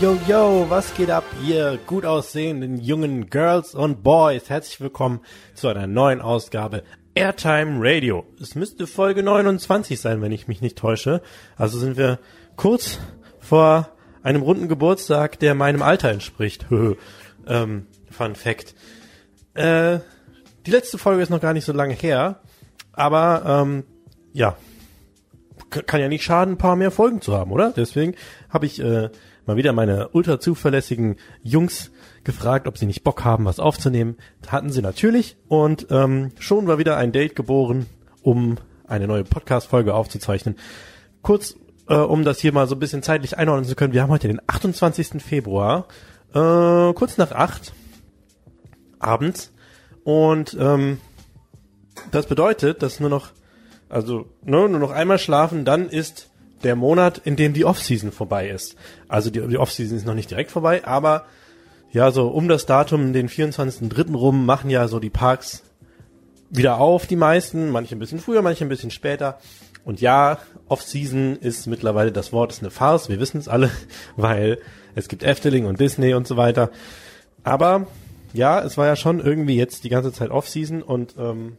Yo, yo, was geht ab, ihr gut aussehenden jungen Girls und Boys? Herzlich willkommen zu einer neuen Ausgabe Airtime Radio. Es müsste Folge 29 sein, wenn ich mich nicht täusche. Also sind wir kurz vor einem runden Geburtstag, der meinem Alter entspricht. ähm, Fun Fact. Äh, die letzte Folge ist noch gar nicht so lange her, aber ähm, ja, kann ja nicht schaden, ein paar mehr Folgen zu haben, oder? Deswegen habe ich äh, mal wieder meine ultra zuverlässigen Jungs gefragt, ob sie nicht Bock haben, was aufzunehmen. Hatten sie natürlich und ähm, schon war wieder ein Date geboren, um eine neue Podcast-Folge aufzuzeichnen. Kurz, äh, um das hier mal so ein bisschen zeitlich einordnen zu können, wir haben heute den 28. Februar, äh, kurz nach acht abends und ähm, das bedeutet, dass nur noch, also ne, nur noch einmal schlafen, dann ist der Monat, in dem die Offseason vorbei ist. Also die, die Offseason ist noch nicht direkt vorbei, aber ja, so um das Datum, den 24.3. rum, machen ja so die Parks wieder auf, die meisten, manche ein bisschen früher, manche ein bisschen später. Und ja, Off-Season ist mittlerweile das Wort, ist eine Farce, wir wissen es alle, weil es gibt Efteling und Disney und so weiter. Aber ja, es war ja schon irgendwie jetzt die ganze Zeit Off-Season und ähm,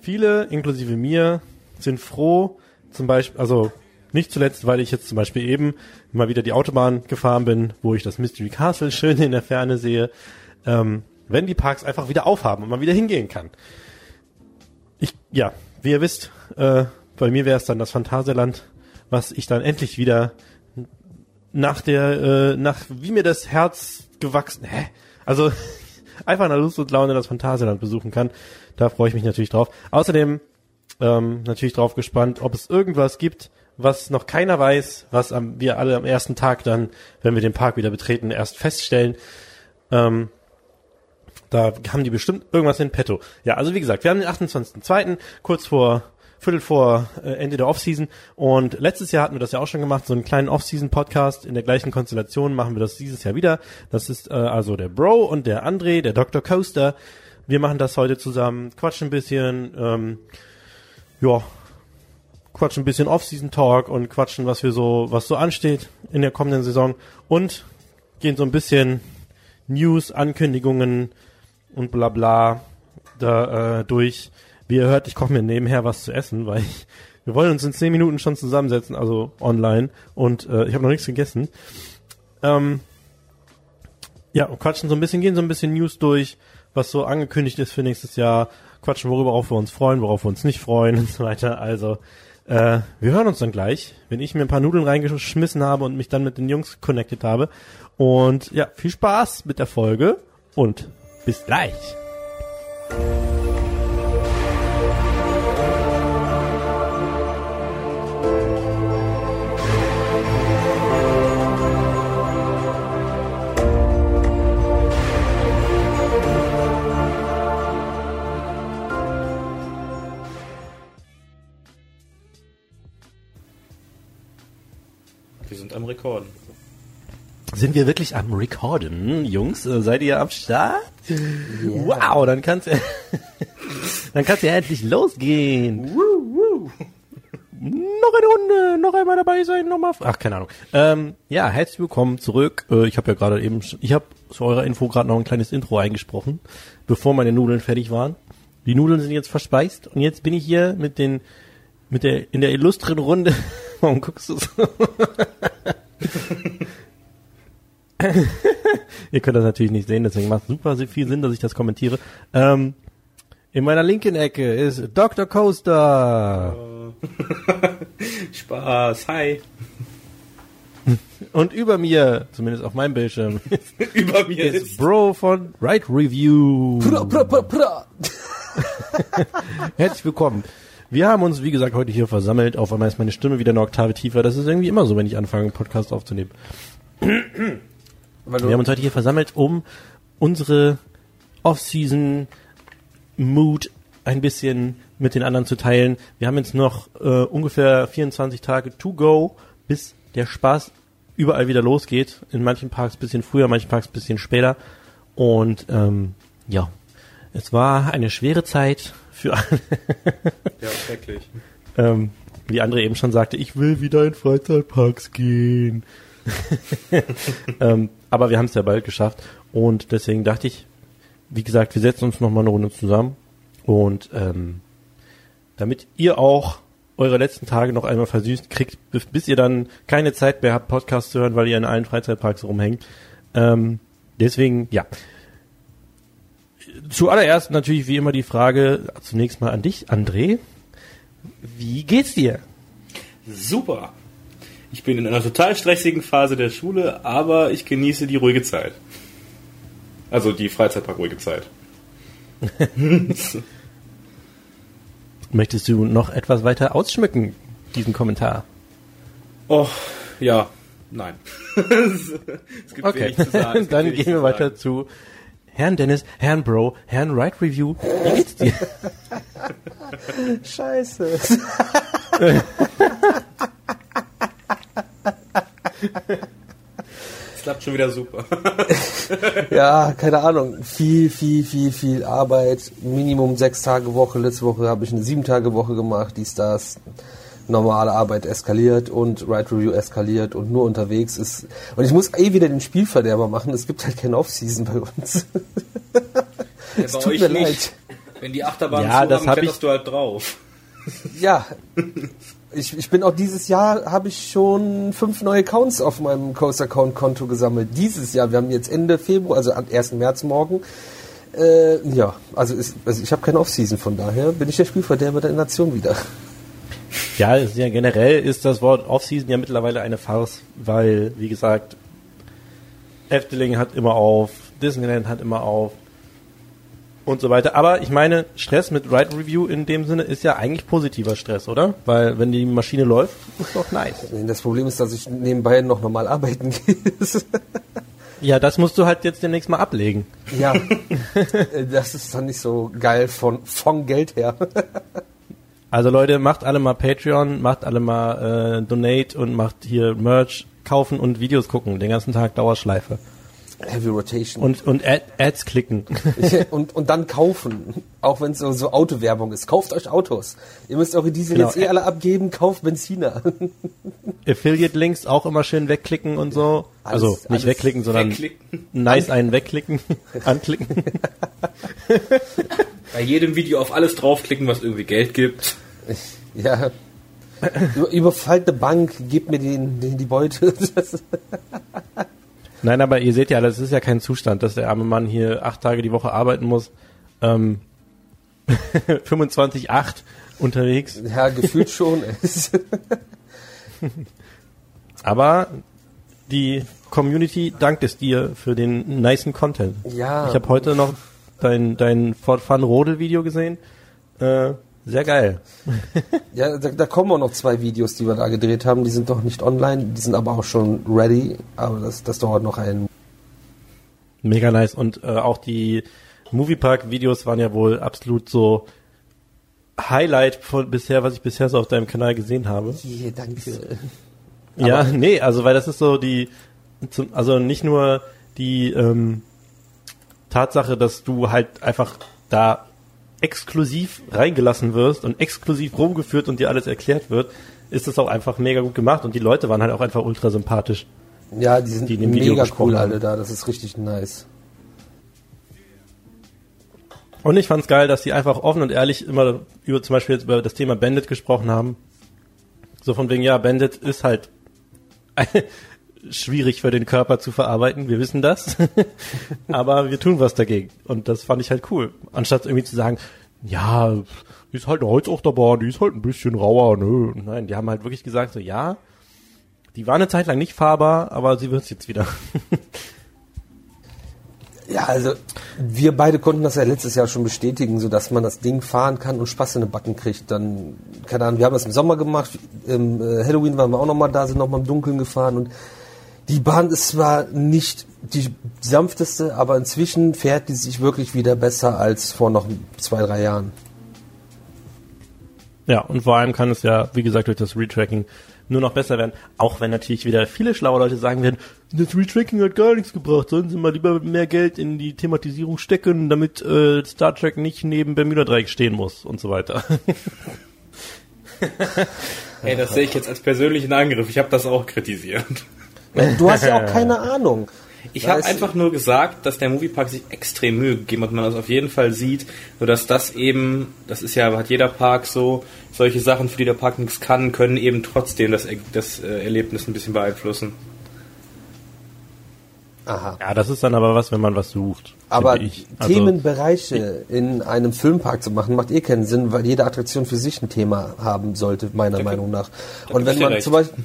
viele, inklusive mir, sind froh, zum Beispiel, also nicht zuletzt, weil ich jetzt zum Beispiel eben mal wieder die Autobahn gefahren bin, wo ich das Mystery Castle schön in der Ferne sehe, ähm, wenn die Parks einfach wieder aufhaben und man wieder hingehen kann. Ich, ja, wie ihr wisst, äh, bei mir wäre es dann das Phantasialand, was ich dann endlich wieder nach der, äh, nach wie mir das Herz gewachsen, hä? Also einfach nach Lust und Laune das Phantasialand besuchen kann. Da freue ich mich natürlich drauf. Außerdem ähm, natürlich drauf gespannt, ob es irgendwas gibt, was noch keiner weiß, was am, wir alle am ersten Tag dann, wenn wir den Park wieder betreten, erst feststellen. Ähm, da haben die bestimmt irgendwas in petto. Ja, also wie gesagt, wir haben den 28.02., kurz vor Viertel vor äh, Ende der Offseason. Und letztes Jahr hatten wir das ja auch schon gemacht, so einen kleinen Offseason-Podcast in der gleichen Konstellation machen wir das dieses Jahr wieder. Das ist äh, also der Bro und der André, der Dr. Coaster. Wir machen das heute zusammen, quatschen ein bisschen, ähm, ja, quatschen ein bisschen Off-Season-Talk und quatschen, was wir so, was so ansteht in der kommenden Saison und gehen so ein bisschen News, Ankündigungen und bla bla da äh, durch. Wie ihr hört, ich koche mir nebenher was zu essen, weil ich, wir wollen uns in zehn Minuten schon zusammensetzen, also online und äh, ich habe noch nichts gegessen. Ähm, ja, und quatschen so ein bisschen, gehen so ein bisschen News durch, was so angekündigt ist für nächstes Jahr, quatschen, worüber wir uns freuen, worauf wir uns nicht freuen und so weiter. Also äh, wir hören uns dann gleich, wenn ich mir ein paar Nudeln reingeschmissen habe und mich dann mit den Jungs connected habe. Und ja, viel Spaß mit der Folge und bis gleich. Am Rekorden. Sind wir wirklich am Recorden, Jungs? Äh, seid ihr am Start? Yeah. Wow, dann kann's ja, dann kann's ja endlich losgehen. Woo, woo. Noch eine Runde, noch einmal dabei sein, nochmal. Ach, keine Ahnung. Ähm, ja, herzlich willkommen zurück. Äh, ich habe ja gerade eben, ich habe zu eurer Info gerade noch ein kleines Intro eingesprochen, bevor meine Nudeln fertig waren. Die Nudeln sind jetzt verspeist und jetzt bin ich hier mit den, mit der in der illustren Runde. Warum guckst du so? Ihr könnt das natürlich nicht sehen, deswegen macht super viel Sinn, dass ich das kommentiere. Ähm, in meiner linken Ecke ist Dr. Coaster. Spaß, hi. Und über mir, zumindest auf meinem Bildschirm, über mir ist, ist Bro von Right Review. Pra, pra, pra, pra. Herzlich willkommen. Wir haben uns, wie gesagt, heute hier versammelt. Auf einmal ist meine Stimme wieder eine Oktave tiefer. Das ist irgendwie immer so, wenn ich anfange, einen Podcast aufzunehmen. Wir haben uns heute hier versammelt, um unsere Off-Season Mood ein bisschen mit den anderen zu teilen. Wir haben jetzt noch äh, ungefähr 24 Tage to go, bis der Spaß überall wieder losgeht. In manchen Parks bisschen früher, in manchen Parks bisschen später. Und ähm, ja, es war eine schwere Zeit für alle. ja, schrecklich. Ähm, wie André eben schon sagte, ich will wieder in Freizeitparks gehen. ähm, aber wir haben es ja bald geschafft und deswegen dachte ich, wie gesagt, wir setzen uns noch mal eine Runde zusammen und ähm, damit ihr auch eure letzten Tage noch einmal versüßt kriegt, bis, bis ihr dann keine Zeit mehr habt, Podcasts zu hören, weil ihr in allen Freizeitparks rumhängt. Ähm, deswegen, ja. Zuallererst natürlich wie immer die Frage, zunächst mal an dich, André. Wie geht's dir? Super. Ich bin in einer total stressigen Phase der Schule, aber ich genieße die ruhige Zeit. Also die Freizeitpark-ruhige Zeit. Möchtest du noch etwas weiter ausschmücken, diesen Kommentar? Oh, ja, nein. es gibt okay, dann gehen wir weiter zu Herrn Dennis, Herrn Bro, Herrn Right Review. Wie geht's dir? Scheiße. Es klappt schon wieder super. ja, keine Ahnung. Viel, viel, viel, viel Arbeit. Minimum sechs Tage Woche. Letzte Woche habe ich eine sieben Tage Woche gemacht. Dies, das. Normale Arbeit eskaliert und Right Review eskaliert und nur unterwegs ist. Und ich muss eh wieder den Spielverderber machen. Es gibt halt keine Off-Season bei uns. Ja, es tut mir nicht. leid. Wenn die Achterbahn ja, zu haben, kletterst du halt drauf. Ja, ich, ich bin auch dieses Jahr, habe ich schon fünf neue Accounts auf meinem Coast-Account-Konto gesammelt. Dieses Jahr, wir haben jetzt Ende Februar, also am 1. März morgen. Äh, ja, also, ist, also ich habe keine Off-Season, von daher bin ich der Spielverderber der Nation wieder. Ja, ist ja, generell ist das Wort Off-Season ja mittlerweile eine Farce, weil, wie gesagt, Efteling hat immer auf, Disneyland hat immer auf, und so weiter. Aber ich meine, Stress mit Ride Review in dem Sinne ist ja eigentlich positiver Stress, oder? Weil wenn die Maschine läuft, ist doch nice. Das Problem ist, dass ich nebenbei noch normal arbeiten gehe. ja, das musst du halt jetzt demnächst mal ablegen. Ja, das ist dann nicht so geil von, von Geld her. Also Leute, macht alle mal Patreon, macht alle mal äh, Donate und macht hier Merch kaufen und Videos gucken. Den ganzen Tag Dauerschleife. Heavy Rotation. Und, und Ad, Ads klicken. und, und dann kaufen. Auch wenn es so, so Autowerbung ist. Kauft euch Autos. Ihr müsst eure Diesel genau. jetzt eh alle abgeben, kauft Benziner. Affiliate-Links auch immer schön wegklicken und so. Alles, also nicht wegklicken, sondern wegklicken. nice einen wegklicken, anklicken. Bei jedem Video auf alles draufklicken, was irgendwie Geld gibt. Ja. Überfallt eine Bank, gebt mir den, den die Beute. Nein, aber ihr seht ja, das ist ja kein Zustand, dass der arme Mann hier acht Tage die Woche arbeiten muss. Ähm, 25,8 unterwegs. Ja, gefühlt schon. aber die Community dankt es dir für den nicen Content. Ja. Ich habe heute noch dein, dein Ford Fun Rodel Video gesehen. Äh, sehr geil. ja, da, da, kommen auch noch zwei Videos, die wir da gedreht haben. Die sind noch nicht online, die sind aber auch schon ready. Aber das, das dauert noch einen. Mega nice. Und äh, auch die Moviepark-Videos waren ja wohl absolut so Highlight von bisher, was ich bisher so auf deinem Kanal gesehen habe. Yeah, danke. Ja, aber nee, also weil das ist so die, zum, also nicht nur die ähm, Tatsache, dass du halt einfach da exklusiv reingelassen wirst und exklusiv rumgeführt und dir alles erklärt wird, ist das auch einfach mega gut gemacht und die Leute waren halt auch einfach ultra sympathisch. Ja, die sind die mega cool alle da, das ist richtig nice. Und ich fand's geil, dass die einfach offen und ehrlich immer über zum Beispiel jetzt über das Thema Bandit gesprochen haben. So von wegen, ja, Bandit ist halt schwierig für den Körper zu verarbeiten, wir wissen das. Aber wir tun was dagegen. Und das fand ich halt cool. Anstatt irgendwie zu sagen, ja, ist halt eine Holzachterbahn, die ist halt ein bisschen rauer, nö. Nein, die haben halt wirklich gesagt, so, ja, die war eine Zeit lang nicht fahrbar, aber sie wird's jetzt wieder. ja, also wir beide konnten das ja letztes Jahr schon bestätigen, so dass man das Ding fahren kann und Spaß in den Backen kriegt. Dann, keine Ahnung, wir haben das im Sommer gemacht, im äh, Halloween waren wir auch nochmal da, sind nochmal im Dunkeln gefahren und die Bahn ist zwar nicht die sanfteste, aber inzwischen fährt die sich wirklich wieder besser als vor noch zwei, drei Jahren. Ja, und vor allem kann es ja, wie gesagt, durch das Retracking nur noch besser werden. Auch wenn natürlich wieder viele schlaue Leute sagen werden, das Retracking hat gar nichts gebracht, sollen sie mal lieber mehr Geld in die Thematisierung stecken, damit äh, Star Trek nicht neben Bermuda Dreieck stehen muss und so weiter. Hey, das sehe ich jetzt als persönlichen Angriff. Ich habe das auch kritisiert. Du hast ja auch keine Ahnung. Ich habe einfach nur gesagt, dass der Moviepark sich extrem Mühe gegeben hat, man das auf jeden Fall sieht, nur dass das eben, das ist ja, hat jeder Park so, solche Sachen, für die der Park nichts kann, können eben trotzdem das, das äh, Erlebnis ein bisschen beeinflussen. Aha. Ja, das ist dann aber was, wenn man was sucht. Aber ich. Also, Themenbereiche in einem Filmpark zu machen, macht eh keinen Sinn, weil jede Attraktion für sich ein Thema haben sollte, meiner Meinung nach. Und wenn ich man recht. zum Beispiel,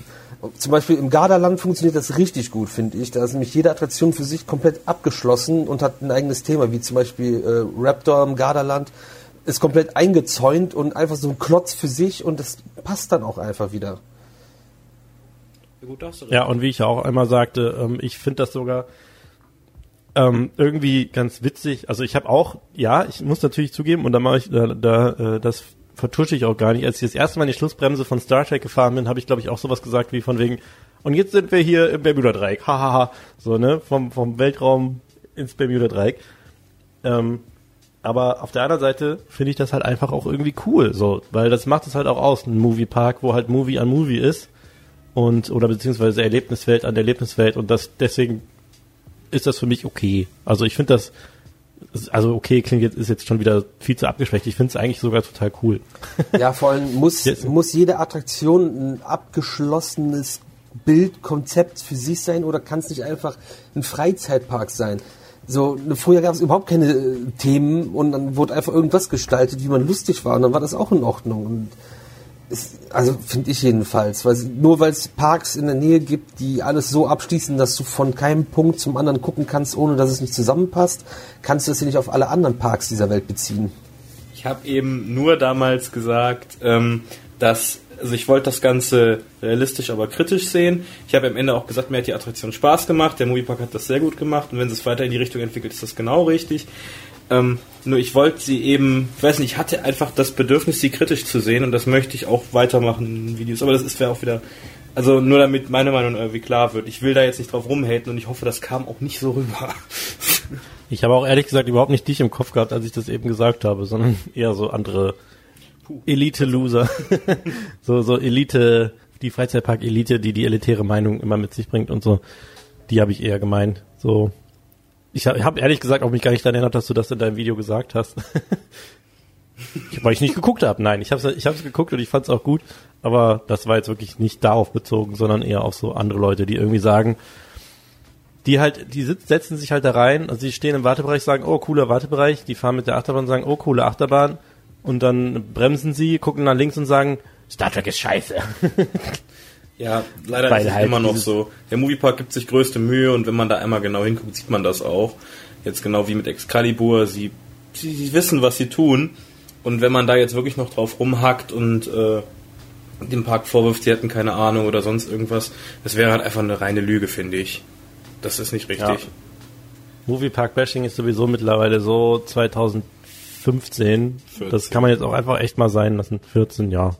zum Beispiel im Gardaland funktioniert das richtig gut, finde ich. Da ist nämlich jede Attraktion für sich komplett abgeschlossen und hat ein eigenes Thema, wie zum Beispiel äh, Raptor im Gardaland ist komplett eingezäunt und einfach so ein Klotz für sich und das passt dann auch einfach wieder. Ja, gut, da hast du Ja, und wie ich ja auch einmal sagte, ähm, ich finde das sogar ähm, irgendwie ganz witzig. Also ich habe auch, ja, ich muss natürlich zugeben, und da mache ich, da, da äh, das vertusche ich auch gar nicht. Als ich das erste Mal in die Schlussbremse von Star Trek gefahren bin, habe ich, glaube ich, auch sowas gesagt wie von wegen, und jetzt sind wir hier im Bermuda-Dreieck, hahaha, so, ne, vom, vom Weltraum ins Bermuda-Dreieck. Ähm, aber auf der anderen Seite finde ich das halt einfach auch irgendwie cool, so, weil das macht es halt auch aus, ein Moviepark, wo halt Movie an Movie ist und oder beziehungsweise Erlebniswelt an Erlebniswelt und das deswegen ist das für mich okay. Also ich finde das also okay klingt jetzt ist jetzt schon wieder viel zu abgeschwächt. Ich finde es eigentlich sogar total cool. Ja, vor allem muss, Jetzt- muss jede Attraktion ein abgeschlossenes Bild, Konzept für sich sein oder kann es nicht einfach ein Freizeitpark sein? So, ne, vorher gab es überhaupt keine äh, Themen und dann wurde einfach irgendwas gestaltet, wie man lustig war und dann war das auch in Ordnung. Und es, also finde ich jedenfalls, weil nur weil es Parks in der Nähe gibt, die alles so abschließen, dass du von keinem Punkt zum anderen gucken kannst, ohne dass es nicht zusammenpasst, kannst du das ja nicht auf alle anderen Parks dieser Welt beziehen. Ich habe eben nur damals gesagt, ähm, dass also ich wollte das Ganze realistisch, aber kritisch sehen. Ich habe am Ende auch gesagt, mir hat die Attraktion Spaß gemacht. Der Moviepark hat das sehr gut gemacht und wenn es weiter in die Richtung entwickelt, ist das genau richtig. Ähm, nur ich wollte sie eben, ich weiß nicht, ich hatte einfach das Bedürfnis, sie kritisch zu sehen und das möchte ich auch weitermachen in Videos. Aber das ist wäre auch wieder, also nur damit meine Meinung irgendwie klar wird. Ich will da jetzt nicht drauf rumhaten und ich hoffe, das kam auch nicht so rüber. Ich habe auch ehrlich gesagt überhaupt nicht dich im Kopf gehabt, als ich das eben gesagt habe, sondern eher so andere Elite-Loser. so, so Elite, die Freizeitpark-Elite, die die elitäre Meinung immer mit sich bringt und so. Die habe ich eher gemeint. So. Ich habe hab ehrlich gesagt auch mich gar nicht daran erinnert, dass du das in deinem Video gesagt hast. Weil ich nicht geguckt habe. Nein, ich habe es ich hab's geguckt und ich fand es auch gut. Aber das war jetzt wirklich nicht darauf bezogen, sondern eher auf so andere Leute, die irgendwie sagen, die halt, die setzen sich halt da rein, also die stehen im Wartebereich, sagen, oh, cooler Wartebereich, die fahren mit der Achterbahn und sagen, oh, coole Achterbahn, und dann bremsen sie, gucken nach links und sagen, Star Trek ist scheiße. Ja, leider Weil ist es halt immer noch so. Der Moviepark gibt sich größte Mühe und wenn man da einmal genau hinguckt, sieht man das auch. Jetzt genau wie mit Excalibur, sie, sie, sie wissen, was sie tun. Und wenn man da jetzt wirklich noch drauf rumhackt und äh, dem Park vorwirft, sie hätten keine Ahnung oder sonst irgendwas, das wäre halt einfach eine reine Lüge, finde ich. Das ist nicht richtig. Ja. Moviepark Bashing ist sowieso mittlerweile so 2015. 14. Das kann man jetzt auch einfach echt mal sein lassen. 14, ja.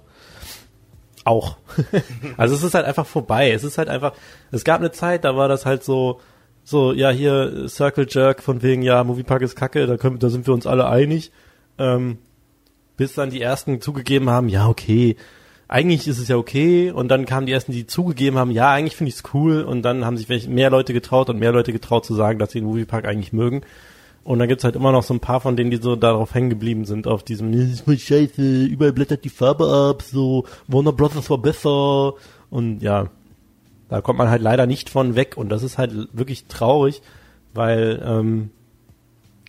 Auch. also es ist halt einfach vorbei. Es ist halt einfach, es gab eine Zeit, da war das halt so, so, ja, hier Circle Jerk von wegen, ja, Moviepark ist kacke, da, können, da sind wir uns alle einig. Ähm, bis dann die ersten zugegeben haben, ja, okay, eigentlich ist es ja okay. Und dann kamen die ersten, die zugegeben haben, ja, eigentlich finde ich es cool. Und dann haben sich mehr Leute getraut und mehr Leute getraut zu sagen, dass sie den Moviepark eigentlich mögen. Und dann gibt's halt immer noch so ein paar von denen, die so darauf hängen geblieben sind, auf diesem, "Nee, das ist voll scheiße, überall blättert die Farbe ab, so, Warner Brothers war besser. Und ja, da kommt man halt leider nicht von weg. Und das ist halt wirklich traurig, weil, ähm,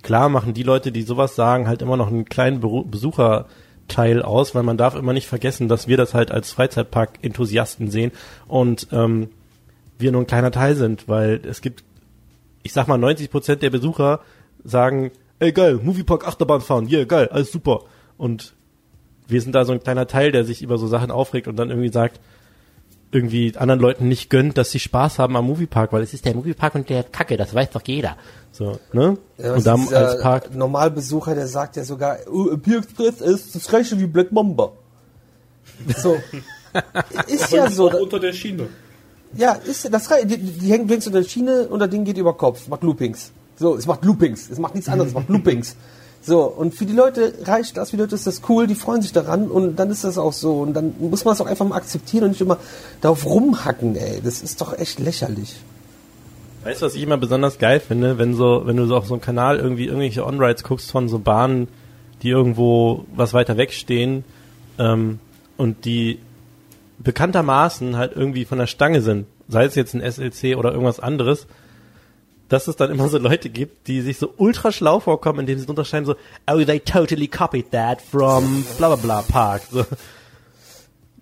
klar machen die Leute, die sowas sagen, halt immer noch einen kleinen Besucherteil aus, weil man darf immer nicht vergessen, dass wir das halt als Freizeitpark-Enthusiasten sehen und ähm, wir nur ein kleiner Teil sind, weil es gibt, ich sag mal, 90 Prozent der Besucher sagen, ey geil, Moviepark Achterbahn fahren, yeah, geil, alles super. Und wir sind da so ein kleiner Teil, der sich über so Sachen aufregt und dann irgendwie sagt, irgendwie anderen Leuten nicht gönnt, dass sie Spaß haben am Moviepark, weil es ist der Moviepark und der Kacke, das weiß doch jeder. So, ne? Ja, und da ist, als Park, Normalbesucher, der sagt ja sogar, Pier Express ist das gleiche wie Black Mamba. So. ist ja so. Unter der Schiene. Ja, ist ja das die, die hängen links unter der Schiene und das Ding geht über Kopf, macht Loopings. So, es macht Loopings, es macht nichts anderes, es macht Loopings. So, und für die Leute reicht das, für die Leute ist das cool, die freuen sich daran und dann ist das auch so. Und dann muss man es auch einfach mal akzeptieren und nicht immer darauf rumhacken, ey. Das ist doch echt lächerlich. Weißt du, was ich immer besonders geil finde, wenn so, wenn du so auf so einem Kanal irgendwie irgendwelche On-Rides guckst von so Bahnen, die irgendwo was weiter wegstehen, ähm, und die bekanntermaßen halt irgendwie von der Stange sind, sei es jetzt ein SLC oder irgendwas anderes, dass es dann immer so Leute gibt, die sich so ultra schlau vorkommen, indem sie drunter schreiben so, oh, they totally copied that from bla bla bla Park. So.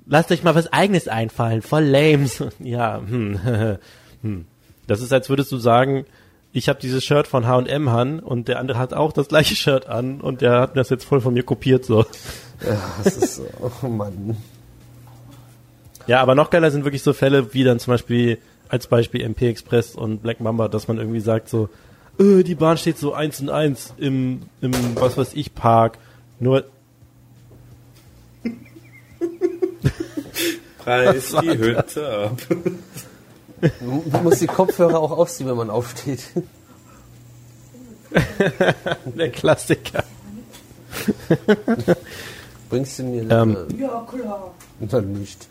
Lasst euch mal was eigenes einfallen, voll lame. So, Ja, hm, hm. Das ist, als würdest du sagen, ich habe dieses Shirt von H&M an und der andere hat auch das gleiche Shirt an und der hat das jetzt voll von mir kopiert so. Ja, das ist, oh Mann. Ja, aber noch geiler sind wirklich so Fälle wie dann zum Beispiel als Beispiel MP Express und Black Mamba, dass man irgendwie sagt so, äh, die Bahn steht so eins und eins im, im was weiß ich Park, nur Preis die Hütte ab. Man muss die Kopfhörer auch ausziehen, wenn man aufsteht. der Klassiker. Bringst du mir Ähm. eine? Ja, klar. Dann nicht.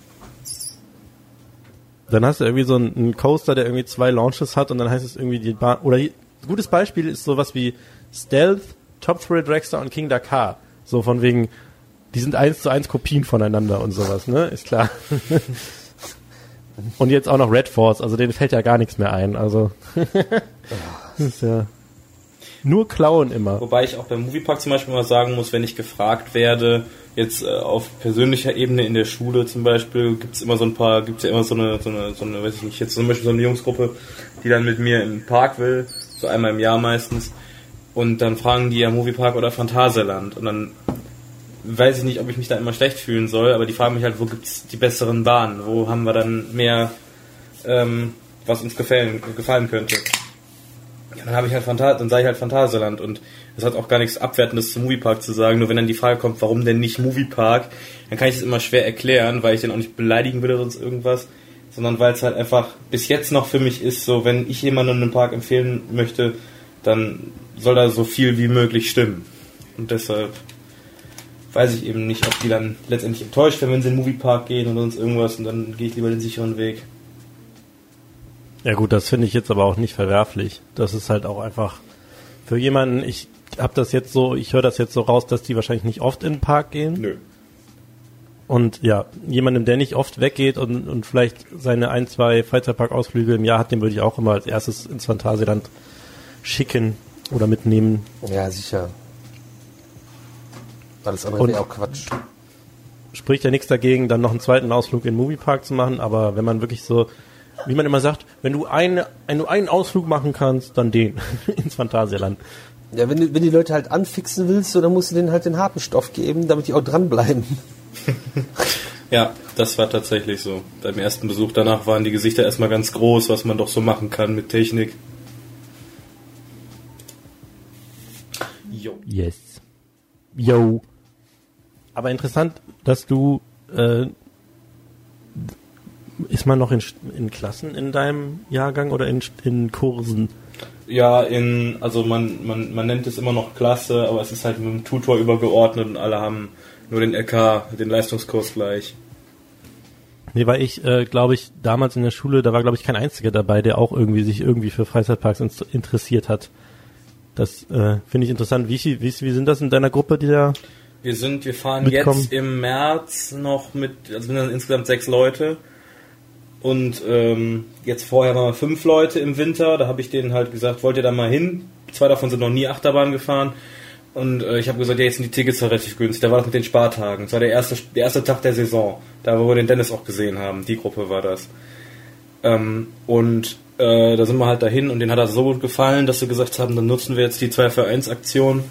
Dann hast du irgendwie so einen, einen Coaster, der irgendwie zwei Launches hat und dann heißt es irgendwie die Bahn oder ein gutes Beispiel ist sowas wie Stealth, Top Thrill Dragster und King Dakar. So von wegen, die sind eins zu eins Kopien voneinander und sowas, ne? Ist klar. und jetzt auch noch Red Force, also denen fällt ja gar nichts mehr ein. Also ist ja nur klauen immer. Wobei ich auch beim Moviepark zum Beispiel mal sagen muss, wenn ich gefragt werde, jetzt äh, auf persönlicher Ebene in der Schule zum Beispiel, gibt's immer so ein paar, gibt's ja immer so eine, so eine, so eine, weiß ich nicht, jetzt zum Beispiel so eine Jungsgruppe, die dann mit mir im Park will, so einmal im Jahr meistens, und dann fragen die ja Moviepark oder Phantasialand, und dann weiß ich nicht, ob ich mich da immer schlecht fühlen soll, aber die fragen mich halt, wo gibt's die besseren Bahnen, wo haben wir dann mehr, ähm, was uns gefallen, gefallen könnte. Ja, dann habe ich halt Phanta dann sage ich halt Phantasialand und es hat auch gar nichts Abwertendes zum Moviepark zu sagen, nur wenn dann die Frage kommt, warum denn nicht Moviepark, dann kann ich es immer schwer erklären, weil ich den auch nicht beleidigen will oder sonst irgendwas, sondern weil es halt einfach bis jetzt noch für mich ist, so wenn ich jemanden einen Park empfehlen möchte, dann soll da so viel wie möglich stimmen. Und deshalb weiß ich eben nicht, ob die dann letztendlich enttäuscht werden, wenn sie in den Moviepark gehen oder sonst irgendwas und dann gehe ich lieber den sicheren Weg. Ja gut, das finde ich jetzt aber auch nicht verwerflich. Das ist halt auch einfach für jemanden, ich habe das jetzt so, ich höre das jetzt so raus, dass die wahrscheinlich nicht oft in den Park gehen. Nö. Und ja, jemandem, der nicht oft weggeht und, und vielleicht seine ein, zwei Freizeitparkausflüge im Jahr hat, den würde ich auch immer als erstes ins Phantasialand schicken oder mitnehmen. Ja, sicher. Alles andere wäre auch Quatsch. Spricht ja nichts dagegen, dann noch einen zweiten Ausflug in den Moviepark zu machen, aber wenn man wirklich so, wie man immer sagt, wenn du eine, wenn du einen Ausflug machen kannst, dann den ins Phantasialand. Ja, wenn du, wenn die Leute halt anfixen willst, so, dann musst du denen halt den harten Stoff geben, damit die auch dranbleiben. Ja, das war tatsächlich so. Beim ersten Besuch danach waren die Gesichter erstmal ganz groß, was man doch so machen kann mit Technik. Jo. Yes. Yo. Aber interessant, dass du, äh, ist man noch in, in Klassen in deinem Jahrgang oder in, in Kursen? Ja, in, also man, man, man nennt es immer noch Klasse, aber es ist halt mit dem Tutor übergeordnet und alle haben nur den LK, den Leistungskurs gleich. Nee, weil ich, äh, glaube ich, damals in der Schule, da war, glaube ich, kein einziger dabei, der auch irgendwie sich irgendwie für Freizeitparks ins- interessiert hat. Das äh, finde ich interessant. Wie, wie, wie sind das in deiner Gruppe, die da? Wir sind, wir fahren Mitkommen. jetzt im März noch mit, also sind dann insgesamt sechs Leute. Und ähm, jetzt vorher waren wir fünf Leute im Winter. Da habe ich denen halt gesagt, wollt ihr da mal hin? Zwei davon sind noch nie Achterbahn gefahren. Und äh, ich habe gesagt, ja, jetzt sind die Tickets relativ günstig. Da war das mit den Spartagen. Das war der erste, der erste Tag der Saison. Da, wo wir den Dennis auch gesehen haben. Die Gruppe war das. Ähm, und äh, da sind wir halt dahin und denen hat das so gut gefallen, dass sie gesagt haben, dann nutzen wir jetzt die 2 für 1 Aktion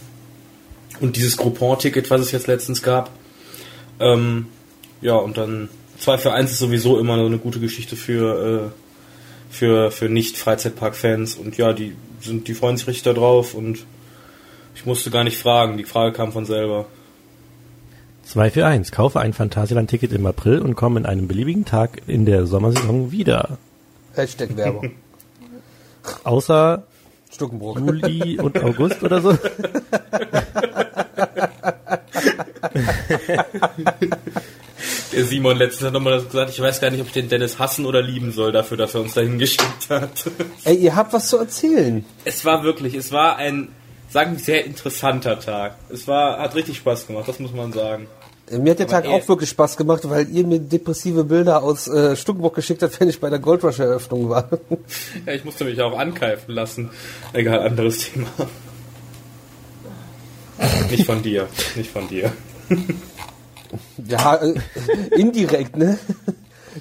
und dieses Groupon-Ticket, was es jetzt letztens gab. Ähm, ja, und dann 2 für 1 ist sowieso immer so eine gute Geschichte für, äh, für, für Nicht-Freizeitpark-Fans und ja, die sind, die freuen sich richtig darauf und ich musste gar nicht fragen, die Frage kam von selber. 2 für 1. Kaufe ein Phantasialand-Ticket im April und komme in einem beliebigen Tag in der Sommersaison wieder. Hashtag Werbung. Außer Stuckenbrock. Juli und August oder so. Der Simon letztens hat nochmal gesagt, ich weiß gar nicht, ob ich den Dennis hassen oder lieben soll dafür, dass er uns dahin geschickt hat. Ey, ihr habt was zu erzählen. Es war wirklich, es war ein, sagen wir, sehr interessanter Tag. Es war, hat richtig Spaß gemacht, das muss man sagen. Äh, Mir hat der Aber Tag eh- auch wirklich Spaß gemacht, weil ihr mir depressive Bilder aus äh, Stuckenbrock geschickt habt, wenn ich bei der Goldrush-Eröffnung war. Ja, ich musste mich auch ankeifen lassen. Egal, anderes Thema. Nicht von dir, nicht von dir. ja, äh, indirekt, ne?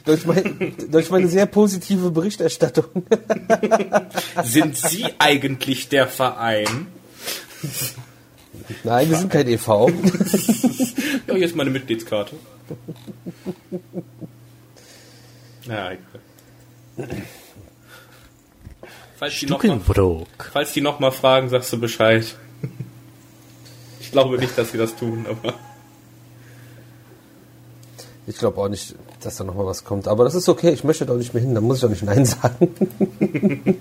durch, mein, durch meine sehr positive Berichterstattung. Sind Sie eigentlich der Verein? Nein, wir sind kein e.V. Ja, hier ist meine Mitgliedskarte. Ja, egal. Falls die, noch mal, falls die noch mal fragen, sagst du Bescheid. Ich glaube nicht, dass sie das tun, aber Ich glaube auch nicht, dass da nochmal was kommt. Aber das ist okay, ich möchte doch nicht mehr hin, da muss ich doch nicht Nein sagen.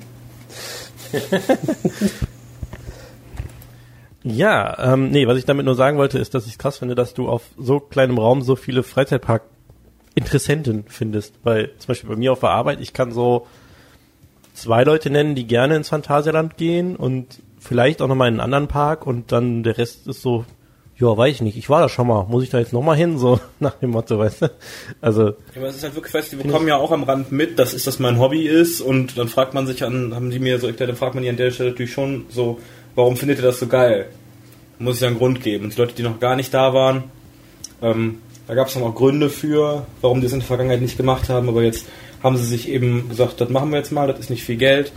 Ja, ähm, nee, was ich damit nur sagen wollte, ist, dass ich krass finde, dass du auf so kleinem Raum so viele Freizeitpark-Interessenten findest. Weil zum Beispiel bei mir auf der Arbeit, ich kann so zwei Leute nennen, die gerne ins Phantasialand gehen und vielleicht auch nochmal in einen anderen Park und dann der Rest ist so, ja, weiß ich nicht, ich war da schon mal, muss ich da jetzt nochmal hin, so nach dem Motto, weißt du? Also, Ja, aber es ist halt wirklich, weißt du, die bekommen ja auch am Rand mit, dass ist das mein Hobby ist und dann fragt man sich an, haben die mir so erklärt, dann fragt man die an der Stelle natürlich schon so, warum findet ihr das so geil? Muss ich einen Grund geben. Und die Leute, die noch gar nicht da waren, ähm, da gab es dann auch Gründe für, warum die es in der Vergangenheit nicht gemacht haben, aber jetzt haben sie sich eben gesagt, das machen wir jetzt mal, das ist nicht viel Geld.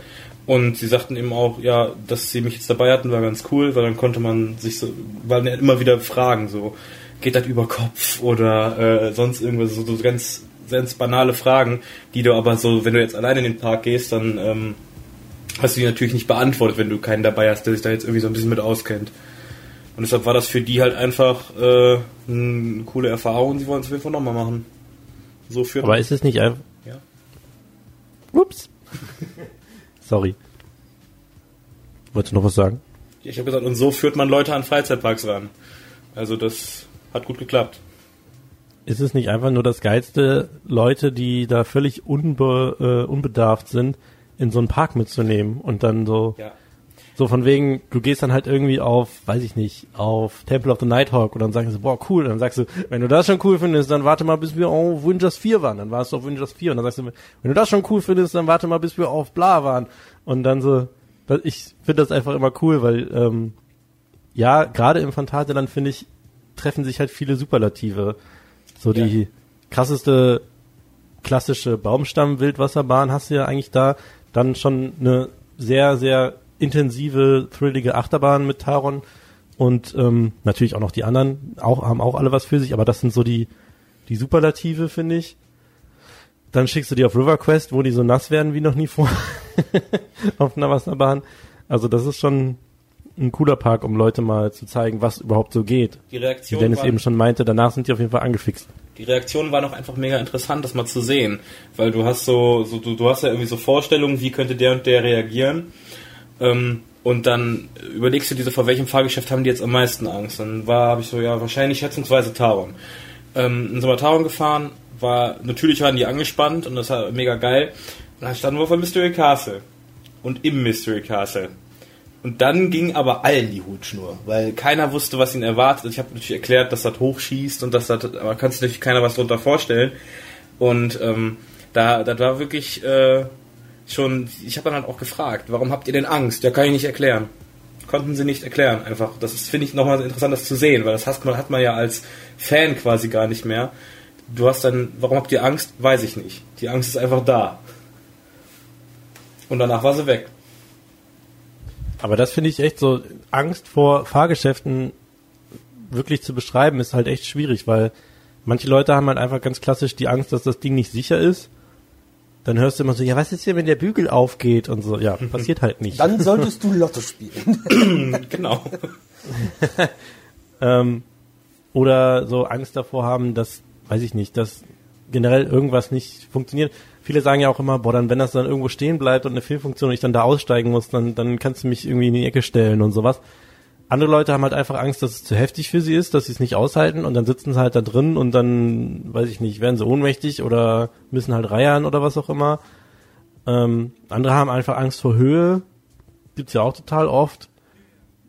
Und sie sagten eben auch, ja, dass sie mich jetzt dabei hatten, war ganz cool, weil dann konnte man sich so, weil immer wieder fragen, so, geht das über Kopf oder äh, sonst irgendwas, so, so ganz, ganz banale Fragen, die du aber so, wenn du jetzt alleine in den Park gehst, dann ähm, hast du die natürlich nicht beantwortet, wenn du keinen dabei hast, der sich da jetzt irgendwie so ein bisschen mit auskennt. Und deshalb war das für die halt einfach äh, eine coole Erfahrung und sie wollen es auf jeden Fall nochmal machen. So für aber ist es nicht einfach, ja. ups. Sorry. Wolltest du noch was sagen? Ich habe gesagt, und so führt man Leute an Freizeitparks ran. Also das hat gut geklappt. Ist es nicht einfach nur das Geilste, Leute, die da völlig unbe, äh, unbedarft sind, in so einen Park mitzunehmen und dann so, Ja. So von wegen, du gehst dann halt irgendwie auf, weiß ich nicht, auf Temple of the Nighthawk und dann sagen sie, boah, cool. Und dann sagst du, wenn du das schon cool findest, dann warte mal, bis wir auf Avengers 4 waren. Dann warst du auf Avengers 4 und dann sagst du, wenn du das schon cool findest, dann warte mal, bis wir auf bla waren. Und dann so, ich finde das einfach immer cool, weil, ähm, ja, gerade im Phantasialand finde ich, treffen sich halt viele Superlative. So Ja. die krasseste klassische Baumstamm-Wildwasserbahn hast du ja eigentlich da. Dann schon eine sehr, sehr intensive, thrillige Achterbahn mit Taron. Und ähm, natürlich auch noch die anderen, auch, haben auch alle was für sich, aber das sind so die, die Superlative, finde ich. Dann schickst du die auf River Quest, wo die so nass werden wie noch nie vor auf einer Wasserbahn. Also das ist schon ein cooler Park, um Leute mal zu zeigen, was überhaupt so geht. Die Wie Reaktion, Dennis war, eben schon meinte, danach sind die auf jeden Fall angefixt. die Reaktion war noch einfach mega interessant, das mal zu sehen. Weil du hast so, so du, du hast ja irgendwie so Vorstellungen, wie könnte der und der reagieren. Ähm, und dann überlegst du dir so, vor welchem Fahrgeschäft haben die jetzt am meisten Angst. Dann war, habe ich so, ja, wahrscheinlich schätzungsweise Taron. Ähm, dann sind wir Taron gefahren, war, natürlich waren die angespannt und das war mega geil. Dann standen wir vor Mystery Castle. Und im Mystery Castle. Und dann ging aber allen die Hutschnur, weil keiner wusste, was ihn erwartet. Ich habe natürlich erklärt, dass das hochschießt und dass das, aber kann sich natürlich keiner was darunter vorstellen. Und ähm, da, das war wirklich äh, schon, ich habe dann halt auch gefragt, warum habt ihr denn Angst? Ja, kann ich nicht erklären. Konnten sie nicht erklären, einfach. Das finde ich, nochmal interessant, das zu sehen, weil das hat man, hat man ja als Fan quasi gar nicht mehr. Du hast dann, warum habt ihr Angst? Weiß ich nicht. Die Angst ist einfach da. Und danach war sie weg. Aber das finde ich echt so, Angst vor Fahrgeschäften wirklich zu beschreiben, ist halt echt schwierig, weil manche Leute haben halt einfach ganz klassisch die Angst, dass das Ding nicht sicher ist. Dann hörst du immer so, ja, was ist hier, wenn der Bügel aufgeht und so. Ja, passiert halt nicht. Dann solltest du Lotto spielen. Genau. ähm, oder so Angst davor haben, dass, weiß ich nicht, dass generell irgendwas nicht funktioniert. Viele sagen ja auch immer, boah, dann wenn das dann irgendwo stehen bleibt und eine Fehlfunktion und ich dann da aussteigen muss, dann, dann kannst du mich irgendwie in die Ecke stellen und sowas. Andere Leute haben halt einfach Angst, dass es zu heftig für sie ist, dass sie es nicht aushalten und dann sitzen sie halt da drin und dann, weiß ich nicht, werden sie ohnmächtig oder müssen halt reiern oder was auch immer. Ähm, andere haben einfach Angst vor Höhe. Gibt's ja auch total oft.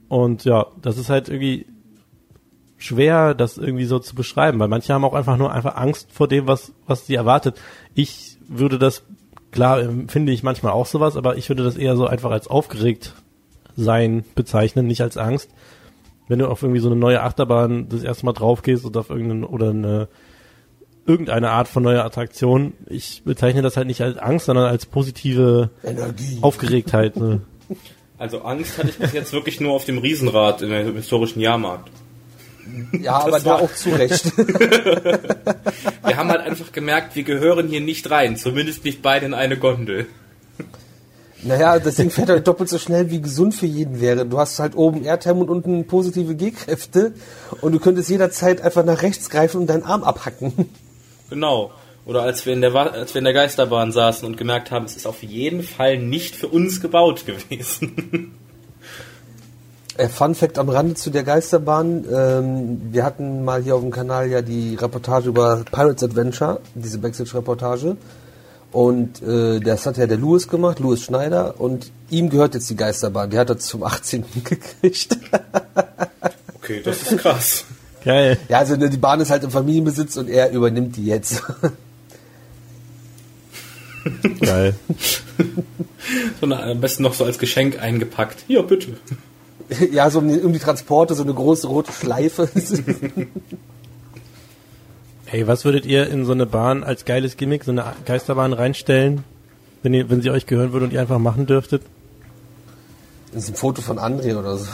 Und ja, das ist halt irgendwie schwer, das irgendwie so zu beschreiben, weil manche haben auch einfach nur einfach Angst vor dem, was, was sie erwartet. Ich würde das, klar, finde ich manchmal auch sowas, aber ich würde das eher so einfach als aufgeregt sein bezeichnen, nicht als Angst. Wenn du auf irgendwie so eine neue Achterbahn das erste Mal drauf gehst oder auf irgendeine, oder eine, irgendeine Art von neuer Attraktion, ich bezeichne das halt nicht als Angst, sondern als positive Energie. Aufgeregtheit. Ne? Also Angst hatte ich bis jetzt wirklich nur auf dem Riesenrad im historischen Jahrmarkt. Ja, aber da auch zu Recht. Wir haben halt einfach gemerkt, wir gehören hier nicht rein, zumindest nicht beide in eine Gondel. Naja, das Ding fährt halt doppelt so schnell, wie gesund für jeden wäre. Du hast halt oben Airtime und unten positive G-Kräfte und du könntest jederzeit einfach nach rechts greifen und deinen Arm abhacken. Genau. Oder als wir, in der, als wir in der Geisterbahn saßen und gemerkt haben, es ist auf jeden Fall nicht für uns gebaut gewesen. Äh, Fun Fact am Rande zu der Geisterbahn. Ähm, wir hatten mal hier auf dem Kanal ja die Reportage über Pirates Adventure, diese Backstage-Reportage. Und äh, das hat ja der Louis gemacht, Louis Schneider. Und ihm gehört jetzt die Geisterbahn. Der hat das zum 18. gekriegt. Okay, das ist krass. Geil. ja, also ne, die Bahn ist halt im Familienbesitz und er übernimmt die jetzt. Geil. So eine, am besten noch so als Geschenk eingepackt. Ja, bitte. ja, so um die, um die Transporte, so eine große rote Schleife. Hey, was würdet ihr in so eine Bahn als geiles Gimmick, so eine Geisterbahn reinstellen, wenn ihr, wenn sie euch gehören würde und ihr einfach machen dürftet? das ist ein Foto von André oder so.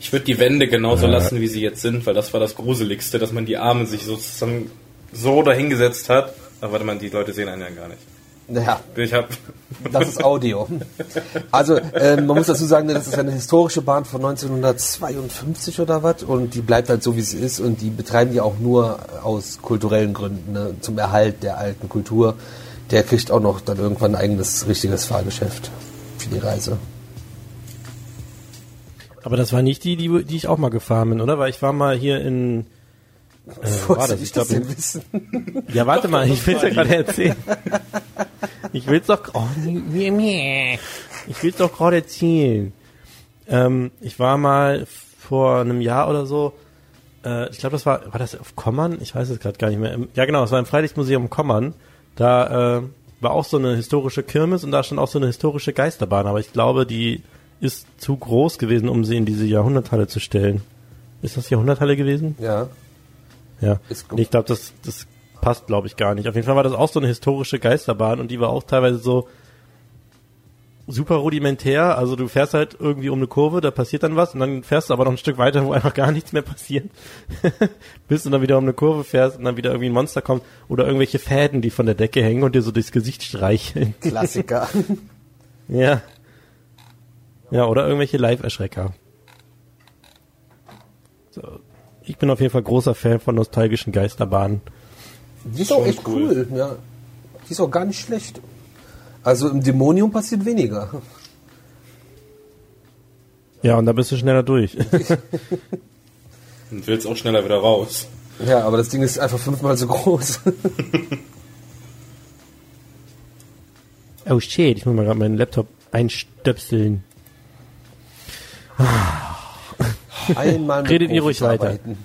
Ich würde die Wände genauso lassen, wie sie jetzt sind, weil das war das Gruseligste, dass man die Arme sich so zusammen so dahingesetzt hat. Aber warte mal, die Leute sehen einen ja gar nicht. Naja, Ich hab, Das ist Audio. Also, ähm, man muss dazu sagen, das ist eine historische Bahn von 1952 oder was und die bleibt halt so, wie sie ist und die betreiben die auch nur aus kulturellen Gründen, ne, zum Erhalt der alten Kultur. Der kriegt auch noch dann irgendwann ein eigenes, richtiges Fahrgeschäft für die Reise. Aber das war nicht die, die, die ich auch mal gefahren bin, oder? Weil ich war mal hier in. Äh, wo war das? Ich glaube, in- wissen? ja, warte mal, ich will's ja gerade erzählen. Ich will's doch. Oh. Ich doch gerade erzählen. Ähm, ich war mal vor einem Jahr oder so. Äh, ich glaube, das war. War das auf Kommern? Ich weiß es gerade gar nicht mehr. Im- Ja, genau. Es war im Freilichtmuseum Kommern. Da äh, war auch so eine historische Kirmes und da stand auch so eine historische Geisterbahn. Aber ich glaube, die ist zu groß gewesen, um sie in diese Jahrhunderthalle zu stellen. Ist das Jahrhunderthalle gewesen? Ja. Ja. Ist gut. Nee, ich glaube, das, das passt, glaube ich, gar nicht. Auf jeden Fall war das auch so eine historische Geisterbahn und die war auch teilweise so super rudimentär. Also du fährst halt irgendwie um eine Kurve, da passiert dann was und dann fährst du aber noch ein Stück weiter, wo einfach gar nichts mehr passiert. Bis du dann wieder um eine Kurve fährst und dann wieder irgendwie ein Monster kommt oder irgendwelche Fäden, die von der Decke hängen und dir so durchs Gesicht streicheln. Klassiker. ja. Ja, oder irgendwelche Live-Erschrecker. So. Ich bin auf jeden Fall großer Fan von nostalgischen Geisterbahnen. Die ist auch echt cool. cool. ja. Die ist auch gar nicht schlecht. Also im Dämonium passiert weniger. Ja, und da bist du schneller durch. und willst auch schneller wieder raus. Ja, aber das Ding ist einfach fünfmal so groß. oh shit, ich muss mal gerade meinen Laptop einstöpseln. Einmal mit Redet ihr ruhig weiter. arbeiten.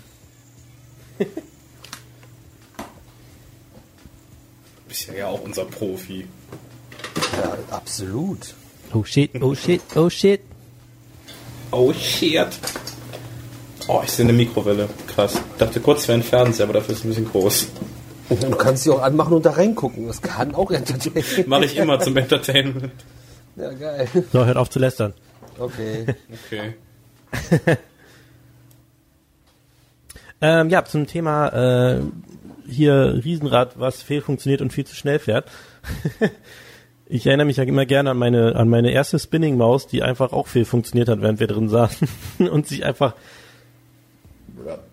Bist ja, ja auch unser Profi. Ja, absolut. Oh shit, oh shit, oh shit. Oh shit. Oh, ich sehe eine Mikrowelle. Krass. Dachte kurz, wäre ein Fernseher, aber dafür ist es ein bisschen groß. Du kannst sie auch anmachen und da reingucken. Das kann auch entertainen. Mache ich immer zum Entertainment. Ja, geil. So, hört auf zu lästern. Okay. Okay. Ähm, ja, zum Thema äh, hier Riesenrad, was fehl funktioniert und viel zu schnell fährt. ich erinnere mich ja immer gerne an meine an meine erste Spinning Maus, die einfach auch fehl funktioniert hat, während wir drin saßen und sich einfach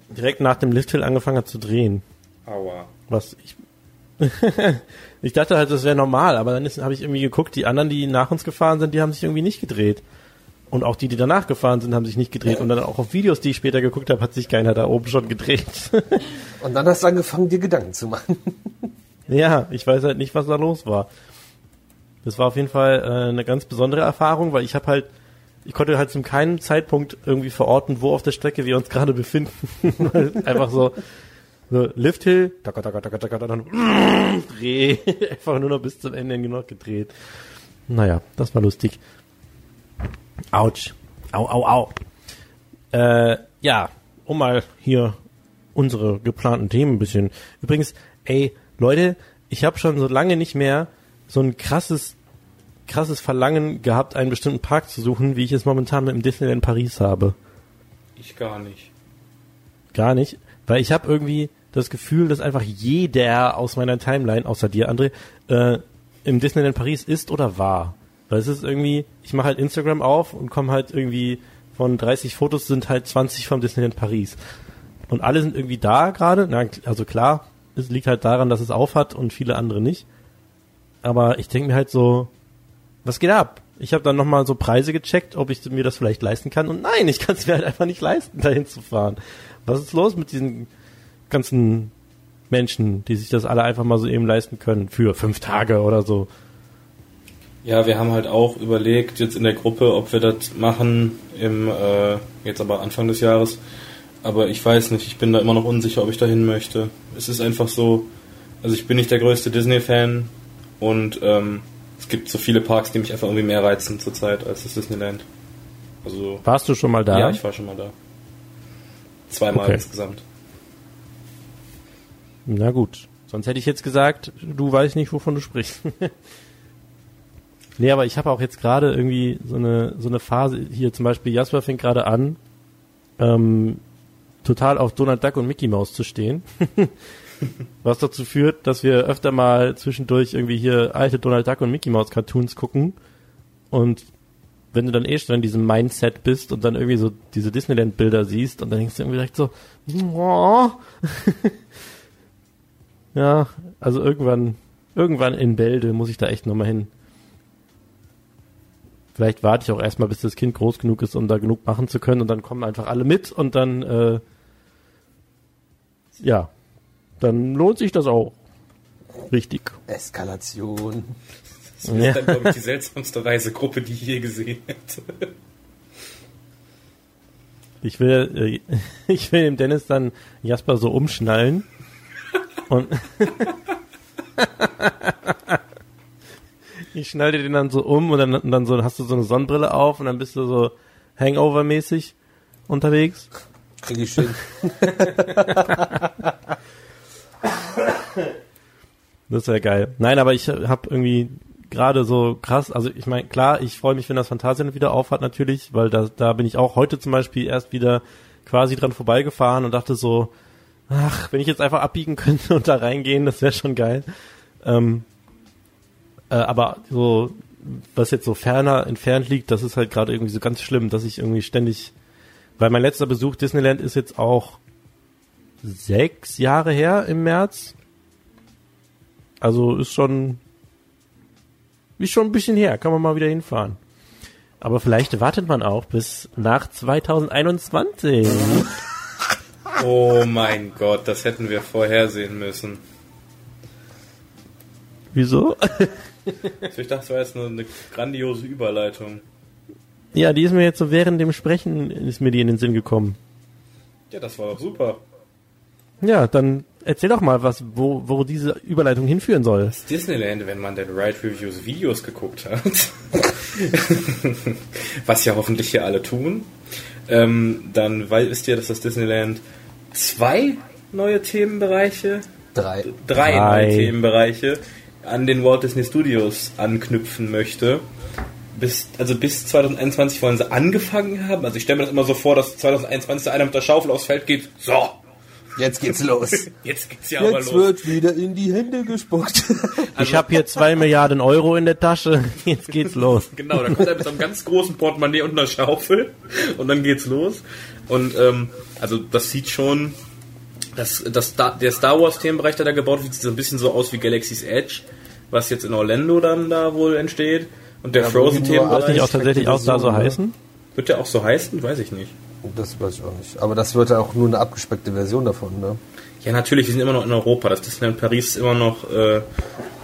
direkt nach dem Lifthill angefangen hat zu drehen. Aua. Was ich ich dachte halt, das wäre normal, aber dann habe ich irgendwie geguckt, die anderen, die nach uns gefahren sind, die haben sich irgendwie nicht gedreht. Und auch die, die danach gefahren sind, haben sich nicht gedreht. Ja. Und dann auch auf Videos, die ich später geguckt habe, hat sich keiner da oben schon gedreht. Und dann hast du angefangen, dir Gedanken zu machen. ja, ich weiß halt nicht, was da los war. Das war auf jeden Fall äh, eine ganz besondere Erfahrung, weil ich habe halt, ich konnte halt zu keinem Zeitpunkt irgendwie verorten, wo auf der Strecke wir uns gerade befinden. Einfach so, so Lift Hill, taka, taka, taka, taka, dann Dreh, einfach nur noch bis zum Ende noch gedreht. Naja, das war lustig. Autsch. Au, au, au. Äh, ja, um mal hier unsere geplanten Themen ein bisschen. Übrigens, ey, Leute, ich habe schon so lange nicht mehr so ein krasses, krasses Verlangen gehabt, einen bestimmten Park zu suchen, wie ich es momentan mit dem Disneyland Paris habe. Ich gar nicht. Gar nicht? Weil ich habe irgendwie das Gefühl, dass einfach jeder aus meiner Timeline, außer dir, André, äh, im Disneyland Paris ist oder war. Weil es ist irgendwie, ich mache halt Instagram auf und komme halt irgendwie von 30 Fotos sind halt 20 vom Disneyland Paris. Und alle sind irgendwie da gerade. Also klar, es liegt halt daran, dass es aufhat und viele andere nicht. Aber ich denke mir halt so, was geht ab? Ich habe dann nochmal so Preise gecheckt, ob ich mir das vielleicht leisten kann. Und nein, ich kann es mir halt einfach nicht leisten, dahin zu fahren. Was ist los mit diesen ganzen Menschen, die sich das alle einfach mal so eben leisten können für fünf Tage oder so? Ja, wir haben halt auch überlegt, jetzt in der Gruppe, ob wir das machen, im, äh, jetzt aber Anfang des Jahres. Aber ich weiß nicht, ich bin da immer noch unsicher, ob ich dahin möchte. Es ist einfach so, also ich bin nicht der größte Disney-Fan und ähm, es gibt so viele Parks, die mich einfach irgendwie mehr reizen zurzeit als das Disneyland. Also, Warst du schon mal da? Ja, ich war schon mal da. Zweimal okay. insgesamt. Na gut. Sonst hätte ich jetzt gesagt, du weißt nicht, wovon du sprichst. Nee, aber ich habe auch jetzt gerade irgendwie so eine, so eine Phase, hier zum Beispiel Jasper fängt gerade an, ähm, total auf Donald Duck und Mickey Mouse zu stehen. Was dazu führt, dass wir öfter mal zwischendurch irgendwie hier alte Donald Duck und Mickey Mouse Cartoons gucken. Und wenn du dann eh schon in diesem Mindset bist und dann irgendwie so diese Disneyland Bilder siehst und dann denkst du irgendwie direkt so, oh. ja, also irgendwann, irgendwann in Bälde muss ich da echt nochmal hin. Vielleicht warte ich auch erstmal, bis das Kind groß genug ist, um da genug machen zu können und dann kommen einfach alle mit und dann, äh, ja, dann lohnt sich das auch. Richtig. Eskalation. Das ist ja. dann, glaube ich, die seltsamste Reisegruppe, die ich je gesehen hätte. Ich will, äh, ich will dem Dennis dann Jasper so umschnallen und Ich schneide den dann so um und dann, und dann so hast du so eine Sonnenbrille auf und dann bist du so Hangover-mäßig unterwegs. Krieg ich schön. das wäre geil. Nein, aber ich habe irgendwie gerade so krass, also ich meine, klar, ich freue mich, wenn das Phantasialand wieder aufhat natürlich, weil da, da bin ich auch heute zum Beispiel erst wieder quasi dran vorbeigefahren und dachte so, ach, wenn ich jetzt einfach abbiegen könnte und da reingehen, das wäre schon geil. Ähm, äh, aber so, was jetzt so ferner entfernt liegt, das ist halt gerade irgendwie so ganz schlimm, dass ich irgendwie ständig, weil mein letzter Besuch Disneyland ist jetzt auch sechs Jahre her im März. Also ist schon, ist schon ein bisschen her, kann man mal wieder hinfahren. Aber vielleicht wartet man auch bis nach 2021. Oh mein Gott, das hätten wir vorhersehen müssen. Wieso? ich dachte, das war jetzt eine, eine grandiose Überleitung. Ja, die ist mir jetzt so während dem Sprechen ist mir die in den Sinn gekommen. Ja, das war doch super. Ja, dann erzähl doch mal, was, wo, wo diese Überleitung hinführen soll. Das Disneyland, wenn man den Ride Reviews Videos geguckt hat, was ja hoffentlich hier alle tun, ähm, dann weil, wisst ihr, dass das Disneyland zwei neue Themenbereiche, drei, drei, drei. neue Themenbereiche an den Walt Disney Studios anknüpfen möchte. Bis, also bis 2021 wollen sie angefangen haben. Also ich stelle mir das immer so vor, dass 2021 einer mit der Schaufel aufs Feld geht. So, Jetzt geht's los. Jetzt geht's ja Jetzt aber los. wird wieder in die Hände gespuckt. Also, ich habe hier zwei Milliarden Euro in der Tasche. Jetzt geht's los. genau, da kommt er mit so einem ganz großen Portemonnaie und einer Schaufel und dann geht's los. Und ähm, also das sieht schon Das, das, Star- der Star Wars Themenbereich, der da gebaut wird, sieht so ein bisschen so aus wie Galaxy's Edge, was jetzt in Orlando dann da wohl entsteht. Und der Ja, Frozen nur Wird nicht Themenbereich, auch tatsächlich auch da so heißen? wird der auch so heißen? Weiß ich nicht. Das weiß ich auch nicht. Aber das wird ja auch nur eine abgespeckte Version davon, ne? Ja, natürlich, wir sind immer noch in Europa. Das Disneyland Paris ist immer noch äh,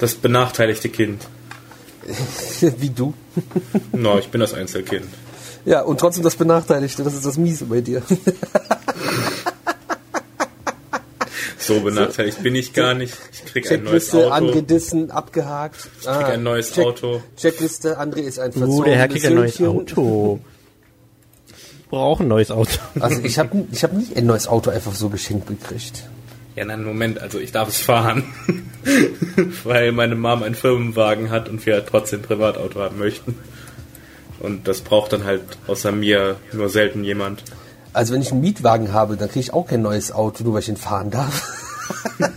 das benachteiligte Kind. Wie du. No, ich bin das Einzelkind. Ja, und trotzdem das Benachteiligte, das ist das Miese bei dir. So benachteiligt bin ich gar nicht. Ich krieg ein neues Checkliste Auto. angedissen, abgehakt. Ich krieg ein neues Auto. Checkliste, André ist ein Uh, der Herr kriegt ein neues. Auto. Braucht ein neues Auto. Also ich habe ich hab nie ein neues Auto einfach so geschenkt gekriegt. Ja, nein, Moment, also ich darf es fahren. Weil meine Mom einen Firmenwagen hat und wir halt trotzdem ein Privatauto haben möchten. Und das braucht dann halt außer mir nur selten jemand. Also wenn ich einen Mietwagen habe, dann kriege ich auch kein neues Auto, nur weil ich ihn fahren darf.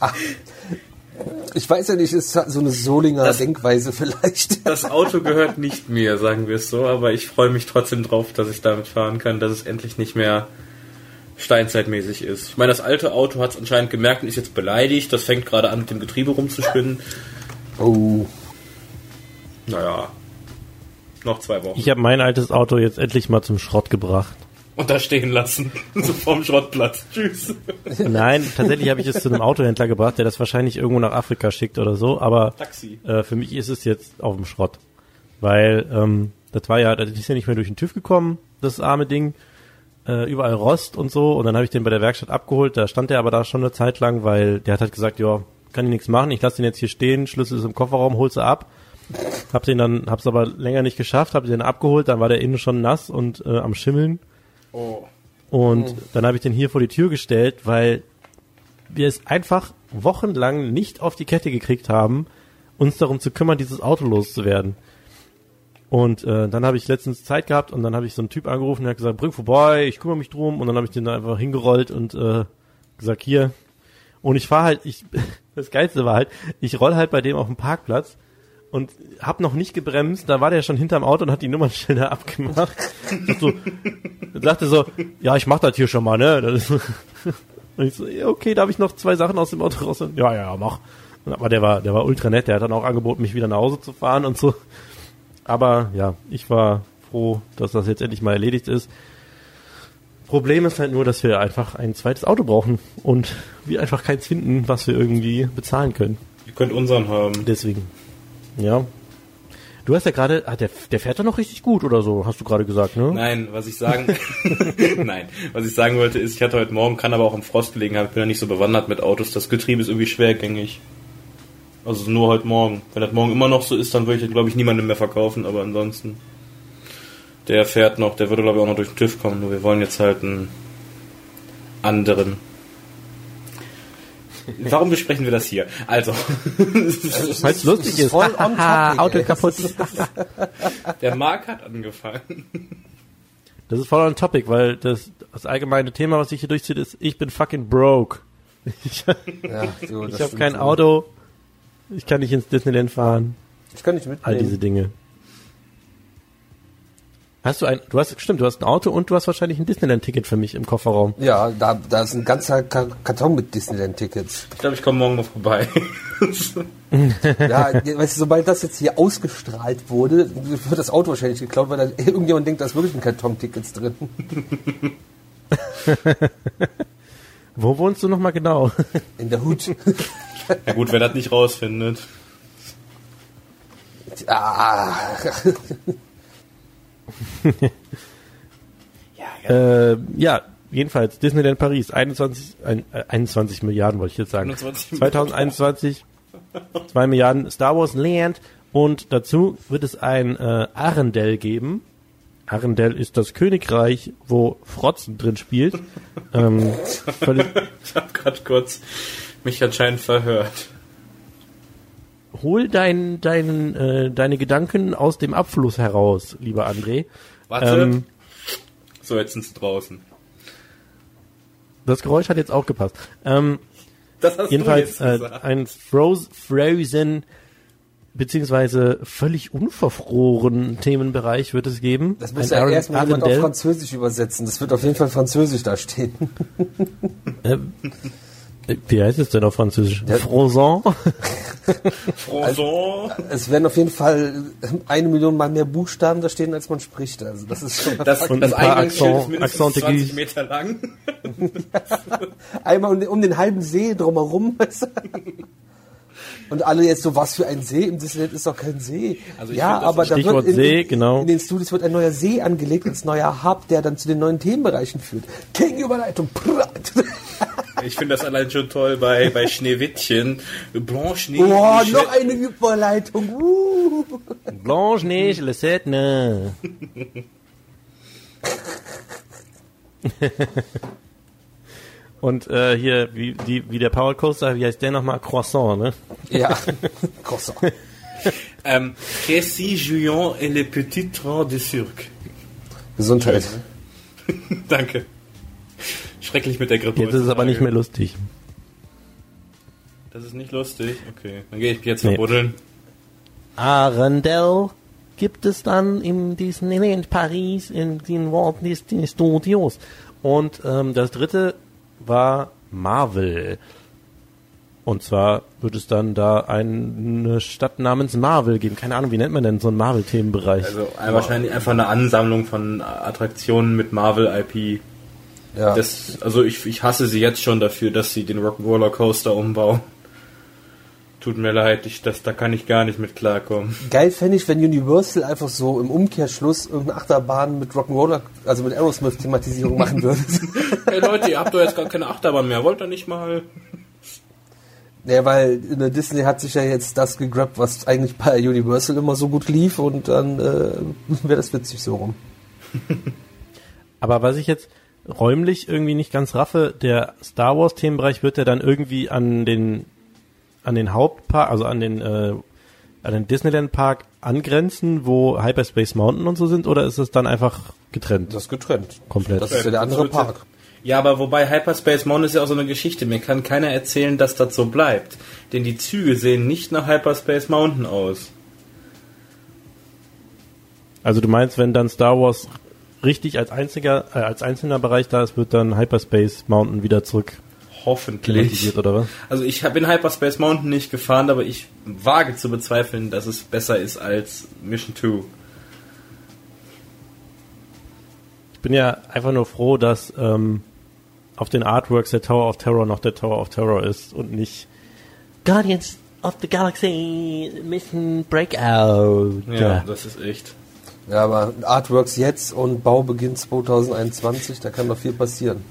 Ah, ich weiß ja nicht, ist so eine Solinger Das- Denkweise vielleicht. Das Auto gehört nicht mir, sagen wir es so, aber ich freue mich trotzdem drauf, dass ich damit fahren kann, dass es endlich nicht mehr steinzeitmäßig ist. Ich meine, das alte Auto hat es anscheinend gemerkt und ist jetzt beleidigt. Das fängt gerade an, mit dem Getriebe rumzuspinnen. Oh, Naja, noch zwei Wochen. Ich habe mein altes Auto jetzt endlich mal zum Schrott gebracht. Und da stehen lassen. so vorm Schrottplatz. Tschüss. Nein, tatsächlich habe ich es zu einem Autohändler gebracht, der das wahrscheinlich irgendwo nach Afrika schickt oder so, aber Taxi. äh, für mich ist es jetzt auf dem Schrott. Weil ähm, das war ja, das ist ja nicht mehr durch den TÜV gekommen, das arme Ding. Äh, überall Rost und so. Und dann habe ich den bei der Werkstatt abgeholt. Da stand der aber da schon eine Zeit lang, weil der hat halt gesagt, ja, kann ich nichts machen. Ich lasse den jetzt hier stehen, Schlüssel ist im Kofferraum, hol's ab. Hab den dann, hab's aber länger nicht geschafft, hab den abgeholt, dann war der innen schon nass und äh, am Schimmeln. Oh. Und dann habe ich den hier vor die Tür gestellt, weil wir es einfach wochenlang nicht auf die Kette gekriegt haben, uns darum zu kümmern, dieses Auto loszuwerden. Und äh, dann habe ich letztens Zeit gehabt und dann habe ich so einen Typ angerufen, der hat gesagt, bring vorbei, ich kümmere mich drum. Und dann habe ich den da einfach hingerollt und äh, gesagt, hier. Und ich fahre halt, ich, das Geilste war halt, ich roll halt bei dem auf dem Parkplatz und hab noch nicht gebremst, da war der schon hinterm Auto und hat die Nummernschilder abgemacht. So, sagte so, ja, ich mach das hier schon mal, ne? Und ich so, ja, okay, darf ich noch zwei Sachen aus dem Auto raus? Ja, ja, ja, mach. Aber der war, der war ultra nett, der hat dann auch angeboten, mich wieder nach Hause zu fahren und so. Aber ja, ich war froh, dass das jetzt endlich mal erledigt ist. Problem ist halt nur, dass wir einfach ein zweites Auto brauchen und wir einfach keins finden, was wir irgendwie bezahlen können. Ihr könnt unseren haben. Deswegen. Ja. Du hast ja gerade, ah, der, der fährt doch noch richtig gut oder so, hast du gerade gesagt, ne? Nein, was ich sagen, nein, was ich sagen wollte ist, ich hatte heute Morgen, kann aber auch im Frost gelegen haben, ich bin ja nicht so bewandert mit Autos, das Getriebe ist irgendwie schwergängig. Also nur heute Morgen. Wenn das morgen immer noch so ist, dann würde ich glaube ich, niemandem mehr verkaufen, aber ansonsten, der fährt noch, der würde, glaube ich, auch noch durch den TÜV kommen, nur wir wollen jetzt halt einen anderen. Warum besprechen wir das hier? Also, Weil es lustig ist. voll on topic, Auto kaputt. der Marc hat angefangen. Das ist voll on topic, weil das, das allgemeine Thema, was sich hier durchzieht, ist, ich bin fucking broke. Ich, ja, so, ich habe kein so. Auto, ich kann nicht ins Disneyland fahren, Ich kann nicht mitnehmen. all diese Dinge. Hast du ein, du hast, stimmt, du hast ein Auto und du hast wahrscheinlich ein Disneyland-Ticket für mich im Kofferraum. Ja, da, da ist ein ganzer Ka- Karton mit Disneyland-Tickets. Ich glaube, ich komme morgen mal vorbei. Ja, weißt du, sobald das jetzt hier ausgestrahlt wurde, wird das Auto wahrscheinlich geklaut, weil dann irgendjemand denkt, da ist wirklich ein Karton Tickets drin. Wo wohnst du nochmal genau? In der Hut. ja gut, wer das nicht rausfindet. ah, äh, ja, jedenfalls, Disneyland Paris, 21, ein, äh, 21 Milliarden wollte ich jetzt sagen. 21 2021, 2 Milliarden Star Wars Land und dazu wird es ein äh, Arendelle geben. Arendelle ist das Königreich, wo Frotzen drin spielt. ähm, Ich habe gerade kurz mich anscheinend verhört. Hol dein, dein, äh, deine Gedanken aus dem Abfluss heraus, lieber André. Warte. Ähm, so, jetzt sind sie draußen. das Geräusch hat jetzt auch gepasst. Ähm, Das hast jedenfalls du äh, jetzt gesagt. ein Froze, Frozen beziehungsweise völlig unverfroren Themenbereich wird es geben. Das muss ja erstmal jemand auf. Französisch übersetzen. Das wird auf jeden Fall Französisch da stehen. Äh, Wie heißt es denn auf Französisch? Frosan? Froson. Es werden auf jeden Fall eine Million mal mehr Buchstaben da stehen, als man spricht. Also das ist schon Das, Und das ein paar Eingangsschild ist Accent- mindestens Accent 20 aigu. Meter lang. einmal um, den- um den halben See drumherum. Und alle jetzt so, was für ein See? Im Disneyland ist doch kein See. Also ich ja, aber da Stichwort wird in, See, genau. in den Studios wird ein neuer See angelegt als neuer Hub, der dann zu den neuen Themenbereichen führt. King-Überleitung. Ich finde das allein schon toll bei, bei Schneewittchen. Blanche Boah, Neige. noch eine Überleitung. Uh. Blanche Neige, le sept nains. Und äh, hier, wie, die, wie der Power Coaster, wie heißt der nochmal? Croissant, ne? Ja, Croissant. Ähm, Cassie, Julian et les petits trains de Cirque. Gesundheit. Danke. Schrecklich mit der Grippe. Jetzt ist es aber nicht mehr lustig. Das ist nicht lustig. Okay, dann gehe ich jetzt Nee. verbuddeln. Arendelle gibt es dann im Disneyland Paris in den Walt Disney Studios. Und ähm, das dritte war Marvel. Und zwar wird es dann da eine Stadt namens Marvel geben. Keine Ahnung, wie nennt man denn so einen Marvel-Themenbereich? Also äh, wahrscheinlich einfach eine Ansammlung von Attraktionen mit Marvel IP. Ja. Das, also ich, ich hasse sie jetzt schon dafür, dass sie den Rock'n'Roller Coaster umbauen. Tut mir leid, ich, das, da kann ich gar nicht mit klarkommen. Geil fände ich, wenn Universal einfach so im Umkehrschluss irgendeine Achterbahn mit Rock'n'Roller, also mit Aerosmith-Thematisierung machen würde. Hey Leute, ihr habt doch jetzt gar keine Achterbahn mehr. Wollt ihr nicht mal? ja, weil in der Disney hat sich ja jetzt das gegrabt, was eigentlich bei Universal immer so gut lief und dann äh, wäre das witzig so rum. Aber was ich jetzt räumlich irgendwie nicht ganz raffe, der Star Wars Themenbereich wird ja dann irgendwie an den an den Hauptpark, also an den äh, an den Disneyland Park angrenzen, wo Hyperspace Mountain und so sind, oder ist es dann einfach getrennt? Das ist getrennt. Komplett. Das ist ja der andere Park. Ja, aber wobei Hyperspace Mountain ist ja auch so eine Geschichte. Mir kann keiner erzählen, dass das so bleibt. Denn die Züge sehen nicht nach Hyperspace Mountain aus. Also du meinst, wenn dann Star Wars richtig als einziger äh, als einzelner Bereich da ist, wird dann Hyperspace Mountain wieder zurück Hoffentlich. oder was? Also ich bin Hyperspace Mountain nicht gefahren, aber ich wage zu bezweifeln, dass es besser ist als Mission 2. Ich bin ja einfach nur froh, dass ähm, auf den Artworks der Tower of Terror noch der Tower of Terror ist und nicht Guardians of the Galaxy Mission Breakout. Ja, das ist echt. Ja, aber Artworks jetzt und Baubeginn 2021, da kann noch viel passieren.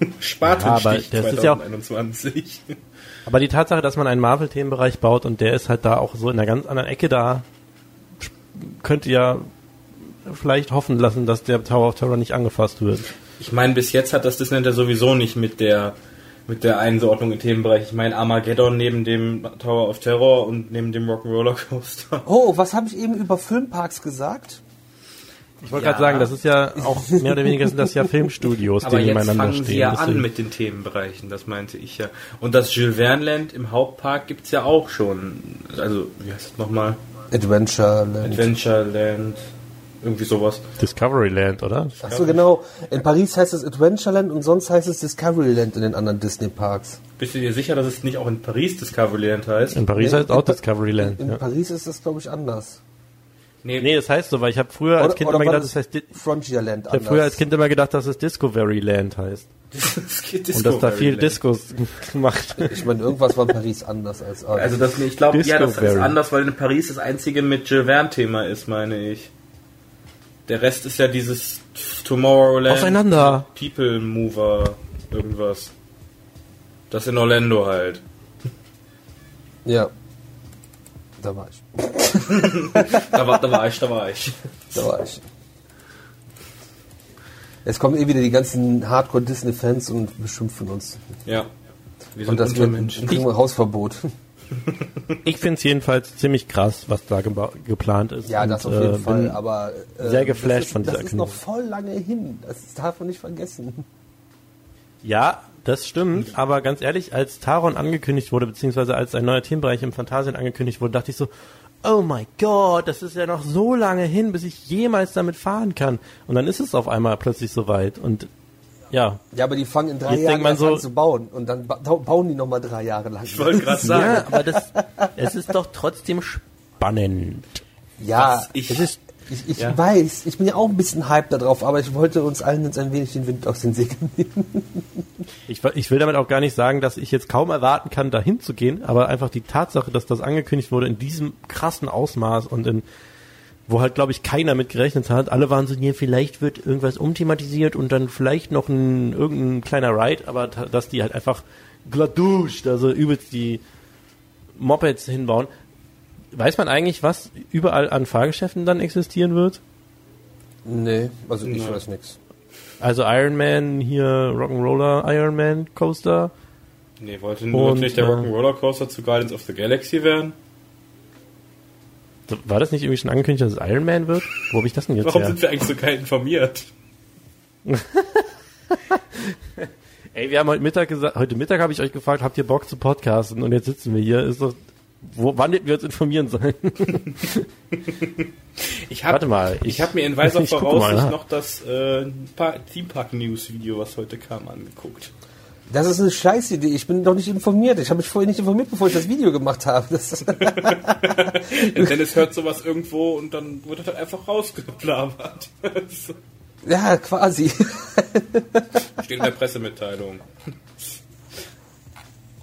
Spatenstich Ja, aber das ist ja auch- 2021. Aber die Tatsache, dass man einen Marvel-Themenbereich baut und der ist halt da auch so in einer ganz anderen Ecke da, könnte ja vielleicht hoffen lassen, dass der Tower of Terror nicht angefasst wird. Ich meine, bis jetzt hat das Disneyland ja sowieso nicht mit der mit der Einordnung im Themenbereich. Ich meine Armageddon neben dem Tower of Terror und neben dem Rock'n'Roller Coaster. Oh, was habe ich eben über Filmparks gesagt? Ich wollte Ja. gerade sagen, das ist ja auch mehr oder weniger sind das ja Filmstudios, Aber die jetzt nebeneinander fangen stehen. sie ja an mit den Themenbereichen, das meinte ich ja. Und das Jules Verne Land im Hauptpark gibt's ja auch schon. Also, wie heißt das nochmal? Adventureland. Adventureland, irgendwie sowas. Discoveryland, oder? Ach so, genau. In Paris heißt es Adventureland und sonst heißt es Discoveryland in den anderen Disney-Parks. Bist du dir sicher, dass es nicht auch in Paris Discoveryland heißt? In Paris Nee, heißt auch in Pa- Discoveryland. In Ja. Paris ist das, glaube ich, anders. Nee, das heißt so, weil ich habe früher als Oder- Kind oder immer gedacht, das heißt, Di- Frontierland ich habe früher als Kind immer gedacht, dass es Discoveryland heißt. Es geht Und dass da viel. Discos gemacht. Ich meine, irgendwas war in Paris anders als Also das, ich glaube, ja, das ist anders, weil in Paris das einzige mit Jules Verne-Thema ist, meine ich. Der Rest ist ja dieses Tomorrowland. Auseinander. People Mover, irgendwas. Das in Orlando halt. Ja. Da war ich. Da war, da war ich, da war ich. Da war ich. Jetzt kommen eh wieder die ganzen Hardcore-Disney-Fans und beschimpfen uns. Ja. Wir sind Und das wird, wir Hausverbot. Ich finde es jedenfalls ziemlich krass, was da geplant ist. Ja, Und, das auf jeden äh, Fall. Aber äh, sehr geflasht ist, von dieser Das ist noch voll lange hin. Das darf man nicht vergessen. Ja, das stimmt, aber ganz ehrlich, als Taron angekündigt wurde, beziehungsweise als ein neuer Themenbereich im Phantasien angekündigt wurde, dachte ich so, oh my God, das ist ja noch so lange hin, bis ich jemals damit fahren kann. Und dann ist es auf einmal plötzlich soweit. Und ja. Ja, aber die fangen in drei Jetzt Jahren erst so- an zu bauen und dann ba bauen die nochmal drei Jahre lang. Ich wollte gerade sagen, Ja, aber das, es ist doch trotzdem spannend. Ja, ich- es ist, ich, ich Ja. weiß, ich bin ja auch ein bisschen hype darauf, aber ich wollte uns allen jetzt ein wenig den Wind aus den Segeln nehmen. Ich, ich will damit auch gar nicht sagen, dass ich jetzt kaum erwarten kann, dahin zu gehen, aber einfach die Tatsache, dass das angekündigt wurde in diesem krassen Ausmaß und in, wo halt, glaube ich, keiner mit gerechnet hat. Alle waren so, nee, vielleicht wird irgendwas umthematisiert und dann vielleicht noch ein, irgendein kleiner Ride, aber dass die halt einfach glatt duscht, also übelst die Mopeds hinbauen. Weiß man eigentlich, was überall an Fahrgeschäften dann existieren wird? Nee, also ich Nee. weiß nix. Also Iron Man hier, Rock'n'Roller Iron Man Coaster. nee, wollte nur Und, nicht der äh, Rock'n'Roller Coaster zu Guardians of the Galaxy werden? War das nicht irgendwie schon angekündigt, dass es Iron Man wird? Wo habe ich das denn jetzt Warum her? sind wir eigentlich so geil informiert? Ey, wir haben heute Mittag gesagt, heute Mittag habe ich euch gefragt, habt ihr Bock zu podcasten? Und jetzt sitzen wir hier. Ist doch, wo, wann hätten wir uns informieren sollen? Ich hab, Warte mal, Ich, ich- habe mir in weiser Voraussicht noch das äh, Pa- Theme Park News Video, was heute kam, angeguckt. Das ist eine Scheißidee. Ich bin doch nicht informiert. Ich habe mich vorher nicht informiert, bevor ich das Video gemacht habe. Das Dennis hört sowas irgendwo und dann wird das halt einfach rausgeblabert. So. ja, quasi. Steht in der Pressemitteilung.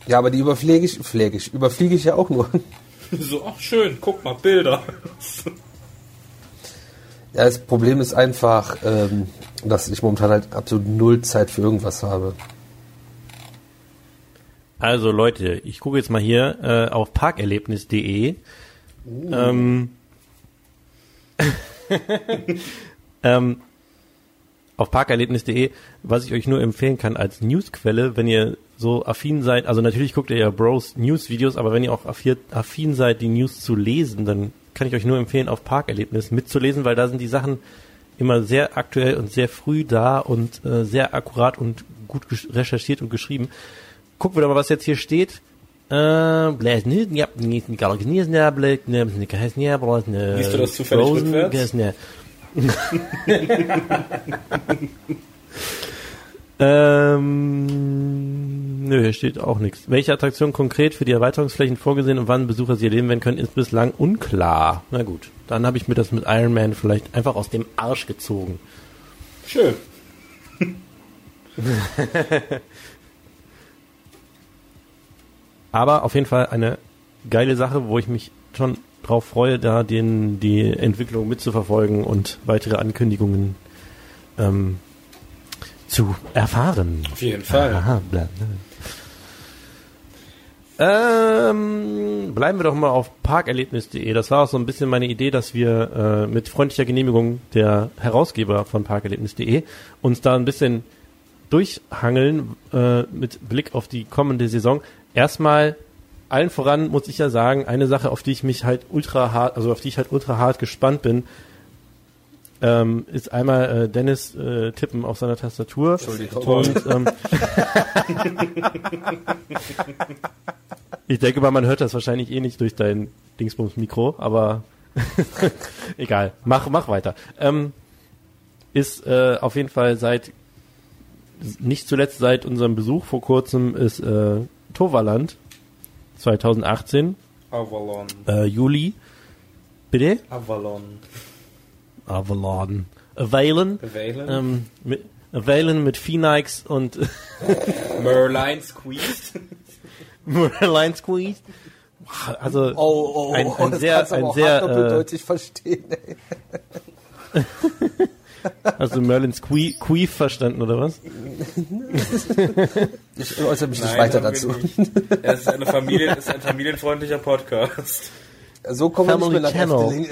Ja, aber die überfliege ich, pflege ich, überfliege ich ja auch nur. So, ach schön, guck mal, Bilder. Ja, das Problem ist einfach, ähm, dass ich momentan halt absolut null Zeit für irgendwas habe. Also Leute, ich gucke jetzt mal hier äh, auf parkerlebnis.de. Ähm, ähm, auf parkerlebnis.de, was ich euch nur empfehlen kann als Newsquelle, wenn ihr so affin seid, also natürlich guckt ihr ja Bros News-Videos, aber wenn ihr auch affin, seid, die News zu lesen, dann kann ich euch nur empfehlen, auf Parkerlebnis mitzulesen, weil da sind die Sachen immer sehr aktuell und sehr früh da und äh, sehr akkurat und gut recherchiert und geschrieben. Gucken wir doch mal, was jetzt hier steht. Äh, ja, Blick, ne, ne, Liest du das zufällig rückwärts? ähm, nö, hier steht auch nichts. Welche Attraktion konkret für die Erweiterungsflächen vorgesehen und wann Besucher sie erleben werden können, ist bislang unklar. Na gut, dann habe ich mir das mit Iron Man vielleicht einfach aus dem Arsch gezogen. Schön. Aber auf jeden Fall eine geile Sache, wo ich mich schon drauf freue, da den, die Entwicklung mitzuverfolgen und weitere Ankündigungen ähm, zu erfahren. Auf jeden Fall. Aha, bla, bla. Ähm, bleiben wir doch mal auf parkerlebnis.de. Das war auch so ein bisschen meine Idee, dass wir äh, mit freundlicher Genehmigung der Herausgeber von parkerlebnis.de uns da ein bisschen durchhangeln äh, mit Blick auf die kommende Saison. Erstmal allen voran muss ich ja sagen, eine Sache, auf die ich mich halt ultra hart, also auf die ich halt ultra hart gespannt bin, ähm, ist einmal äh, Dennis äh, tippen auf seiner Tastatur. Entschuldigung. Und, ähm, ich denke mal, man hört das wahrscheinlich eh nicht durch dein Dingsbums-Mikro, aber egal. Mach, mach weiter. Ähm, ist äh, auf jeden Fall seit, nicht zuletzt seit unserem Besuch vor kurzem, ist äh, Toverland 2018, Avalon. äh, Juli. Bitte? Avalon. Avalon. Avalen. Valen. Ähm, mit, Avalen mit Phoenix und Merline Squeezed. Line Squeeze. Also Oh, oh, ein, ein das sehr, kannst du aber ein auch sehr, hart äh, doppeldeutig verstehen. Ey. also Merlin Squee, Queef verstanden oder was? Ich äußere mich nicht Nein, weiter haben wir dazu. nicht. Es ist, eine Familie, es ist ein familienfreundlicher Podcast. So kommen wir nicht mehr nach. Efteling.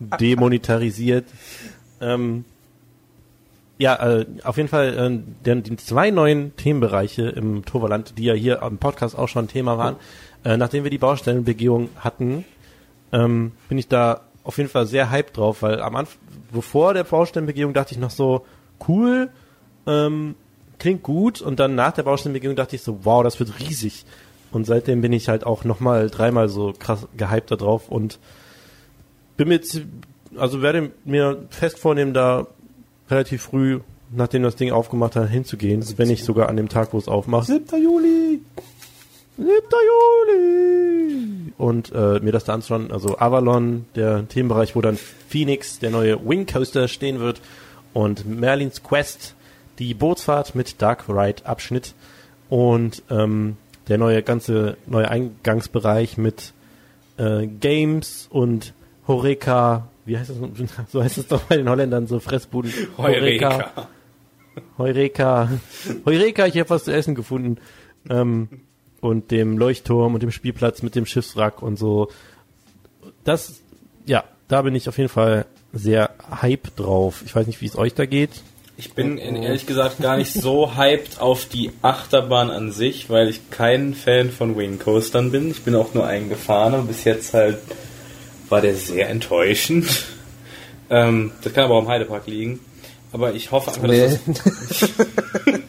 Demonetarisiert. Ähm, ja, äh, auf jeden Fall äh, denn die zwei neuen Themenbereiche im Toverland, die ja hier am Podcast auch schon Thema waren, äh, nachdem wir die Baustellenbegehung hatten, ähm, bin ich da auf jeden Fall sehr hyped drauf, weil am Anfang, bevor der Baustellenbegehung dachte ich noch so, cool, ähm, klingt gut und dann nach der Baustellenbegehung dachte ich so, wow, das wird riesig. Und seitdem bin ich halt auch nochmal dreimal so krass gehypt da drauf und bin mir also werde mir fest vornehmen, da relativ früh, nachdem das Ding aufgemacht hat, hinzugehen, wenn nicht sogar an dem Tag, wo es aufmacht. 7. Juli! 7. Juli! Und äh, mir das da anzuschauen, also Avalon, der Themenbereich, wo dann Phoenix, der neue Wing Coaster stehen wird und Merlins Quest, die Bootsfahrt mit Dark Ride Abschnitt und ähm, der neue ganze neue Eingangsbereich mit äh, Games und Horeca, wie heißt das? So heißt es doch bei den Holländern, so Fressbuden. Heureka. Heureka. Heureka, ich habe was zu essen gefunden. Ähm, und dem Leuchtturm und dem Spielplatz mit dem Schiffswrack und so. Das, ja, da bin ich auf jeden Fall sehr hype drauf. Ich weiß nicht, wie es euch da geht. Ich bin ehrlich gesagt gar nicht so hyped auf die Achterbahn an sich, weil ich kein Fan von Wing Coastern bin. Ich bin auch nur einen gefahren und bis jetzt halt war der sehr enttäuschend. Ähm, das kann aber auch im Heidepark liegen. Aber ich hoffe einfach, dass das,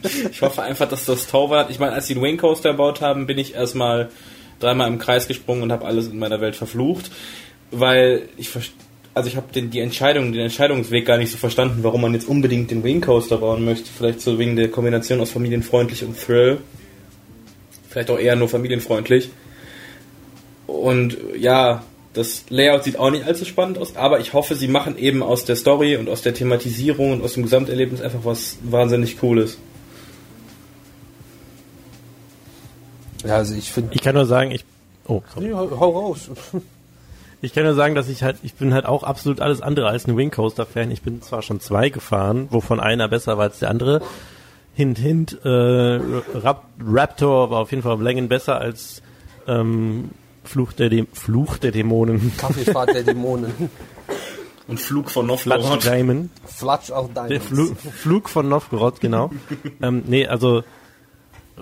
ich hoffe einfach, dass das Torwart. Ich meine, als sie den Wing Coaster gebaut haben, bin ich erstmal dreimal im Kreis gesprungen und habe alles in meiner Welt verflucht, weil ich also ich habe den die Entscheidung, den Entscheidungsweg gar nicht so verstanden, warum man jetzt unbedingt den Wing Coaster bauen möchte. Vielleicht so wegen der Kombination aus familienfreundlich und Thrill. Vielleicht auch eher nur familienfreundlich. Und ja, das Layout sieht auch nicht allzu spannend aus, aber ich hoffe, sie machen eben aus der Story und aus der Thematisierung und aus dem Gesamterlebnis einfach was wahnsinnig Cooles. Ja, also ich finde. Ich kann nur sagen, ich, oh, sorry. Nee, hau raus. Ich kann nur sagen, dass ich halt, ich bin halt auch absolut alles andere als ein Wing Coaster Fan. Ich bin zwar schon zwei gefahren, wovon einer besser war als der andere. Hint, hint, äh, Rap Raptor war auf jeden Fall um Längen besser als ähm, Fluch der, Dä Fluch der Dämonen. Kaffeefahrt der Dämonen. Und Flug von Flatsch Novgorod. Diamond. Flatsch auch Der dein. Flu Flug von Novgorod, genau. ähm, nee, also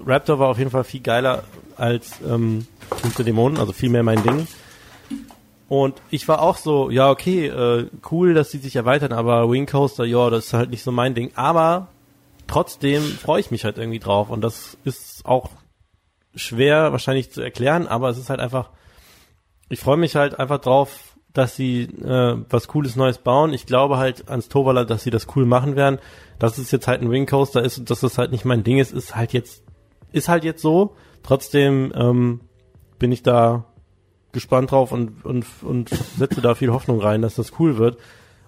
Raptor war auf jeden Fall viel geiler als ähm, Fluch der Dämonen, also viel mehr mein Ding. Und ich war auch so, ja, okay, äh, cool, dass sie sich erweitern, aber Wing Coaster, ja, das ist halt nicht so mein Ding. Aber trotzdem freue ich mich halt irgendwie drauf. Und das ist auch schwer wahrscheinlich zu erklären, aber es ist halt einfach, ich freue mich halt einfach drauf, dass sie äh, was Cooles Neues bauen. Ich glaube halt ans Tovala, dass sie das cool machen werden. Dass es jetzt halt ein Wing Coaster ist und dass das halt nicht mein Ding ist, ist halt jetzt, ist halt jetzt so. Trotzdem ähm, bin ich da gespannt drauf und, und, und setze da viel Hoffnung rein, dass das cool wird.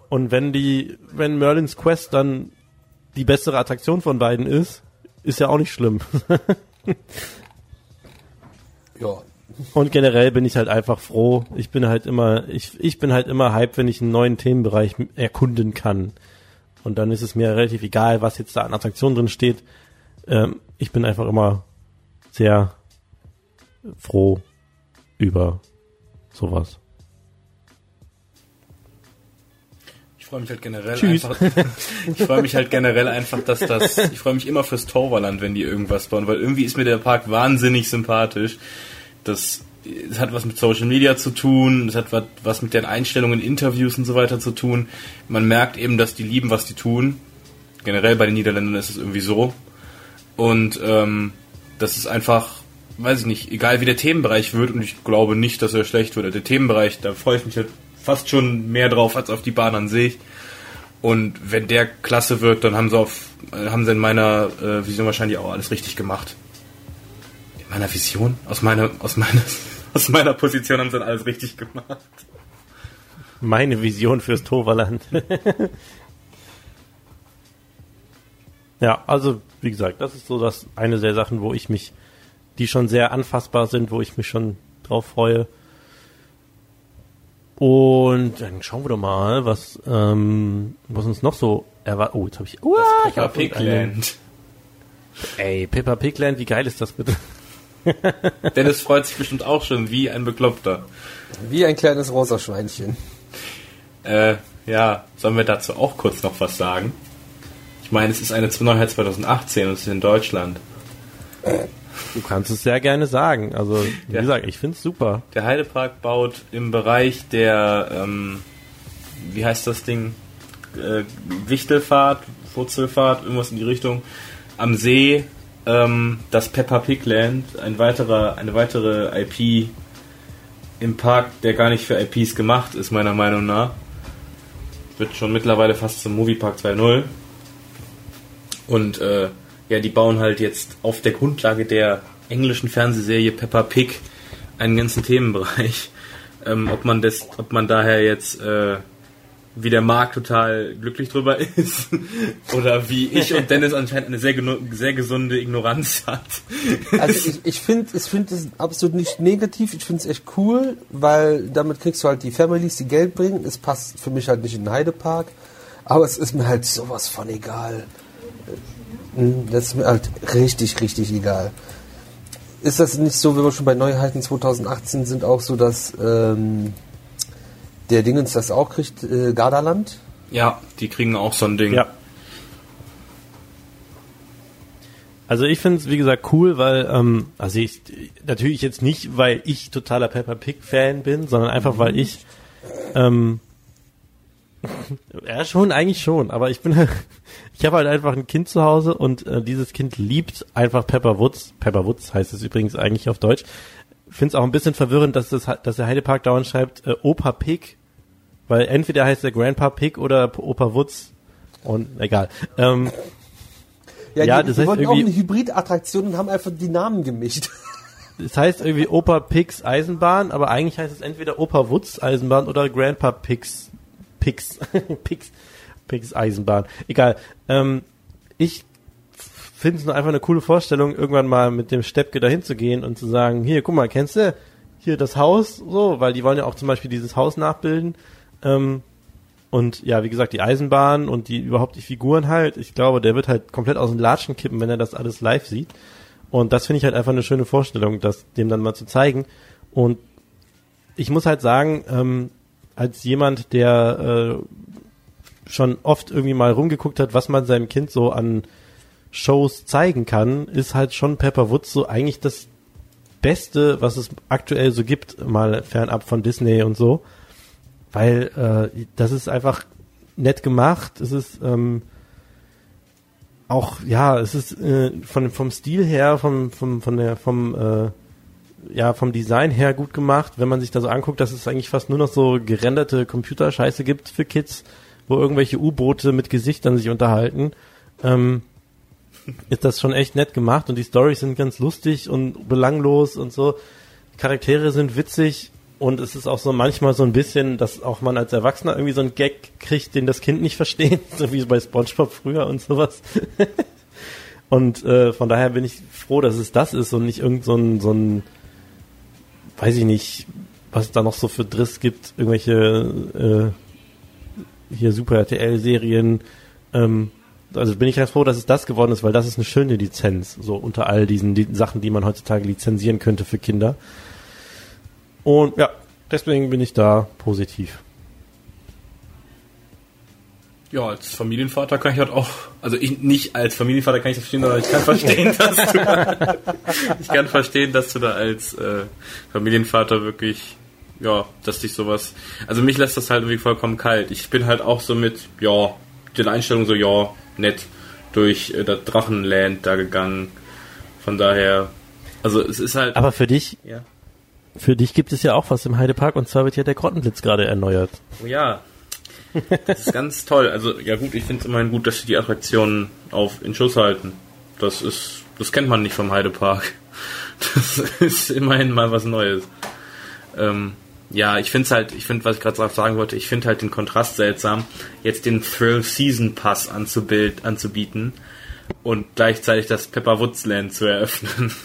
Und wenn die, wenn Merlins Quest dann die bessere Attraktion von beiden ist, ist ja auch nicht schlimm. Ja. Und generell bin ich halt einfach froh. Ich bin halt immer, ich, ich bin halt immer hype, wenn ich einen neuen Themenbereich erkunden kann. Und dann ist es mir relativ egal, was jetzt da an Attraktionen drin steht. Ähm, ich bin einfach immer sehr froh über sowas. Freue mich halt generell Tschüss. einfach. Ich freue mich halt generell einfach, dass das. Ich freue mich immer fürs Torvaland, wenn die irgendwas bauen, weil irgendwie ist mir der Park wahnsinnig sympathisch. Das, es hat was mit Social Media zu tun, es hat was, was mit deren Einstellungen, Interviews und so weiter zu tun. Man merkt eben, dass die lieben, was die tun. Generell bei den Niederländern ist es irgendwie so. Und ähm, das ist einfach, weiß ich nicht, egal wie der Themenbereich wird, und ich glaube nicht, dass er schlecht wird. Der Themenbereich, da freue ich mich halt fast schon mehr drauf als auf die Bahn an sich. Und wenn der klasse wird, dann haben sie auf, äh, haben sie in meiner äh, Vision wahrscheinlich auch alles richtig gemacht. In meiner Vision? Aus meiner, aus meiner, aus meiner Position haben sie dann alles richtig gemacht. Meine Vision fürs Toverland. ja, also wie gesagt, das ist so das eine der Sachen, wo ich mich, die schon sehr anfassbar sind, wo ich mich schon drauf freue. Und dann schauen wir doch mal, was, ähm, was uns noch so erwartet. Oh, jetzt habe ich. Uah, ich Peppa hab Pig irgendeinen- Land. Ey, Peppa Pigland, wie geil ist das bitte? Dennis freut sich bestimmt auch schon wie ein Bekloppter. Wie ein kleines rosa Schweinchen. Äh, ja, sollen wir dazu auch kurz noch was sagen? Ich meine, es ist eine Neuheit 2018 und es ist in Deutschland. Du kannst es sehr gerne sagen. Also, wie Ja. gesagt, ich find's super. Der Heidepark baut im Bereich der, ähm, wie heißt das Ding? Äh, Wichtelfahrt, Wurzelfahrt, irgendwas in die Richtung, am See ähm, dass Peppa Pig Land, ein weiterer, eine weitere IP im Park, der gar nicht für IPs gemacht ist, meiner Meinung nach. Wird schon mittlerweile fast zum Moviepark 2.0. Und äh, ja, die bauen halt jetzt auf der Grundlage der englischen Fernsehserie Peppa Pig einen ganzen Themenbereich. Ähm, ob man das, ob man daher jetzt äh, wie der Marc total glücklich drüber ist oder wie ich und Dennis anscheinend eine sehr, sehr gesunde Ignoranz hat. Also ich, ich finde ich find absolut nicht negativ, ich finde es echt cool, weil damit kriegst du halt die Families, die Geld bringen. Es passt für mich halt nicht in den Heidepark, aber es ist mir halt sowas von egal. Das ist mir halt richtig, richtig egal. Ist das nicht so, wenn wir schon bei Neuheiten 2018 sind, auch so, dass ähm, der Dingens das auch kriegt, äh, Gardaland? Ja, die kriegen auch so ein Ding. Ja. Also ich finde es, wie gesagt, cool, weil, ähm, also ich, natürlich jetzt nicht, weil ich totaler Peppa Pig-Fan bin, sondern einfach, weil ich, ähm, ja schon, eigentlich schon, aber ich bin halt, ich habe halt einfach ein Kind zu Hause und äh, dieses Kind liebt einfach Pepper Woods. Pepper Woods heißt es übrigens eigentlich auf Deutsch. Finde es auch ein bisschen verwirrend, dass, das, dass der Heidepark dauernd schreibt äh, Opa Pig weil entweder heißt der Grandpa Pig oder Opa Wutz. Und egal. Ähm, ja, ja, die, das die heißt wollten auch eine Hybridattraktion und haben einfach die Namen gemischt. Das heißt irgendwie Opa Pigs Eisenbahn, aber eigentlich heißt es entweder Opa Wutz Eisenbahn oder Grandpa Pigs Pigs Pigs Pigs Eisenbahn. Egal. Ähm, ich finde es nur einfach eine coole Vorstellung, irgendwann mal mit dem Steppke dahin zu gehen und zu sagen, hier, guck mal, kennst du hier das Haus? So, weil die wollen ja auch zum Beispiel dieses Haus nachbilden. Ähm, und ja, wie gesagt, die Eisenbahn und die überhaupt die Figuren halt, ich glaube, der wird halt komplett aus dem Latschen kippen, wenn er das alles live sieht. Und das finde ich halt einfach eine schöne Vorstellung, das dem dann mal zu zeigen. Und ich muss halt sagen, ähm, als jemand, der äh, schon oft irgendwie mal rumgeguckt hat, was man seinem Kind so an Shows zeigen kann, ist halt schon Pepper Woods so eigentlich das Beste, was es aktuell so gibt, mal fernab von Disney und so weil äh, das ist einfach nett gemacht. Es ist ähm, auch ja, es ist äh, von vom Stil her, vom vom von der vom äh, ja vom Design her gut gemacht. Wenn man sich da so anguckt, dass es eigentlich fast nur noch so gerenderte Computerscheiße gibt für Kids, wo irgendwelche U-Boote mit Gesichtern sich unterhalten. Ähm, ist das schon echt nett gemacht und die Storys sind ganz lustig und belanglos und so. Charaktere sind witzig und es ist auch so manchmal so ein bisschen, dass auch man als Erwachsener irgendwie so einen Gag kriegt, den das Kind nicht versteht, so wie bei SpongeBob früher und sowas. und äh, von daher bin ich froh, dass es das ist und nicht irgend so ein, so ein, weiß ich nicht, was es da noch so für Driss gibt, irgendwelche äh, hier Super RTL-Serien. Ähm, also bin ich ganz froh, dass es das geworden ist, weil das ist eine schöne Lizenz, so unter all diesen die Sachen, die man heutzutage lizenzieren könnte für Kinder. Und ja, deswegen bin ich da positiv. Ja, als Familienvater kann ich halt auch, also ich nicht als Familienvater kann ich das verstehen, aber ich kann verstehen, dass du, ich kann verstehen, dass du da als äh, Familienvater wirklich, ja, dass dich sowas, also mich lässt das halt irgendwie vollkommen kalt. Ich bin halt auch so mit, ja, den Einstellungen so, ja, nett durch äh, das Drachenland da gegangen. Von daher, also es ist halt. Aber für dich, ja. Für dich gibt es ja auch was im Heidepark und zwar wird ja der Grottenblitz gerade erneuert. Oh ja. Das ist ganz toll. Also, ja gut, ich finde es immerhin gut, dass sie die Attraktionen auf in Schuss halten. Das ist, das kennt man nicht vom Heidepark. Das ist immerhin mal was Neues. Ähm, ja, ich finde es halt, ich finde, was ich gerade sagen wollte, ich finde halt den Kontrast seltsam, jetzt den Thrill Season Pass anzubild, anzubieten und gleichzeitig das Pepper Woods Land zu eröffnen.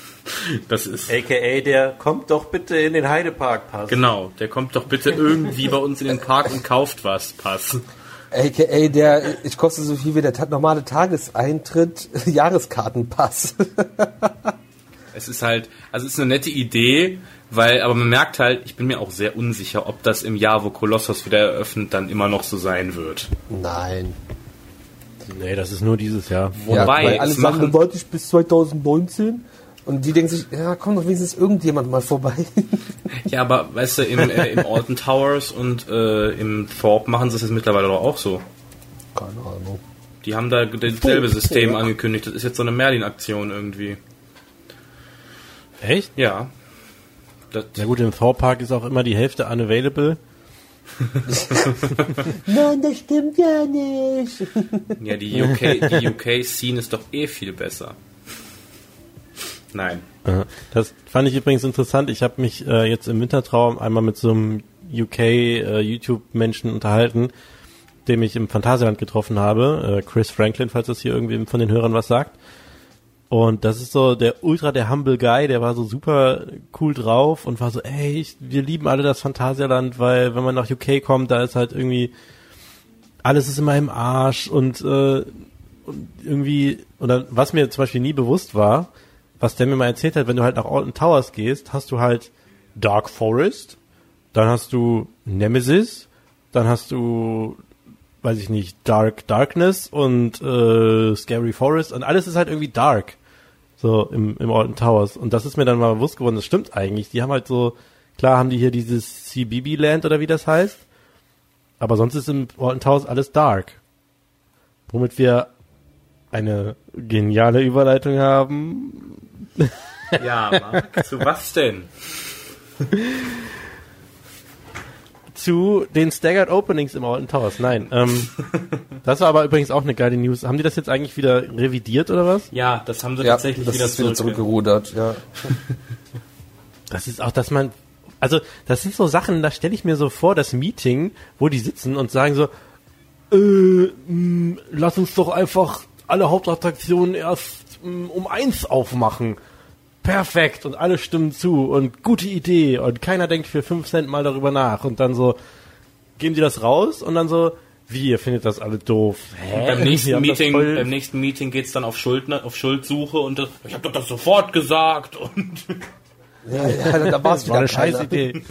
Das ist. AKA, der kommt doch bitte in den Heidepark Pass. Genau, der kommt doch bitte irgendwie bei uns in den Park und kauft was Pass. AKA, der, ich koste so viel wie der normale Tageseintritt, Jahreskartenpass. es ist halt, also es ist eine nette Idee, weil, aber man merkt halt, ich bin mir auch sehr unsicher, ob das im Jahr, wo Kolossos wieder eröffnet, dann immer noch so sein wird. Nein. Nee, das ist nur dieses Jahr. Wobei, ja, alle sagen, warte ich bis 2019 und die denken sich, ja, komm doch wenigstens irgendjemand mal vorbei. ja, aber weißt du, im, äh, im Alton Towers und äh, im Thorpe machen sie es jetzt mittlerweile doch auch so. Keine Ahnung. Die haben da dasselbe System angekündigt. Das ist jetzt so eine Merlin-Aktion irgendwie. Echt? Ja. Das, Ja gut, im V-Park ist auch immer die Hälfte unavailable. Nein, das stimmt ja nicht. ja, die UK, die UK-Scene ist doch eh viel besser. Nein. Das fand ich übrigens interessant. Ich habe mich äh, jetzt im Wintertraum einmal mit so einem UK äh, YouTube-Menschen unterhalten, dem ich im Phantasialand getroffen habe. Äh, Chris Franklin, falls das hier irgendwie von den Hörern was sagt. Und das ist so der ultra der humble Guy, der war so super cool drauf und war so, ey, ich, wir lieben alle das Phantasialand, weil wenn man nach UK kommt, da ist halt irgendwie alles ist immer im Arsch und, äh, und irgendwie, oder was mir zum Beispiel nie bewusst war, was der mir mal erzählt hat, wenn du halt nach Alton Towers gehst, hast du halt Dark Forest, dann hast du Nemesis, dann hast du, weiß ich nicht, Dark Darkness und äh, Scary Forest und alles ist halt irgendwie dark. So im, im Alton Towers. Und das ist mir dann mal bewusst geworden, das stimmt eigentlich. Die haben halt so, klar haben die hier dieses CBB Land oder wie das heißt, aber sonst ist im Alton Towers alles dark. Womit wir eine geniale Überleitung haben. Ja, Marc, zu was denn? zu den Staggered Openings im Alton Towers. Nein, ähm, das war aber übrigens auch eine geile News. Haben die das jetzt eigentlich wieder revidiert oder was? Ja, das haben sie Ja, tatsächlich das wieder, ist wieder zurück. zurückgerudert, ja. Das ist auch, dass man, also das sind so Sachen, da stelle ich mir so vor, das Meeting, wo die sitzen und sagen so, äh, mh, lass uns doch einfach alle Hauptattraktionen erst mh, um eins aufmachen. Perfekt und alle stimmen zu und gute Idee und keiner denkt für fünf Cent mal darüber nach und dann so geben die das raus und dann so, wie, ihr findet das alle doof. Hä? Beim nächsten, Meeting, voll- beim nächsten Meeting geht's dann auf, Schuldner, auf Schuldsuche und das, ich habe doch das sofort gesagt und Ja, ja, da war es Das war wieder eine scheiß Idee.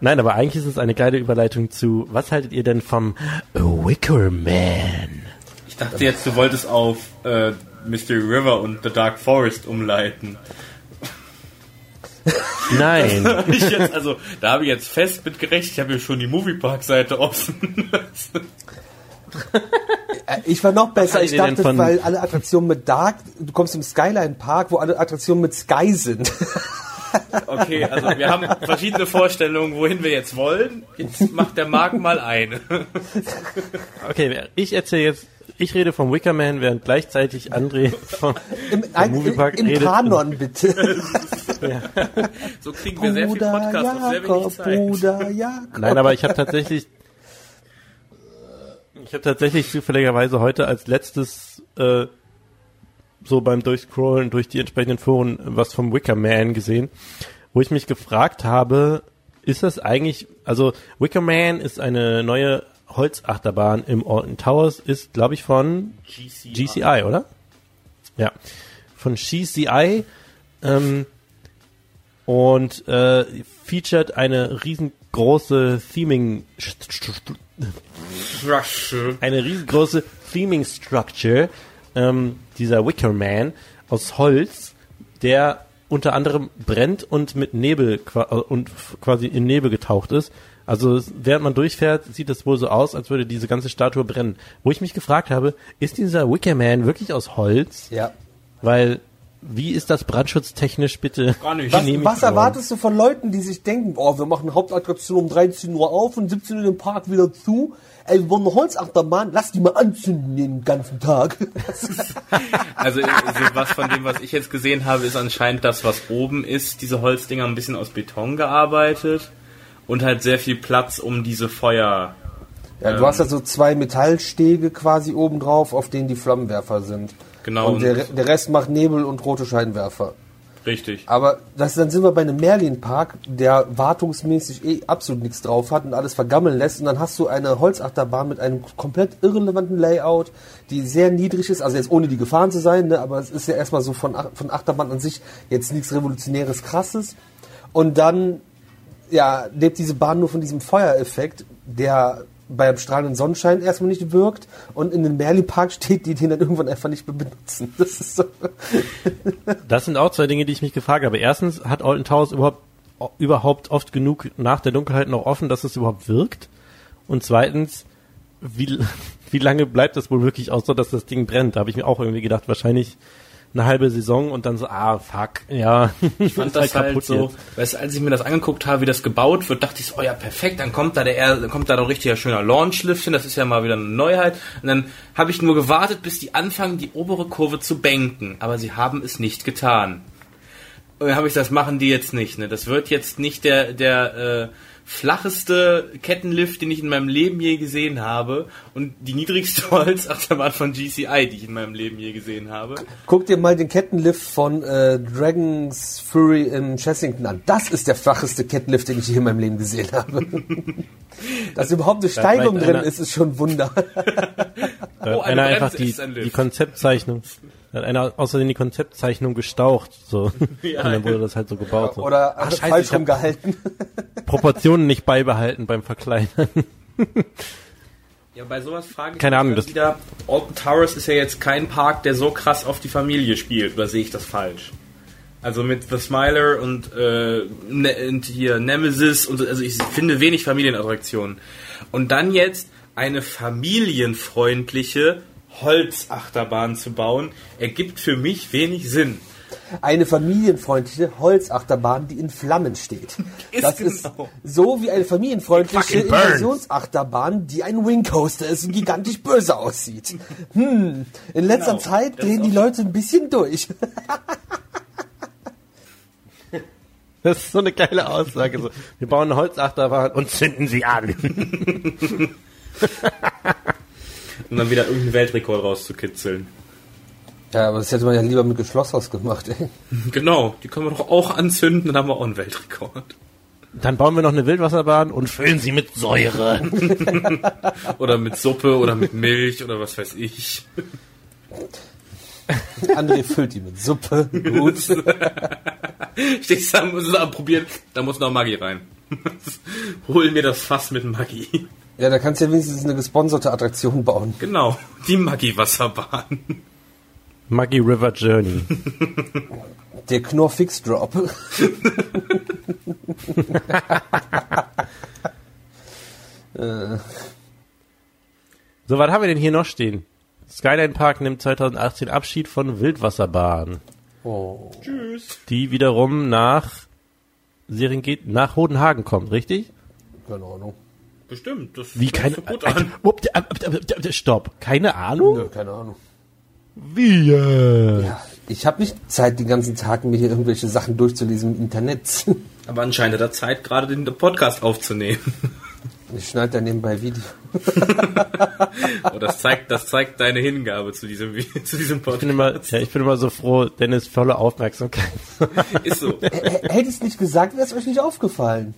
Nein, aber eigentlich ist es eine geile Überleitung zu, was haltet ihr denn vom Wicker Man? ich dachte jetzt, du wolltest auf äh, Mystery River und The Dark Forest umleiten. Nein. Ich jetzt, also, da habe ich jetzt fest mit gerechnet, ich habe hier schon die Moviepark-Seite offen. Äh, Ich war noch besser. Ich dachte, weil alle Attraktionen mit Dark, du kommst im Skyline Park, wo alle Attraktionen mit Sky sind. Okay, also wir haben verschiedene Vorstellungen, wohin wir jetzt wollen. Jetzt macht der Marc mal eine. Okay, ich erzähle jetzt, ich rede vom Wicker Man, während gleichzeitig André vom, Im, vom ein, Moviepark im redet. Kanon, bitte. So kriegen wir sehr viel Bruder Podcast auf sehr wenig Jakob, Zeit. Bruder Jakob. Nein, aber ich habe tatsächlich, ich habe tatsächlich zufälligerweise heute als letztes äh, so beim Durchscrollen durch die entsprechenden Foren was vom Wicker Man gesehen, wo ich mich gefragt habe, ist das eigentlich, also Wicker Man ist eine neue Holzachterbahn im Alton Towers, ist glaube ich von GCI, oder? Ja, von GCI ähm, und äh, featured eine riesengroße Theming eine riesengroße Theming Structure ähm, dieser Wicker Man aus Holz, der unter anderem brennt und mit Nebel äh, und quasi in Nebel getaucht ist. Also während man durchfährt, sieht es wohl so aus, als würde diese ganze Statue brennen. Wo ich mich gefragt habe, ist dieser Wicker Man wirklich aus Holz? Ja. Weil wie ist das brandschutztechnisch bitte Gar nicht. Was, was erwartest du von Leuten, die sich denken, oh, wir machen Hauptattraktion um 13 Uhr auf und 17 Uhr den Park wieder zu? Ey, wir wollen eine Holzachterbahn, lass die mal anzünden den ganzen Tag. Also so was von dem, was ich jetzt gesehen habe, ist anscheinend das, was oben ist. Diese Holzdinger ein bisschen aus Beton gearbeitet und halt sehr viel Platz, um diese Feuer. Ja, du hast ja so zwei Metallstege quasi oben drauf, auf denen die Flammenwerfer sind. Genau, Und der, und- der Rest macht Nebel und rote Scheinwerfer. Richtig. Aber das, dann sind wir bei einem Merlin-Park, der wartungsmäßig eh absolut nichts drauf hat und alles vergammeln lässt. Und dann hast du eine Holzachterbahn mit einem komplett irrelevanten Layout, die sehr niedrig ist. Also jetzt ohne die gefahren zu sein, ne? aber es ist ja erstmal so von, von Achterbahn an sich jetzt nichts Revolutionäres, Krasses. Und dann ja, lebt diese Bahn nur von diesem Feuereffekt, der beim strahlenden Sonnenschein erstmal nicht wirkt und in den Merlin-Park steht, die den dann irgendwann einfach nicht mehr benutzen. Das ist so. Das sind auch zwei Dinge, die ich mich gefragt habe. Erstens, hat Alton Towers überhaupt, überhaupt oft genug nach der Dunkelheit noch offen, dass es überhaupt wirkt? Und zweitens, wie, wie lange bleibt das wohl wirklich aus, so dass das Ding brennt? Da habe ich mir auch irgendwie gedacht, wahrscheinlich eine halbe Saison und dann so, ah, fuck, ja. Ich fand das halt so, weißt, als ich mir das angeguckt habe, wie das gebaut wird, dachte ich so, oh ja, perfekt, dann kommt da der, dann kommt da doch richtiger schöner Launchlift hin, das ist ja mal wieder eine Neuheit. Und dann habe ich nur gewartet, bis die anfangen, die obere Kurve zu banken, aber sie haben es nicht getan. Und dann habe ich das machen die jetzt nicht, ne? Das wird jetzt nicht der, der, äh, flacheste Kettenlift, den ich in meinem Leben je gesehen habe und die niedrigste Holzachterbahn von GCI, die ich in meinem Leben je gesehen habe. Guck dir mal den Kettenlift von äh, Dragon's Fury in Chessington an. Das ist der flacheste Kettenlift, den ich je in meinem Leben gesehen habe. Dass überhaupt eine Steigung drin ist, ist schon ein Wunder. Da hat einer einfach die, die Konzeptzeichnung, da hat einer außerdem die Konzeptzeichnung gestaucht, so. Ja. Und dann wurde das halt so gebaut. So. Oder Ach, hat scheiße, falsch rumgehalten. Proportionen nicht beibehalten beim Verkleinern. Ja, bei sowas frage ich Keine mich Ahnung, das- wieder, Alton Towers ist ja jetzt kein Park, der so krass auf die Familie spielt, oder sehe ich das falsch? Also mit The Smiler und, äh, ne und hier Nemesis und so, also ich finde wenig Familienattraktionen. Und dann jetzt eine familienfreundliche Holzachterbahn zu bauen, ergibt für mich wenig Sinn. Eine familienfreundliche Holzachterbahn, die in Flammen steht. Ist das genau. ist so wie eine familienfreundliche. Inversionsachterbahn, die ein Wingcoaster ist und gigantisch böse aussieht. Hm, in letzter Genau. Zeit Das drehen die Leute ein bisschen durch. Das ist so eine geile Aussage. So, wir bauen eine Holzachterbahn und zünden sie an. Um dann wieder irgendeinen Weltrekord rauszukitzeln. Ja, aber das hätte man ja lieber mit Geschlosshaus gemacht, ey. Genau, die können wir doch auch anzünden, dann haben wir auch einen Weltrekord. Dann bauen wir noch eine Wildwasserbahn und füllen sie mit Säure. Oder mit Suppe oder mit Milch oder was weiß ich. André füllt die mit Suppe. Gut. Stehst da, muss es probieren, da muss noch Maggi rein. Hol mir das Fass mit Maggi. Ja, da kannst du ja wenigstens eine gesponserte Attraktion bauen. Genau, die Maggi-Wasserbahn. Maggie River Journey. Der Knorr Fix Drop. äh, So, was haben wir denn hier noch stehen? Skyline Park nimmt 2018 Abschied von Wildwasserbahn, oh. Tschüss. die wiederum nach Serengeti, nach Hodenhagen kommt, richtig? Keine Ahnung. Bestimmt, das Wie keine sich gut an. Stopp, keine Ahnung? Nö, keine Ahnung. Wie? Ja, ich habe nicht Zeit, den ganzen Tag mir hier irgendwelche Sachen durchzulesen im Internet. Aber anscheinend hat er Zeit, gerade den Podcast aufzunehmen. Ich schneide da nebenbei Video. Und das zeigt, das zeigt deine Hingabe zu diesem, zu diesem Ich bin Podcast. immer, ja, ich bin immer so froh, Dennis volle Aufmerksamkeit. Ist so. Hättest nicht gesagt, wäre es euch nicht aufgefallen.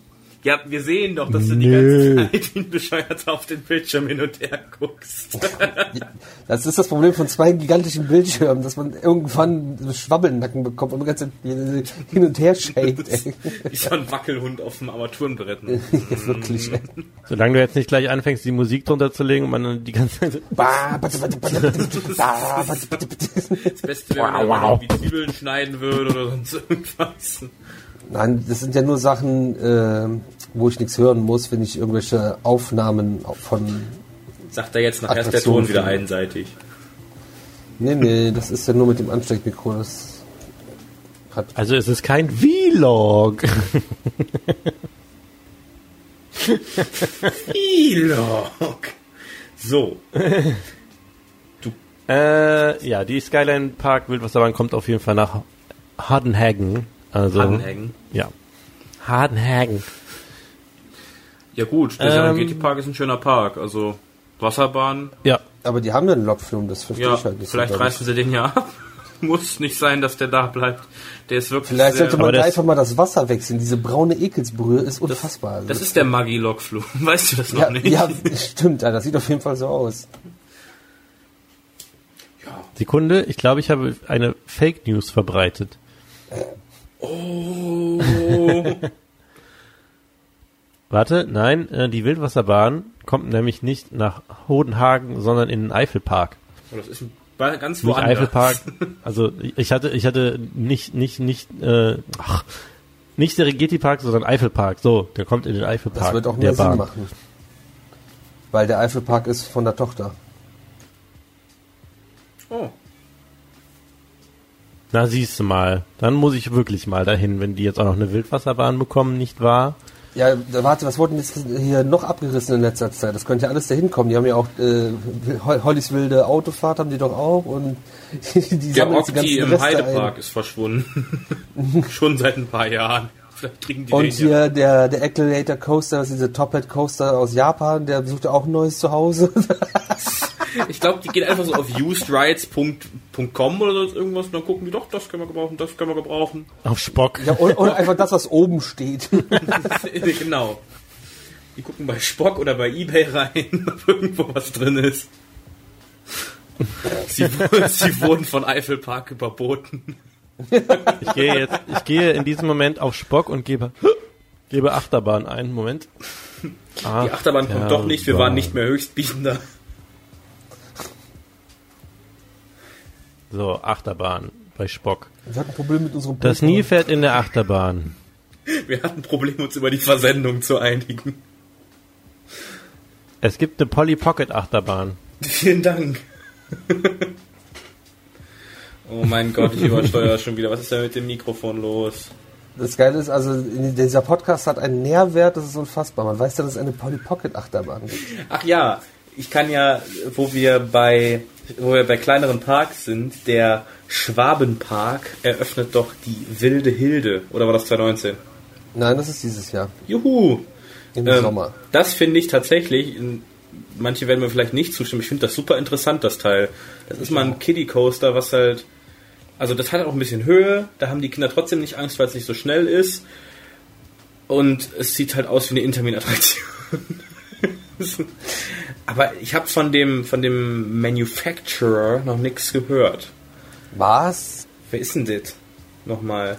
Ja, wir sehen doch, dass du Nö. die ganze Zeit wie ein auf den Bildschirm hin und her guckst. das ist das Problem von zwei gigantischen Bildschirmen, dass man irgendwann Schwabbeln Nacken bekommt und die ganze Zeit hin und her schält. Ich so ein Wackelhund auf dem Armaturenbrett. Ja, wirklich. Solange du jetzt nicht gleich anfängst, die Musik drunter zu legen und man dann die ganze Zeit... das Beste wäre, wenn man die Zwiebeln schneiden würde oder sonst irgendwas. Nein, das sind ja nur Sachen, äh, wo ich nichts hören muss, wenn ich irgendwelche Aufnahmen von. Sagt er jetzt, nachher ist der Ton wieder einseitig. Nee, nee, das ist ja nur mit dem Ansteckmikro. Das hat. also es ist kein Vlog. Vlog. So. äh, ja, die Skyline Park Wildwasserbahn kommt auf jeden Fall nach Hardenhagen. Also, Anhängen. ja. Hardenhagen. Ja gut, der Ähm, Serengeti Park ist ein schöner Park. Also Wasserbahn, Ja, Aber die haben ja einen Lokfilm, das verstehe ja, ich halt nicht. vielleicht so reißen sie den ja ab. Muss nicht sein, dass der da bleibt. Der ist wirklich Vielleicht sollte man da das- einfach mal das Wasser wechseln. Diese braune Ekelsbrühe ist unfassbar. Also Das ist der Maggi-Lokflug. Weißt du das noch ja, nicht? ja, stimmt, ja, das sieht auf jeden Fall so aus. Sekunde, ich glaube, ich habe eine Fake News verbreitet. Oh. Warte, nein, äh, die Wildwasserbahn kommt nämlich nicht nach Hodenhagen, sondern in den Eifelpark. Oh, das ist ganz Nicht woanders. Eifelpark. Also ich hatte, ich hatte nicht, nicht, nicht, äh, ach, nicht Serengeti Park, sondern Eifelpark. So, der kommt in den Eifelpark Das wird auch der mehr Sinn Bahn. machen. weil der Eifelpark ist von der Tochter. Oh. Na, siehst du mal. Dann muss ich wirklich mal dahin, wenn die jetzt auch noch eine Wildwasserbahn bekommen, nicht wahr? Ja, da- warte, was wurden jetzt hier noch abgerissen in letzter Zeit? Das könnte ja alles dahin kommen. Die haben ja auch äh, Hol- Hollys wilde Autofahrt haben die doch auch und die Der Okti im Reste Heidepark ein. ist verschwunden. Schon seit ein paar Jahren. Vielleicht kriegen die Und den ja. hier der, der Accelerator Coaster, das ist dieser Top-Hat Coaster aus Japan, der besucht ja auch ein neues Zuhause. Ich glaube, die gehen einfach so auf usedrides.com oder sonst irgendwas und dann gucken die doch, das können wir gebrauchen, das können wir gebrauchen. Auf Spock. ja, oder, oder einfach das, was oben steht. genau. Die gucken bei Spock oder bei Ebay rein, ob irgendwo was drin ist. Sie, sie wurden von Eifelpark überboten. Ich gehe jetzt, ich gehe in diesem Moment auf Spock und gebe, gebe Achterbahn ein. Moment. Ah, Die Achterbahn kommt doch nicht, wir waren nicht mehr Höchstbietender. So, Achterbahn bei Spock. Wir hatten ein Problem mit unserem Das Pokémon. Nilpferd in der Achterbahn. Wir hatten Probleme, uns über die Versendung zu einigen. Es gibt eine Polly Pocket Achterbahn. Vielen Dank. Oh mein Gott, ich übersteuere schon wieder. Was ist denn mit dem Mikrofon los? Das Geile ist, also dieser Podcast hat einen Nährwert, das ist unfassbar. Man weiß ja, dass es eine Polly Pocket Achterbahn gibt. Ach ja, ich kann ja, wo wir bei, wo wir bei kleineren Parks sind, der Schwabenpark eröffnet doch die Wilde Hilde. Oder war das 2019? Nein, das ist dieses Jahr. Juhu! Im Ähm, Sommer. Das finde ich tatsächlich, manche werden mir vielleicht nicht zustimmen, ich finde das super interessant, das Teil. Das ist mal ein Kiddie Coaster, was halt, also das hat auch ein bisschen Höhe, da haben die Kinder trotzdem nicht Angst, weil es nicht so schnell ist. Und es sieht halt aus wie eine Intermin-Attraktion. Aber ich habe von dem, von dem Manufacturer noch nichts gehört. Was? Wer ist denn das? Nochmal.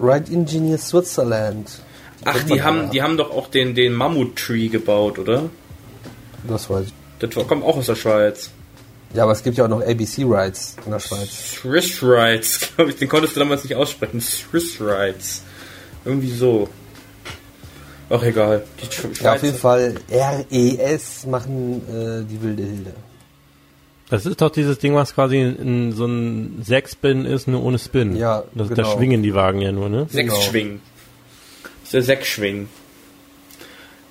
Ride Engineer Switzerland. Ach, die haben, die haben doch auch den, den Mammut-Tree gebaut, oder? Das weiß ich. Das kommt auch aus der Schweiz. Ja, aber es gibt ja auch noch ABC Rides in der Schweiz. Swiss Rides, glaube ich, den konntest du damals nicht aussprechen. Swiss Rides. Irgendwie so. Ach egal. Ja, auf jeden Fall RES machen äh, die wilde Hilde. Das ist doch dieses Ding, was quasi in so ein Sechs-Spin ist, nur ohne Spin. Ja, das, Da genau. schwingen schwingen die Wagen ja nur, ne? Genau. Sechsschwing. Das ist der Sechsschwing.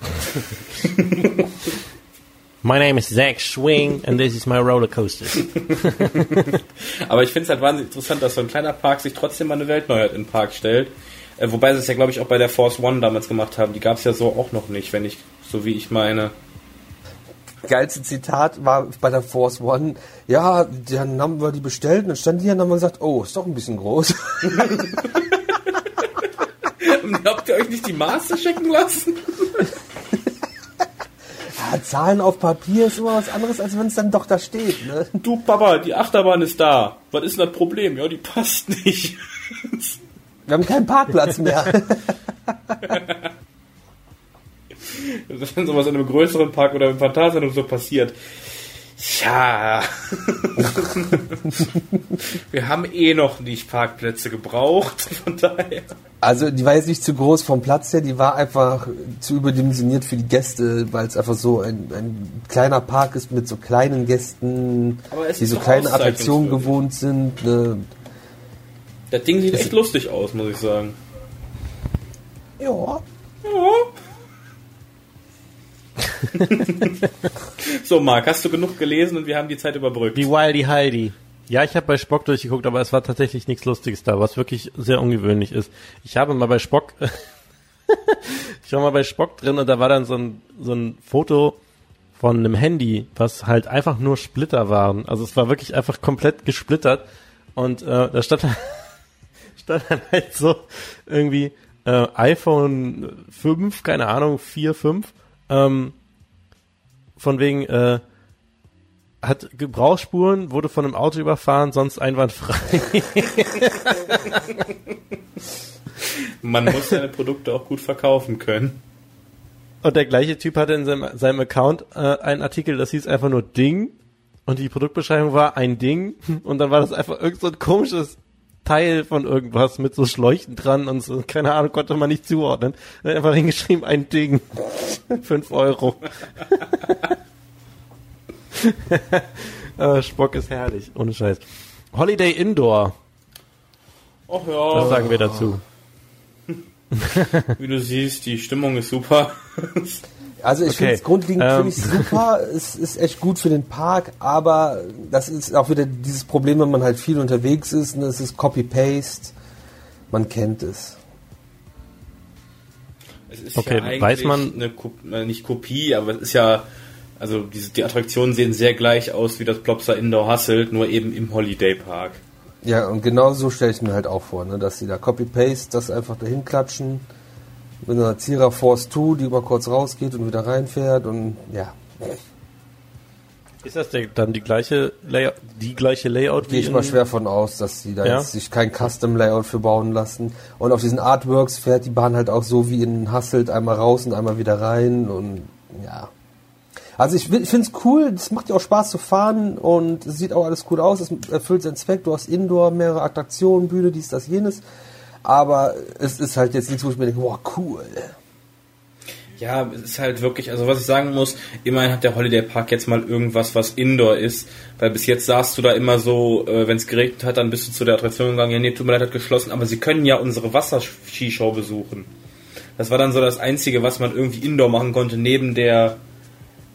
My name is Zach Schwing and this is my roller coaster. Aber ich finde es halt wahnsinnig interessant, dass so ein kleiner Park sich trotzdem mal eine Weltneuheit in den Park stellt. Äh, wobei sie es ja, glaube ich, auch bei der Force One damals gemacht haben. Die gab es ja so auch noch nicht, wenn ich, so wie ich meine. Geilste Zitat war bei der Force One. Ja, dann haben wir die bestellt und dann stand die hier und haben wir gesagt, oh, ist doch ein bisschen groß. Und habt ihr euch nicht die Maße schicken lassen? Ja, Zahlen auf Papier ist immer was anderes, als wenn es dann doch da steht. Ne? Du Papa, die Achterbahn ist da. Was ist denn das Problem? Ja, die passt nicht. Wir haben keinen Parkplatz mehr. Wenn sowas in einem größeren Park oder im Phantasialand so passiert. Ja. Wir haben eh noch nicht Parkplätze gebraucht, von daher. Also die war jetzt nicht zu groß vom Platz her, die war einfach zu überdimensioniert für die Gäste, weil es einfach so ein, ein kleiner Park ist mit so kleinen Gästen, die so kleine Attraktionen gewohnt sind. Ne? Das Ding sieht echt lustig aus, muss ich sagen. Ja. So, Marc, hast du genug gelesen und wir haben die Zeit überbrückt. Wie Wildy Heidi. Ja, ich habe bei Spock durchgeguckt, aber es war tatsächlich nichts Lustiges da, was wirklich sehr ungewöhnlich ist. Ich habe mal bei Spock, ich war mal bei Spock drin und da war dann so ein, so ein Foto von einem Handy, was halt einfach nur Splitter waren. Also es war wirklich einfach komplett gesplittert und äh, da stand, stand dann halt so irgendwie äh, iPhone 5, keine Ahnung, 4, 5, ähm, von wegen, äh, hat Gebrauchsspuren, wurde von einem Auto überfahren, sonst einwandfrei. Man muss seine Produkte auch gut verkaufen können. Und der gleiche Typ hatte in seinem, seinem Account äh, einen Artikel, das hieß einfach nur Ding. Und die Produktbeschreibung war ein Ding. Und dann war das einfach irgend so ein komisches Teil von irgendwas mit so Schläuchen dran und so. Keine Ahnung, konnte man nicht zuordnen. Hat einfach hingeschrieben, ein Ding. Fünf Euro. äh, Spock ist herrlich, ohne Scheiß. Holiday Indoor. Ach ja. Was sagen wir dazu? Wie du siehst, die Stimmung ist super. Also ich Okay, finde es grundlegend ähm. finde ich super, es ist echt gut für den Park, aber das ist auch wieder dieses Problem, wenn man halt viel unterwegs ist, ne, es ist Copy-Paste, man kennt es. Es ist Okay, ja eigentlich weiß man- eine Ko äh, nicht Kopie, aber es ist ja, also diese, die Attraktionen sehen sehr gleich aus wie das Plopsa Indoor Hasselt, nur eben im Holiday Park. Ja, und genau so stelle ich mir halt auch vor, ne, dass sie da Copy-Paste, das einfach dahin klatschen, mit einer Zierer Force 2, die mal kurz rausgeht und wieder reinfährt und ja, Ist das dann die gleiche Layout, die gleiche Layout gehe ich mal schwer von aus, dass sie da Ja? jetzt sich kein Custom-Layout für bauen lassen. Und auf diesen Artworks fährt die Bahn halt auch so wie in Hasselt, einmal raus und einmal wieder rein und ja. Also ich, ich finde es cool, es macht ja auch Spaß zu fahren und es sieht auch alles cool aus, es erfüllt seinen Zweck, du hast Indoor, mehrere Attraktionen, Bühne, dies, das, jenes. Aber es ist halt jetzt nichts, wo ich mir denke, wow, cool. Ja, es ist halt wirklich, also was ich sagen muss, immerhin hat der Holiday Park jetzt mal irgendwas, was Indoor ist, weil bis jetzt saßt du da immer so, äh, wenn es geregnet hat, dann bist du zu der Attraktion gegangen, ja nee, tut mir leid, hat geschlossen, aber sie können ja unsere Wasserskishow besuchen. Das war dann so das Einzige, was man irgendwie Indoor machen konnte, neben der,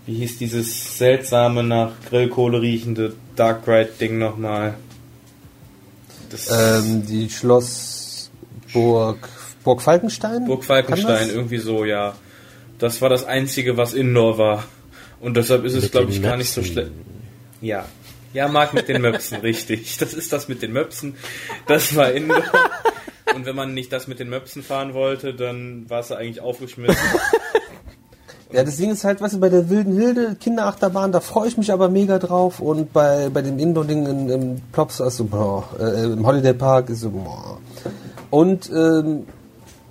wie hieß dieses seltsame nach Grillkohle riechende Dark Ride Ding nochmal. Das Ähm, die Schlossburg Burg Falkenstein? Burg Falkenstein, irgendwie so, ja. Das war das Einzige, was Indoor war. Und deshalb ist es, glaube ich, gar nicht so schlecht. Ja. Ja, Marc mit den Möpsen, richtig. Das ist das mit den Möpsen. Das war Indoor. Und wenn man nicht das mit den Möpsen fahren wollte, dann war es eigentlich aufgeschmissen. Ja, das Ding ist halt, weißt du, bei der Wilden Hilde Kinderachterbahn, da freue ich mich aber mega drauf und bei, bei dem Indoor-Ding in- im Plops, also boah, äh, im Holiday Park ist so, boah. Und, ähm,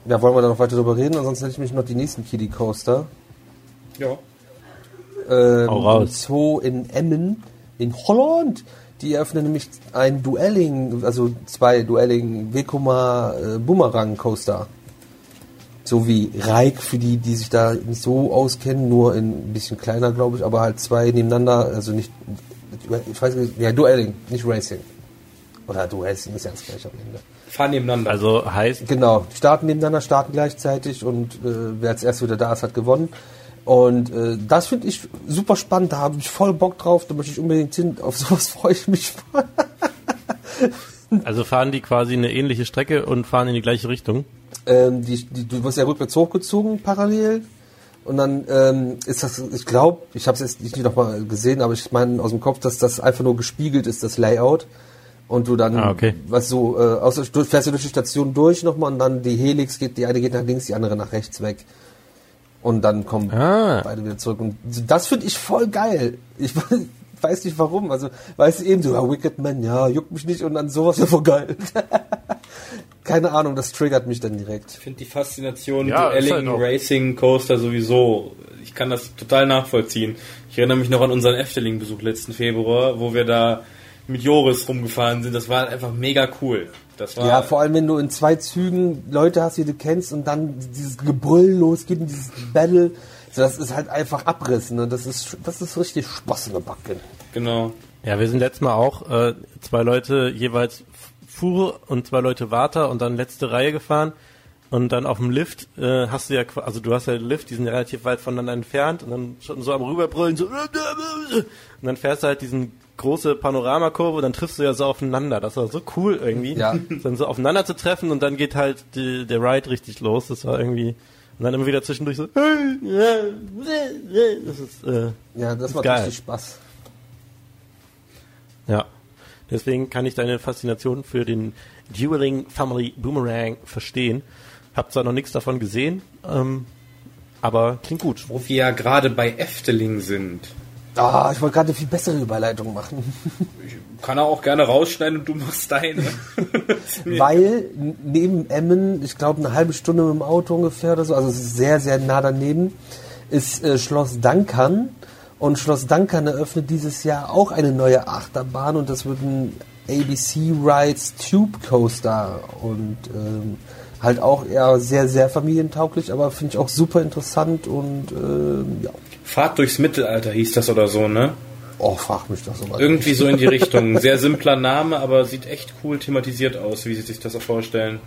ja, wollen wir da noch weiter drüber reden, ansonsten hätte ich mich noch die nächsten Kiddie Coaster. ja. Ähm, Hau raus. so in Emmen, in Holland. Die eröffnen nämlich ein Duelling, also zwei Duelling Vekoma äh, Boomerang Coaster. So wie Reik für die, die sich da nicht so auskennen, nur in ein bisschen kleiner, glaube ich, aber halt zwei nebeneinander, also nicht, ich weiß nicht, ja, Duelling, nicht Racing. Oder Duelling ist ja das gleiche am Ende. Fahren nebeneinander. Also heißt, Genau, die starten nebeneinander, starten gleichzeitig und äh, wer als erst wieder da ist, hat gewonnen. Und äh, das finde ich super spannend, da habe ich voll Bock drauf, da möchte ich unbedingt hin, auf sowas freue ich mich also fahren die quasi eine ähnliche Strecke und fahren in die gleiche Richtung. ähm, die, die, du wirst ja rückwärts hochgezogen parallel und dann ähm, ist das, ich glaube, ich habe es jetzt nicht nochmal gesehen, aber ich meine aus dem Kopf, dass das einfach nur gespiegelt ist, das Layout. Und du dann, Ah, okay. was so, äh, außer, du fährst du durch die Station durch nochmal und dann die Helix geht, die eine geht nach links, die andere nach rechts weg. Und dann kommen Ah. beide wieder zurück. Und das finde ich voll geil. Ich weiß nicht warum. Also, weißt du eben so, ja, Wicked Man, ja, juckt mich nicht und dann sowas wäre voll geil. Keine Ahnung, das triggert mich dann direkt. Ich finde die Faszination Ja, Duelling halt Racing Coaster sowieso. Ich kann das total nachvollziehen. Ich erinnere mich noch an unseren Efteling-Besuch letzten Februar, wo wir da mit Joris rumgefahren sind. Das war einfach mega cool. Das war Ja, vor allem wenn du in zwei Zügen Leute hast, die du kennst und dann dieses Gebrüll losgeht und dieses Battle. So, das ist halt einfach Abriss, ne? Das ist, das ist richtig Spaß in der Backe. genau. Ja, wir sind letztes Mal auch äh, zwei Leute jeweils Fuhre und zwei Leute Warter und dann letzte Reihe gefahren. Und dann auf dem Lift äh, hast du ja, also du hast ja den Lift, die sind ja relativ weit voneinander entfernt und dann schon so am rüberbrüllen, so und dann fährst du halt diesen große Panoramakurve dann triffst du ja so aufeinander. Das war so cool irgendwie. Ja. Dann so aufeinander zu treffen und dann geht halt die, der Ride richtig los. Das war irgendwie und dann immer wieder zwischendurch so. Das ist äh, Ja, das macht geil. richtig Spaß. Ja. Deswegen kann ich deine Faszination für den Dueling Family Boomerang verstehen. Hab zwar noch nichts davon gesehen, ähm, aber klingt gut. Wo wir ja gerade bei Efteling sind. Ah, ich wollte gerade eine viel bessere Überleitung machen. Kann er auch gerne rausschneiden und du machst deine. Weil neben Emmen, ich glaube eine halbe Stunde mit dem Auto ungefähr oder so, also es ist sehr, sehr nah daneben, ist äh, Schloss Dankern. Und Schloss Dankern eröffnet dieses Jahr auch eine neue Achterbahn und das wird ein ABC Rides Tube Coaster und ähm, halt auch eher sehr, sehr familientauglich, aber finde ich auch super interessant und ähm, ja. Fahrt durchs Mittelalter hieß das oder so, ne? Oh, frag mich doch sowas. Irgendwie so in die Richtung. Sehr simpler Name, aber sieht echt cool thematisiert aus, wie sie sich das so vorstellen.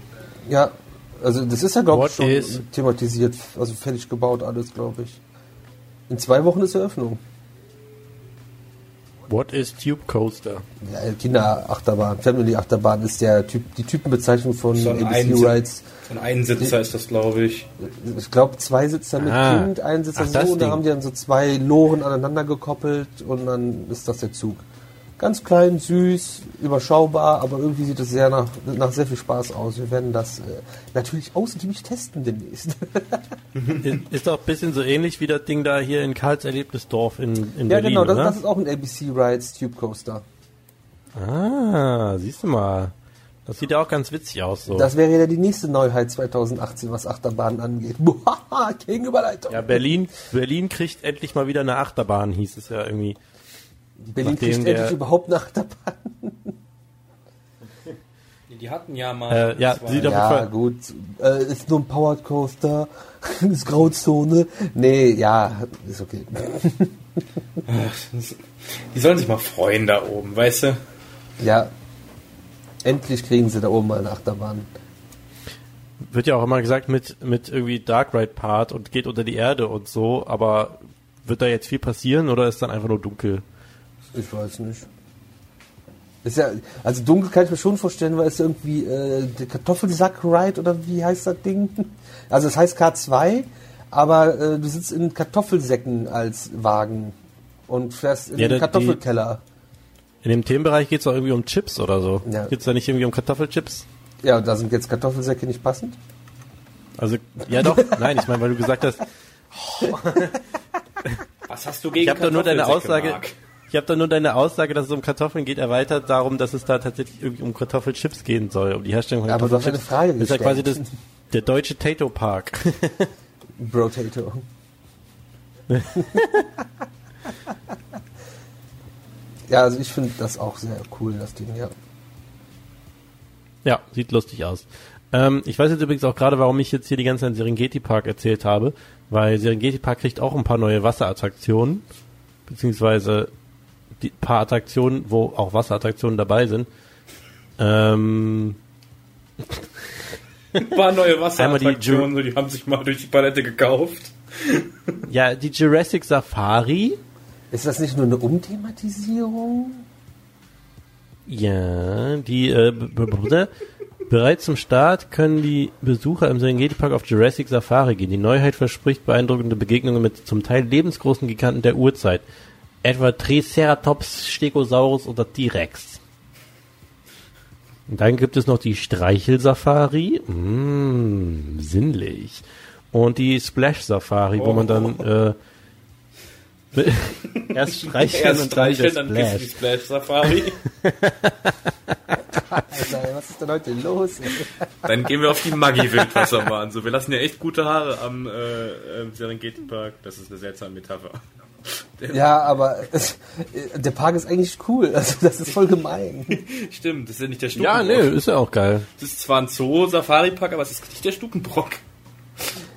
Ja, also das ist ja, glaube ich, schon is- thematisiert, also fertig gebaut alles, glaube ich. In zwei Wochen ist Eröffnung. What is Tube Coaster? Ja, Kinderachterbahn, Family Achterbahn ist der Typ, die Typenbezeichnung von So ABC Rides. So ein Einsitzer ist das, glaube ich. Ich glaube, zwei Sitzer mit Ah. Kind, ein Sitzer Ach, so, und da haben die dann so zwei Loren aneinander gekoppelt und dann ist das der Zug. Ganz klein, süß, überschaubar, aber irgendwie sieht es sehr nach, nach sehr viel Spaß aus. Wir werden das äh, natürlich ausgiebig testen demnächst. Ist- Ist doch ein bisschen so ähnlich wie das Ding da hier in Karls Erlebnisdorf in, in ja, Berlin, genau, das, oder? das ist auch ein ABC Rides Tube Coaster. ah, siehst du mal. Das sieht ja auch ganz witzig aus so. Das wäre ja die nächste Neuheit 2018, was Achterbahnen angeht. Boah, Gegenüberleitung. ja, Berlin, Berlin kriegt endlich mal wieder eine Achterbahn, hieß es ja irgendwie. Berlin nachdem kriegt der- endlich überhaupt eine Achterbahn. Die hatten ja mal. Äh, ja, sieht Ja, gut. Äh, ist nur ein Powered Coaster. ist Grauzone. Nee, ja, ist okay. Die sollen sich mal freuen da oben, weißt du? Ja. Endlich kriegen sie da oben mal eine Achterbahn. Wird ja auch immer gesagt mit, mit irgendwie Dark Ride Part und geht unter die Erde und so, aber wird da jetzt viel passieren oder ist dann einfach nur dunkel? Ich weiß nicht. Ist ja, also dunkel kann ich mir schon vorstellen, weil es irgendwie äh, der Kartoffelsack-Ride oder wie heißt das Ding? Also es heißt K2, aber äh, du sitzt in Kartoffelsäcken als Wagen und fährst in Ja, den Kartoffelkeller. In dem Themenbereich geht es auch irgendwie um Chips oder so. Ja. Geht es da nicht irgendwie um Kartoffelchips? Ja, und da sind jetzt Kartoffelsäcke nicht passend. Also, ja doch, nein, ich meine, weil du gesagt hast, Was hast du gegen ich habe da nur deine Aussage, Marc? ich habe da nur deine Aussage, dass es um Kartoffeln geht, erweitert darum, dass es da tatsächlich irgendwie um Kartoffelchips gehen soll, um die Herstellung von Aber du hast Kartoffelchips. eine Frage Das ist ja quasi das, gestellt. der deutsche Tato Park. Brotato. ja, also ich finde das auch sehr cool, das Ding, ja. Ja, sieht lustig aus. Ähm, ich weiß jetzt übrigens auch gerade, warum ich jetzt hier die ganze Zeit Serengeti Park erzählt habe, weil Serengeti Park kriegt auch ein paar neue Wasserattraktionen, beziehungsweise die paar Attraktionen, wo auch Wasserattraktionen dabei sind. Ähm, Ein paar neue Wasserattraktionen, so, die haben sich mal durch die Palette gekauft. ja, die Jurassic Safari, Ist das nicht nur eine Umthematisierung? ja, die äh, bereits zum Start können die Besucher im Serengeti Park auf Jurassic Safari gehen. Die Neuheit verspricht beeindruckende Begegnungen mit zum Teil lebensgroßen Giganten der Urzeit, etwa Triceratops, Stegosaurus oder T-Rex. Dann gibt es noch die Streichel-Safari, mm, sinnlich, und die Splash-Safari, wo man dann äh, erst streicheln Erst und dann streicheln, dann die Splash. Splash Safari. Alter, was ist denn heute los? Dann gehen wir auf die Maggi-Wildwasserbahn. So, wir lassen ja echt gute Haare am äh, im Serengeti Park. Das ist eine seltsame Metapher. Ja, aber es, äh, der Park ist eigentlich cool. Also das ist voll gemein. Stimmt, das ist ja nicht der Ja, Stukenbrock. nee, ist ja auch geil. Das ist zwar ein Zoo-Safari-Park, aber es ist nicht der Stukenbrock.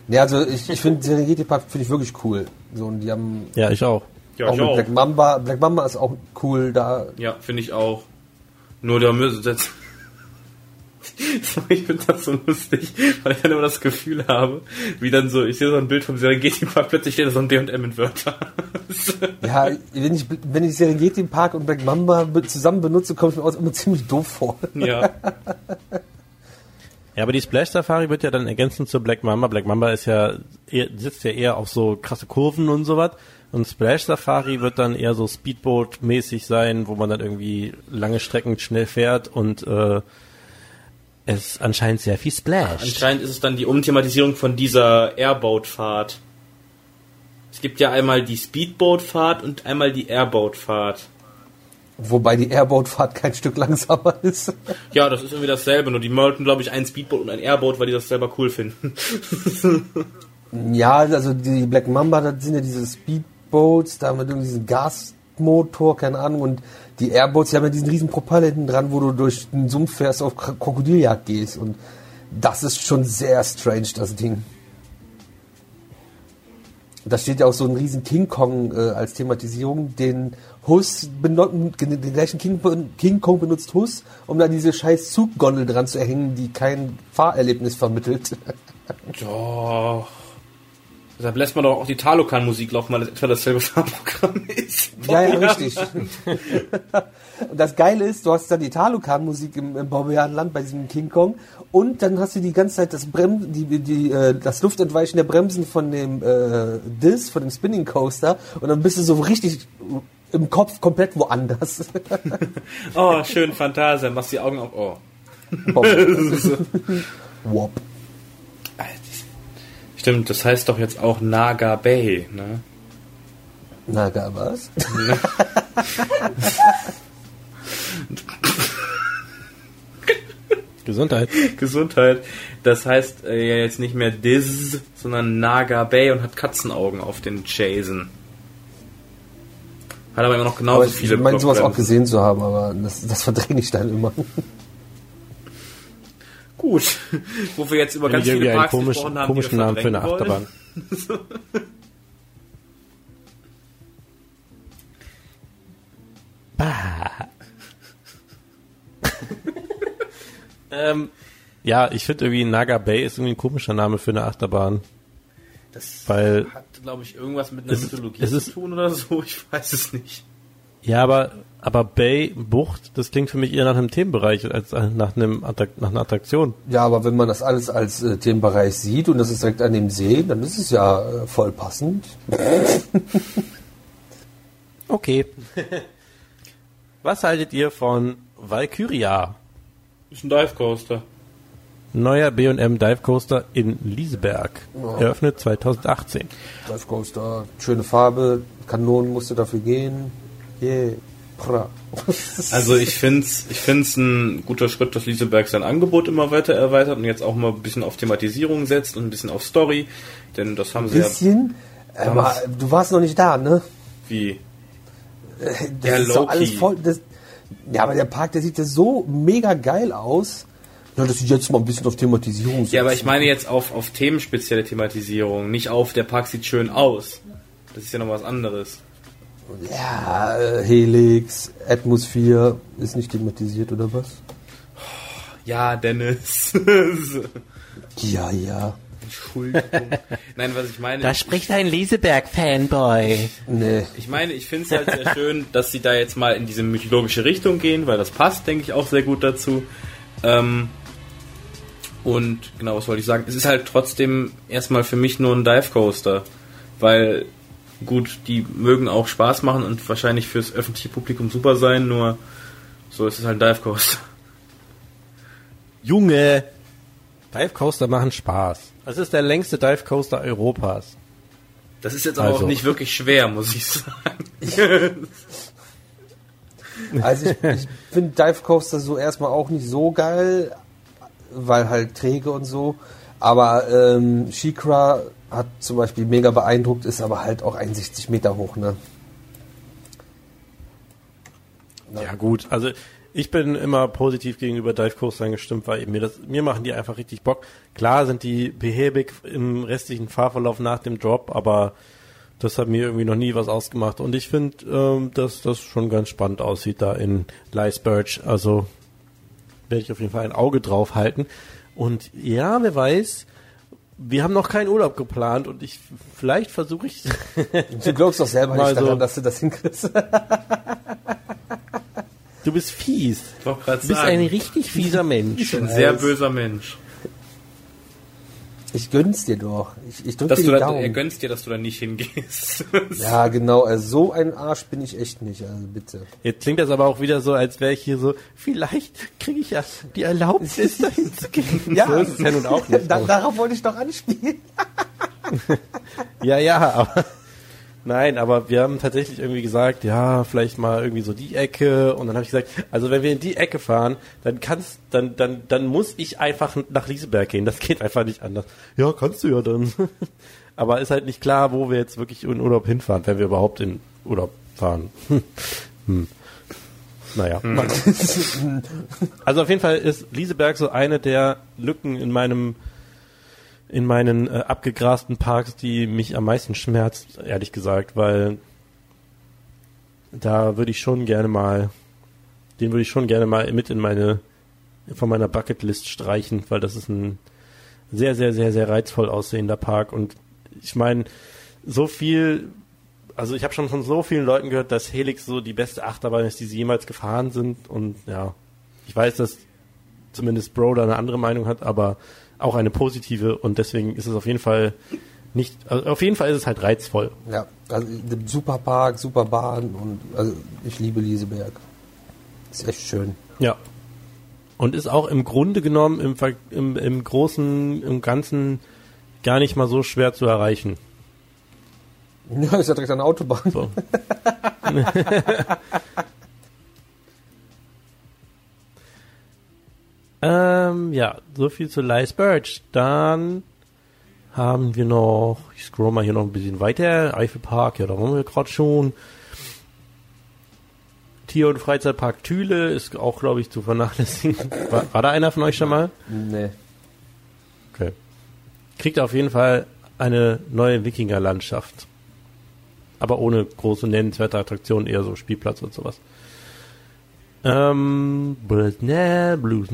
Ja, also ich, ich finde Serengeti Park finde ich wirklich cool. So und die haben Ja, ich auch. Ja, auch ich mit auch. Black Mamba. Black Mamba ist auch cool da. Ja, finde ich auch. Nur da müssen jetzt. ich finde das so lustig, weil ich dann immer das Gefühl habe, wie dann so, ich sehe so ein Bild vom Serengeti Park, plötzlich steht da so ein D&M in Wörter. Ja, wenn ich wenn ich Serengeti Park und Black Mamba zusammen benutze, komme ich mir auch immer ziemlich doof vor. ja. Ja, aber die Splash Safari wird ja dann ergänzend zur Black Mamba. Black Mamba ist ja sitzt ja eher auf so krasse Kurven und sowas. Und Splash Safari wird dann eher so Speedboat-mäßig sein, wo man dann irgendwie lange Strecken schnell fährt und äh, es anscheinend sehr viel Splash. Anscheinend ist es dann die Umthematisierung von dieser Airboat-Fahrt. Es gibt ja einmal die Speedboat-Fahrt und einmal die Airboat-Fahrt. Wobei die Airboat-Fahrt kein Stück langsamer ist. Ja, das ist irgendwie dasselbe, nur die wollten, glaube ich, ein Speedboat und ein Airboat, weil die das selber cool finden. Ja, also die Black Mamba, das sind ja diese Speedboats, da mit irgendwie diesem Gasmotor, keine Ahnung, und die Airboats, die haben ja diesen riesen Propeller hinten dran, wo du durch den Sumpf fährst, auf Kro- Krokodiljagd gehst. Und das ist schon sehr strange, das Ding. da steht ja auch so ein riesen King Kong äh, als Thematisierung, den Hus benut- den gleichen King, King Kong benutzt Hus, um da diese scheiß Zuggondel dran zu hängen, die kein Fahrerlebnis vermittelt. Doch. Deshalb lässt man doch auch die Talokan-Musik laufen, weil das etwa dasselbe Fahrprogramm ist. ja, ja, richtig. und das Geile ist, du hast dann die Talokan-Musik im, im Barbarianland bei diesem King Kong und dann hast du die ganze Zeit das Brem die, die, äh, das Luftentweichen der Bremsen von dem äh, Diss, von dem Spinning Coaster und dann bist du so richtig im Kopf komplett woanders. Oh, schön Fantasia, machst die Augen auf. Oh. Wop. Stimmt, das heißt doch jetzt auch Naga Bay, ne? Na, gar was? Gesundheit. Gesundheit. Das heißt äh, ja jetzt nicht mehr Diz, sondern Naga Bay und hat Katzenaugen auf den Jason. Hat aber immer noch genauso Aber ich viele meine sowas auch gesehen zu haben, aber das, das verdränge ich dann immer. Gut. Wo wir jetzt über Wenn ganz ich viele Parks komisch, gesprochen haben, komischen die Namen für eine. Achterbahn. bah. ähm, ja, ich finde irgendwie Naga Bay ist irgendwie ein komischer Name für eine Achterbahn. Das Weil- hat, glaube ich, irgendwas mit einer Es ist- Mythologie es zu ist- tun oder so. Ich weiß es nicht. Ja, aber, aber Bay, Bucht, das klingt für mich eher nach einem Themenbereich als nach, einem Attak nach einer Attraktion. Ja, aber wenn man das alles als äh, Themenbereich sieht und das ist direkt an dem See, dann ist es ja äh, voll passend. Okay. Was haltet ihr von Valkyria? Ist ein Dive Coaster. Neuer B&M Dive Coaster in Liseberg. Eröffnet 2018. Dive Coaster, schöne Farbe, Kanonen musste dafür gehen. Yeah. Pra. Also ich finde es ich find's ein guter Schritt, dass Lieseberg sein Angebot immer weiter erweitert und jetzt auch mal ein bisschen auf Thematisierung setzt und ein bisschen auf Story. Denn das haben sie ja bisschen. Aber du warst noch nicht da, ne? wie. Das Ja, ist so low-key. alles voll. Das, ja, aber der Park, der sieht ja so mega geil aus. Ja, dass sie jetzt mal ein bisschen auf Thematisierung setzen. Ja, aber ich meine jetzt auf, auf themenspezielle Thematisierung, nicht auf der Park sieht schön aus. Das ist ja noch was anderes. Ja, äh, Helix, Atmosphäre ist nicht thematisiert oder was? Ja, Dennis. Ja, ja. Entschuldigung. Nein, was ich meine. spricht ein Liseberg-Fanboy. Nee. Ich meine, ich finde es halt sehr schön, dass sie da jetzt mal in diese mythologische Richtung gehen, weil das passt, denke ich, auch sehr gut dazu. Ähm, und genau, was wollte ich sagen? Es ist halt trotzdem erstmal für mich nur ein Dive Coaster, weil gut, die mögen auch Spaß machen und wahrscheinlich fürs öffentliche Publikum super sein, nur so ist es halt ein Dive Coaster. Junge, Dive Coaster machen Spaß. Es ist der längste Dive Coaster Europas. Das ist jetzt aber Also. auch nicht wirklich schwer, muss ich sagen. Also ich, ich finde Dive Coaster so erstmal auch nicht so geil, weil halt träge und so. Aber ähm, Shikra hat zum Beispiel mega beeindruckt, ist aber halt auch 61 Meter hoch, ne? Ja gut, also ich bin immer positiv gegenüber Dive Coastern gestimmt, weil mir das, mir machen die einfach richtig Bock. Klar sind die behäbig im restlichen Fahrverlauf nach dem Drop, aber das hat mir irgendwie noch nie was ausgemacht. Und ich finde, ähm, dass das schon ganz spannend aussieht da in Leisburg. Also werde ich auf jeden Fall ein Auge drauf halten. Und ja, wer weiß, wir haben noch keinen Urlaub geplant und ich vielleicht versuche ich Du glaubst doch selber Mal nicht daran, so. dass du das hinkriegst. Du bist fies. Ich wollte gerade Du bist ein sagen, richtig fieser Mensch. ein sehr böser Mensch. Ich gönn's dir doch. Ich, ich drück Dass dir du die da, er Daumen. gönnst dir, dass du da nicht hingehst. Ja, genau. Also so ein Arsch bin ich echt nicht. Also bitte. Jetzt klingt das aber auch wieder so, als wäre ich hier so, vielleicht kriege ich ja die Erlaubnis, dahin zu gehen. so ist es ja nun auch nicht. Da, darauf wollte ich doch anspielen. Ja, ja, aber nein, aber wir haben tatsächlich irgendwie gesagt, ja, vielleicht mal irgendwie so die Ecke und dann habe ich gesagt, also wenn wir in die Ecke fahren, dann kannst dann dann dann muss ich einfach nach Lieseberg gehen, das geht einfach nicht anders. Ja, kannst du ja dann. Aber ist halt nicht klar, wo wir jetzt wirklich in Urlaub hinfahren, wenn wir überhaupt in Urlaub fahren. Hm. Naja. mal gucken. Also auf jeden Fall ist Lieseberg so eine der Lücken in meinem in meinen äh, abgegrasten Parks, die mich am meisten schmerzt, ehrlich gesagt, weil da würde ich schon gerne mal, den würde ich schon gerne mal mit in meine, von meiner Bucketlist streichen, weil das ist ein sehr, sehr, sehr, sehr reizvoll aussehender Park. Und ich meine, so viel, also ich habe schon von so vielen Leuten gehört, dass Helix so die beste Achterbahn ist, die sie jemals gefahren sind. Und ja, ich weiß, dass zumindest Bro da eine andere Meinung hat, aber auch eine positive und deswegen ist es auf jeden Fall nicht, also auf jeden Fall ist es halt reizvoll. Ja, also super Park, super Bahn und also ich liebe Lieseberg. Ist echt schön. Ja. Und ist auch im Grunde genommen im, im, im Großen, im Ganzen gar nicht mal so schwer zu erreichen. Ja, ist ja direkt eine Autobahn. So. ähm, ja, so viel zu Lice Birch. Dann haben wir noch, ich scroll mal hier noch ein bisschen weiter, Eiffelpark, ja, da waren wir gerade schon. Tier- und Freizeitpark Thüle ist auch, glaube ich, zu vernachlässigen. War, war, da einer von euch schon mal? Nee. Okay. Kriegt auf jeden Fall eine neue Wikingerlandschaft. Aber ohne große nennenswerte Attraktionen, eher so Spielplatz und sowas. Ähm, Blues Blues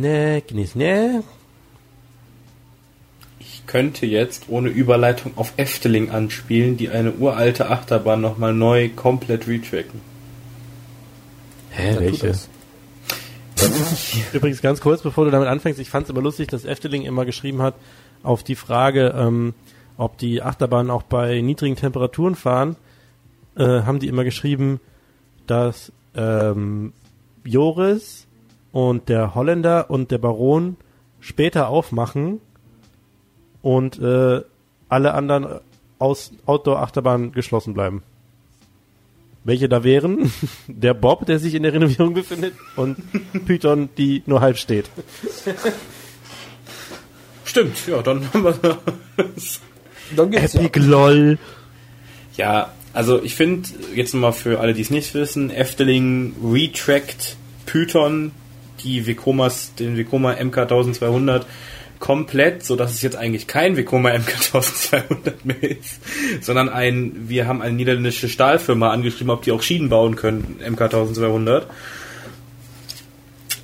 ich könnte jetzt ohne Überleitung auf Efteling anspielen, die eine uralte Achterbahn nochmal neu komplett retracken. Hä, ja, welche? Übrigens ganz kurz, bevor du damit anfängst, ich fand es immer lustig, dass Efteling immer geschrieben hat, auf die Frage, ähm, ob die Achterbahnen auch bei niedrigen Temperaturen fahren, äh, haben die immer geschrieben, dass ähm, Joris und der Holländer und der Baron später aufmachen und äh, alle anderen aus Outdoor-Achterbahnen geschlossen bleiben. Welche da wären? Der Bob, der sich in der Renovierung befindet, und Python, die nur halb steht. Stimmt, ja, dann haben wir das. Dann geht's Epic ja. LOL. Ja, also ich finde, jetzt nochmal für alle, die es nicht wissen, Efteling retrackt Python, die Vekomas, den Vekoma MK1200 komplett, so dass es jetzt eigentlich kein Vekoma MK1200 mehr ist, sondern ein, wir haben eine niederländische Stahlfirma angeschrieben, ob die auch Schienen bauen können, MK1200.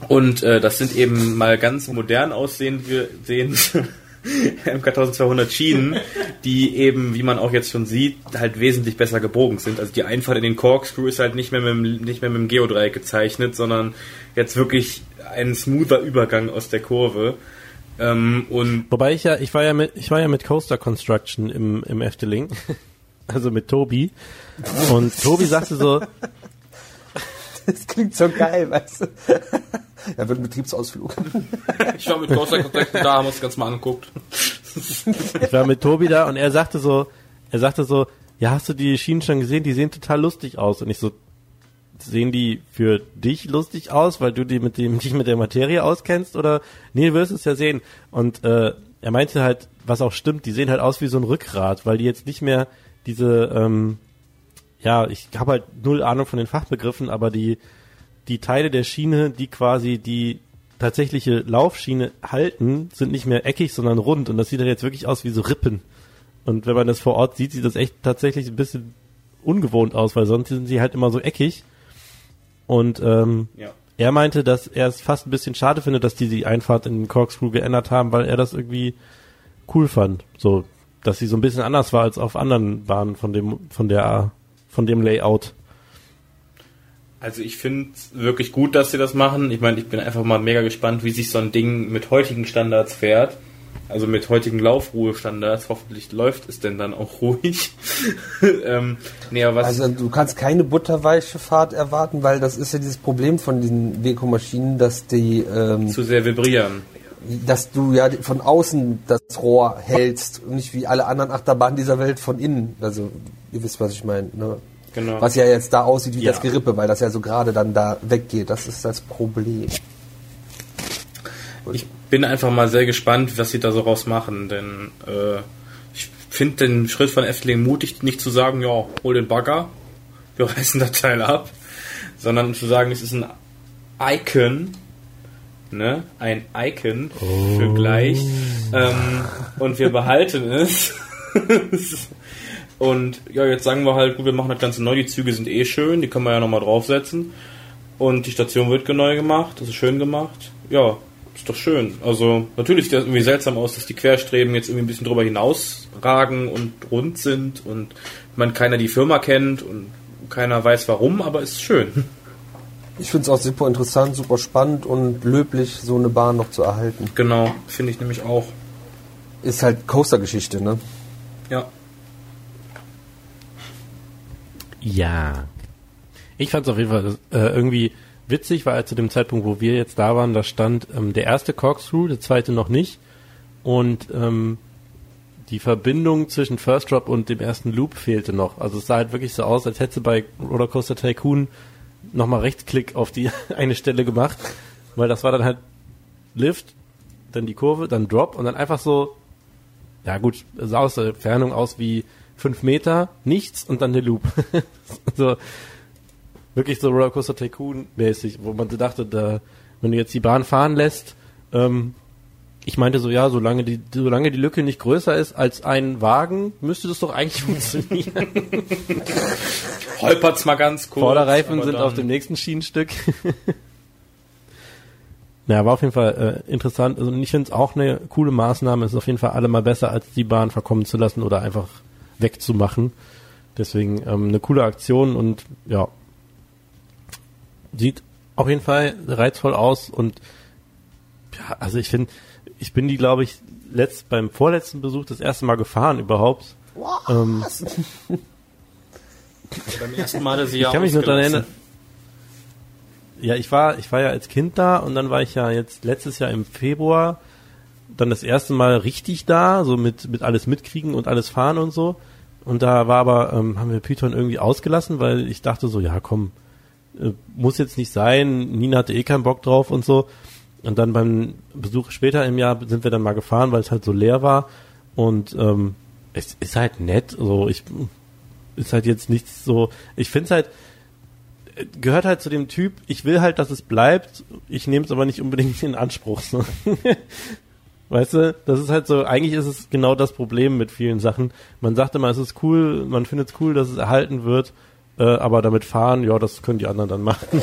Und äh, das sind eben mal ganz modern aussehende MK1200 Schienen, die eben, wie man auch jetzt schon sieht, halt wesentlich besser gebogen sind. Also die Einfahrt in den Corkscrew ist halt nicht mehr mit dem, nicht mehr mit dem Geodreieck gezeichnet, sondern jetzt wirklich ein smoother Übergang aus der Kurve. Ähm, und Wobei ich ja, ich war ja mit, ich war ja mit Coaster Construction im, im Efteling. Also mit Tobi. Und Tobi sagte so. Das klingt so geil, weißt du. Er wird ein Betriebsausflug. Ich war mit Construction da, haben wir uns ganz mal angeguckt. Ich war mit Tobi da und er sagte so, er sagte so, ja, hast du die Schienen schon gesehen? Die sehen total lustig aus. Und ich so, sehen die für dich lustig aus, weil du die mit dem, dich mit der Materie auskennst oder nee, du wirst es ja sehen. Und äh, er meinte halt, was auch stimmt, die sehen halt aus wie so ein Rückgrat, weil die jetzt nicht mehr diese, ähm, ja, ich habe halt null Ahnung von den Fachbegriffen, aber die, die Teile der Schiene, die quasi die tatsächliche Laufschiene halten, sind nicht mehr eckig, sondern rund und das sieht halt jetzt wirklich aus wie so Rippen. Und wenn man das vor Ort sieht, sieht das echt tatsächlich ein bisschen ungewohnt aus, weil sonst sind sie halt immer so eckig. Und ähm, ja. er meinte, dass er es fast ein bisschen schade findet, dass die die Einfahrt in den Corkscrew geändert haben, weil er das irgendwie cool fand. So, dass sie so ein bisschen anders war als auf anderen Bahnen von dem, von der, von dem Layout. Also ich finde wirklich gut, dass sie das machen. Ich meine, ich bin einfach mal mega gespannt, wie sich so ein Ding mit heutigen Standards fährt also mit heutigen Laufruhestandards, hoffentlich läuft es denn dann auch ruhig. ähm, nee, also du kannst keine butterweiche Fahrt erwarten, weil das ist ja dieses Problem von diesen Weko-Maschinen, dass die ähm, zu sehr vibrieren. Dass du ja von außen das Rohr hältst und nicht wie alle anderen Achterbahnen dieser Welt von innen. Also ihr wisst, was ich meine. Ne? Genau. Was ja jetzt da aussieht wie ja. das Gerippe, weil das ja so gerade dann da weggeht. Das ist das Problem. Ich bin einfach mal sehr gespannt, was sie da so raus machen, denn äh, ich finde den Schritt von Efteling mutig, nicht zu sagen, ja, hol den Bagger, wir reißen das Teil ab, sondern zu sagen, es ist ein Icon, ne? Ein Icon für gleich. Ähm, und wir behalten es. und ja, jetzt sagen wir halt, gut, wir machen das Ganze neu. Die Züge sind eh schön, die können wir ja nochmal draufsetzen. Und die Station wird neu gemacht, das ist schön gemacht. Ja, ist doch schön. Also, natürlich sieht das irgendwie seltsam aus, dass die Querstreben jetzt irgendwie ein bisschen drüber hinausragen und rund sind und man keiner die Firma kennt und keiner weiß warum, aber es ist schön. Ich finde es auch super interessant, super spannend und löblich, so eine Bahn noch zu erhalten. Genau, finde ich nämlich auch. Ist halt Coaster-Geschichte, ne? Ja. Ja. Ich fand es auf jeden Fall äh, irgendwie witzig, weil zu dem Zeitpunkt, wo wir jetzt da waren, da stand ähm, der erste Corkscrew, der zweite noch nicht. Und ähm, die Verbindung zwischen First Drop und dem ersten Loop fehlte noch. Also es sah halt wirklich so aus, als hätte bei Rollercoaster Tycoon nochmal Rechtsklick auf die eine Stelle gemacht, weil das war dann halt Lift, dann die Kurve, dann Drop und dann einfach so, ja gut, sah aus der Entfernung aus wie fünf Meter, nichts und dann der Loop. so, wirklich so Rollercoaster Tycoon mäßig, wo man so dachte, da, wenn du jetzt die Bahn fahren lässt, ähm, ich meinte so, ja, solange die, solange die Lücke nicht größer ist als ein Wagen, müsste das doch eigentlich funktionieren. Holpert's mal ganz kurz. Vorderreifen sind auf dem nächsten Schienenstück. ja, war auf jeden Fall äh, interessant. Also ich finde es auch eine coole Maßnahme. Es ist auf jeden Fall allemal besser, als die Bahn verkommen zu lassen oder einfach wegzumachen. Deswegen ähm, eine coole Aktion und ja, sieht auf jeden Fall reizvoll aus und ja, also ich finde, ich bin die, glaube ich, letzt, beim vorletzten Besuch das erste Mal gefahren überhaupt. Ähm, Beim ersten Mal sie ich ja kann mich nur daran erinnern. Ja, ich war, ich war ja als Kind da und dann war ich ja jetzt letztes Jahr im Februar dann das erste Mal richtig da, so mit, mit alles mitkriegen und alles fahren und so. Und da war aber, ähm, haben wir Python irgendwie ausgelassen, weil ich dachte so, ja komm, äh, muss jetzt nicht sein, Nina hatte eh keinen Bock drauf und so. Und dann beim Besuch später im Jahr sind wir dann mal gefahren, weil es halt so leer war. Und ähm, es ist halt nett, so ich ist halt jetzt nichts so. Ich finde es halt gehört halt zu dem Typ. Ich will halt, dass es bleibt. Ich nehme es aber nicht unbedingt in Anspruch. So. Weißt du, das ist halt so, eigentlich ist es genau das Problem mit vielen Sachen. Man sagt immer, es ist cool, man findet es cool, dass es erhalten wird, äh, aber damit fahren, ja, das können die anderen dann machen.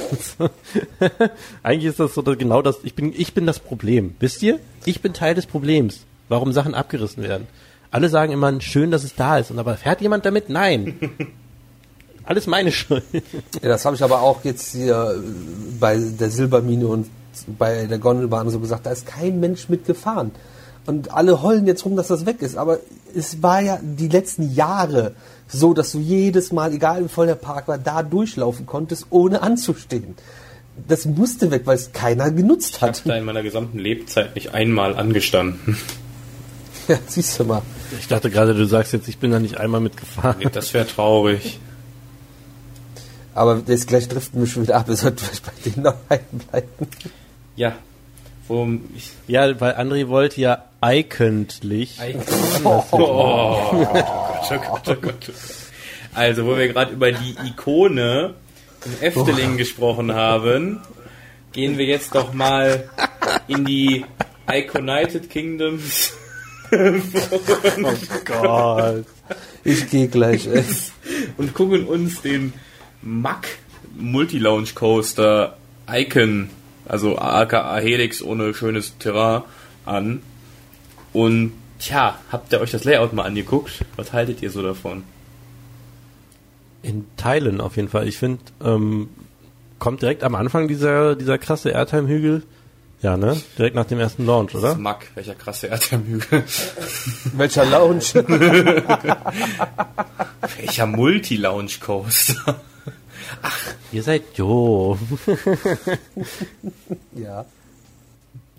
eigentlich ist das so dass genau das, ich bin, ich bin das Problem. Wisst ihr? Ich bin Teil des Problems, warum Sachen abgerissen werden. Alle sagen immer, schön, dass es da ist, und aber fährt jemand damit? Nein. Alles meine Schuld. Ja, das habe ich aber auch jetzt hier bei der Silbermine und bei der Gondelbahn so gesagt, da ist kein Mensch mitgefahren. Und alle heulen jetzt rum, dass das weg ist. Aber es war ja die letzten Jahre so, dass du jedes Mal, egal wie voll der Park war, da durchlaufen konntest, ohne anzustehen. Das musste weg, weil es keiner genutzt Ich habe hat. da in meiner gesamten Lebzeit nicht einmal angestanden. Ja, siehst du mal. Ich dachte gerade, du sagst jetzt, ich bin da nicht einmal mitgefahren. Nee, Das wäre traurig. Aber jetzt gleich driften wir schon wieder ab. Wir sollten vielleicht bei den noch bleiben. Ja. Wo ich, Ja, weil André wollte ja eigentlich. oh, oh, Gott, oh Gott, oh Gott. Also, wo wir gerade über die Ikone in Efteling gesprochen haben, gehen wir jetzt doch mal in die Iconited Kingdoms Oh Gott. Ich gehe gleich. Ey. und gucken uns den Mack Multi-Lounge Coaster Icon, also aka Helix ohne schönes Terrain an. Und tja, habt ihr euch das Layout mal angeguckt? Was haltet ihr so davon? In Teilen auf jeden Fall. Ich finde, ähm, kommt direkt am Anfang dieser, dieser krasse Airtime-Hügel. Ja, ne? Direkt nach dem ersten Launch, Das oder? Mack, welcher krasse Erdtermhügel. Welcher Lounge? welcher Multi-Lounge Coaster. Ihr seid jo. ja.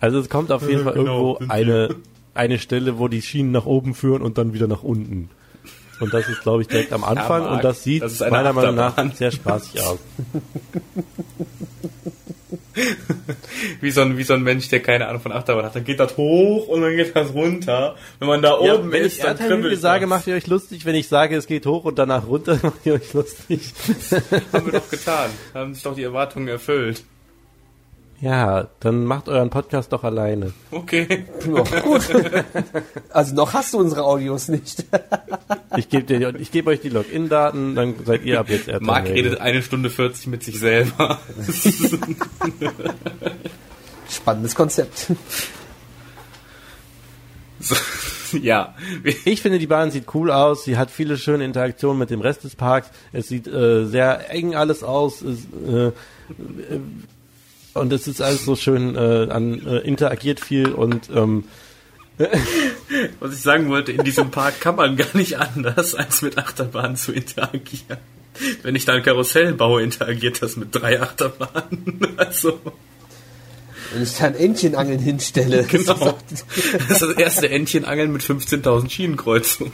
Also es kommt auf jeden Fall Genau, irgendwo eine, eine Stelle, wo die Schienen nach oben führen und dann wieder nach unten. Und das ist, glaube ich, direkt am Anfang Marc, und das sieht das meiner Meinung nach sehr spaßig aus. Wie so, ein, wie so ein Mensch, der keine Ahnung von Achterbahn hat. Dann geht das hoch und dann geht das runter. Wenn man da Ja, oben wenn ist, ich dann Airtime-Hügel kribbelt sage, macht ihr euch lustig. Wenn ich sage, es geht hoch und danach runter, macht ihr euch lustig. Haben wir doch getan. Haben sich doch die Erwartungen erfüllt. Ja, dann macht euren Podcast doch alleine. Okay. Ja, gut. Also noch hast du unsere Audios nicht. Ich gebe gebe euch die Login-Daten, dann seid ihr ab jetzt Airtime Marc redet eine Stunde 40 mit sich selber. Spannendes Konzept. So, ja. Ich finde, die Bahn sieht cool aus. Sie hat viele schöne Interaktionen mit dem Rest des Parks. Es sieht äh, sehr eng alles aus. Es, äh, äh, und es ist alles so schön äh, an, äh, interagiert viel und ähm, Was ich sagen wollte, in diesem Park kann man gar nicht anders, als mit Achterbahnen zu interagieren. Wenn ich da ein Karussell baue, interagiert das mit drei Achterbahnen. Also, Wenn ich da ein Entchenangeln hinstelle. genau. Das ist das erste Entchenangeln mit 15.000 Schienenkreuzungen.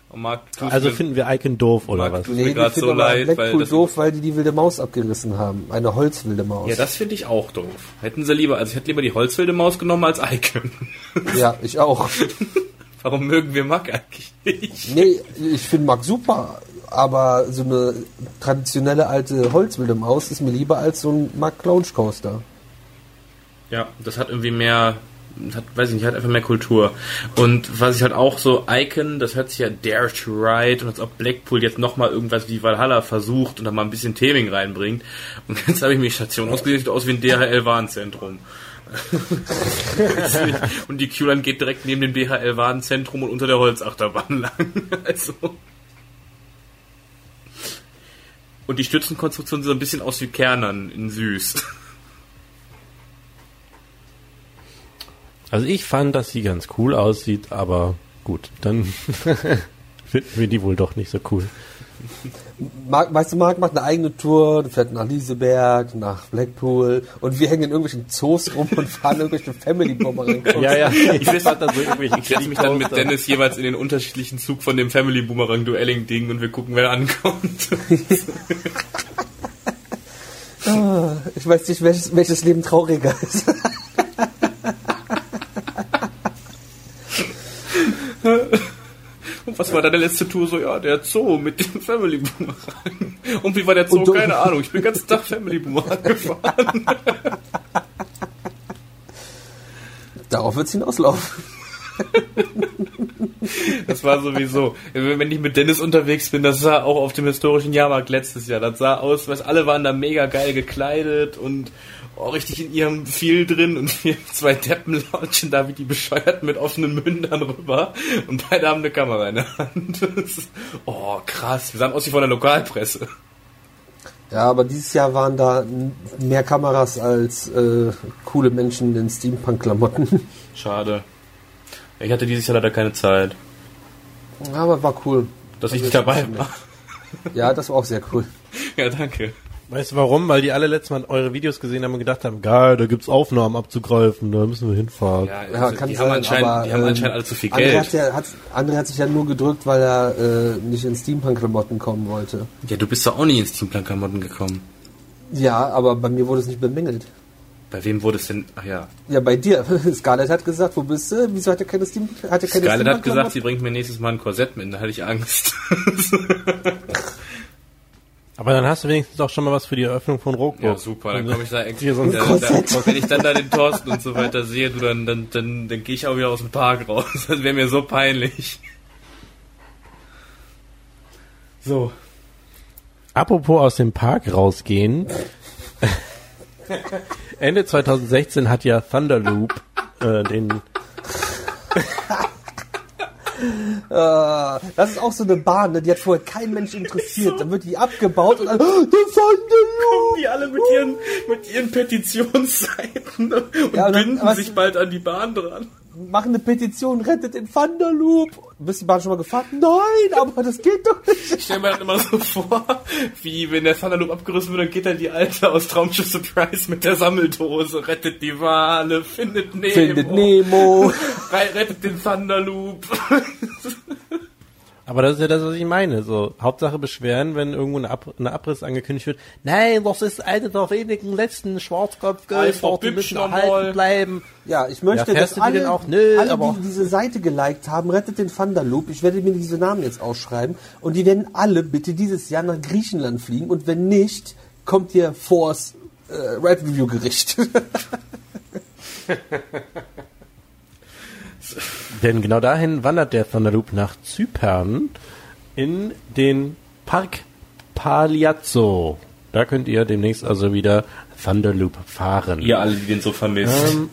Und Marc, also mir- finden wir Icon doof oder Marc, was? du- Nee, grad finden so leid, weil Blackpool das- doof, weil die die wilde Maus abgerissen haben. Eine Holzwilde Maus. Ja, das finde ich auch doof. Hätten sie lieber, also ich hätte lieber die Holzwilde Maus genommen als Icon. Ja, ich auch. Warum mögen wir Mac eigentlich nicht? Nee, ich finde Mark super, aber so eine traditionelle alte Holzwilde Maus ist mir lieber als so ein Mark Lounge Coaster. Ja, das hat irgendwie mehr, hat, weiß ich nicht, hat einfach mehr Kultur. Und was ich halt auch so, Icon, das hört sich ja Dare to Ride und als ob Blackpool jetzt nochmal irgendwas wie Valhalla versucht und da mal ein bisschen Theming reinbringt. Und jetzt habe ich mir die Station ausgesehen, sieht aus wie ein DHL-Warenzentrum. und die Q-Line geht direkt neben dem DHL-Warenzentrum und unter der Holzachterbahn lang. also. Und die Stützenkonstruktion sieht so ein bisschen aus wie Kernern in süß. Also ich fand, dass sie ganz cool aussieht, aber gut, dann finden wir die wohl doch nicht so cool. Mark, weißt du, Mark macht eine eigene Tour, fährt nach Lieseberg, nach Blackpool und wir hängen in irgendwelchen Zoos rum und fahren irgendwelche Family Boomerang. Ja, ja, ich Ich fand da so irgendwelche Ich setze mich dann mit. Dennis jeweils in den unterschiedlichen Zug von dem Family Boomerang Duelling Ding und wir gucken, wer ankommt. Ah, Ich weiß nicht, welches, welches Leben trauriger ist. Und was war deine letzte Tour? So, ja, der Zoo mit dem Family Boomerang. Und wie war der Zoo? Keine Ahnung. Ich bin den ganzen Tag Family Boomerang gefahren. Darauf wird es hinauslaufen. Das war sowieso, wenn ich mit Dennis unterwegs bin, das sah auch auf dem historischen Jahrmarkt letztes Jahr. Das sah aus, was alle waren da mega geil gekleidet und auch richtig in ihrem Feel drin und wir zwei Deppen lautschen da wie die Bescheuerten mit offenen Mündern rüber und beide haben eine Kamera in der Hand. Ist- oh, krass. Wir sahen aus wie von der Lokalpresse. Ja, aber dieses Jahr waren da mehr Kameras als äh, coole Menschen in Steampunk-Klamotten. Schade. Ich hatte dieses Jahr leider keine Zeit, Aber war cool. dass ich Also nicht dabei war. Ja, das war auch sehr cool. Ja, danke. Weißt du warum? Weil die alle letztes Mal eure Videos gesehen haben und gedacht haben, geil, da gibt's Aufnahmen abzugreifen, da müssen wir hinfahren. Ja, Ja, also, kann die, sein, haben anscheinend, aber, die haben ähm, anscheinend alle zu viel André Geld. hat, ja, hat, André hat sich ja nur gedrückt, weil er äh, nicht in Steampunk-Klamotten kommen wollte. Ja, du bist doch auch nie ins Teamplan-Klamotten gekommen. Ja, aber bei mir wurde es nicht bemängelt. Bei wem wurde es denn? Ach ja. Ja, bei dir. Scarlett hat gesagt, wo bist du? Wieso hat er keine Steam hat er keine Scarlett hat gesagt, sie bringt mir nächstes Mal ein Korsett mit, da hatte ich Angst. Aber dann hast du wenigstens auch schon mal was für die Eröffnung von Roko. ja, super, dann komme ich da Hier so ein da, da, Korsett. Wenn ich dann da den Thorsten und so weiter sehe, du, dann, dann, dann, dann gehe ich auch wieder aus dem Park raus. Das wäre mir so peinlich. So. Apropos aus dem Park rausgehen. Ende 2016 hat ja Thunderloop äh, den Äh, das ist auch so eine Bahn, ne? die hat vorher kein Mensch interessiert. Dann wird die abgebaut und dann, oh, der Thunderloop! Die alle mit ihren, mit ihren Petitionsseiten und Ja, und dann- binden was- sich bald an die Bahn dran. Machen eine Petition, rettet den Thunderloop. Bist die Bahn schon mal gefahren? Nein, aber das geht doch nicht. Ich stelle mir halt immer so vor, wie wenn der Thunderloop abgerissen wird, dann geht dann die Alte aus Traumschiff Surprise mit der Sammeldose, rettet die Wale, findet Nemo, Findet Nemo. Re- rettet den Thunderloop. Aber das ist ja das, was ich meine. So, Hauptsache beschweren, wenn irgendwo eine, Ab eine Abriss angekündigt wird. Nein, das ist eine der wenigen letzten Schwarzkopf-Girls, die müssen erhalten bleiben. Ja, ich möchte, Ja, dass alle, denn auch? Nö, alle aber- die diese Seite geliked haben, rettet den Thunderloop. Ich werde mir diese Namen jetzt ausschreiben. Und die werden alle bitte dieses Jahr nach Griechenland fliegen. Und wenn nicht, kommt hier vors äh, Red Review Gericht. Denn genau dahin wandert der Thunderloop nach Zypern in den Park Pagliazzo. Da könnt ihr demnächst also wieder Thunderloop fahren. Ihr alle, die den so vermisst. Ähm,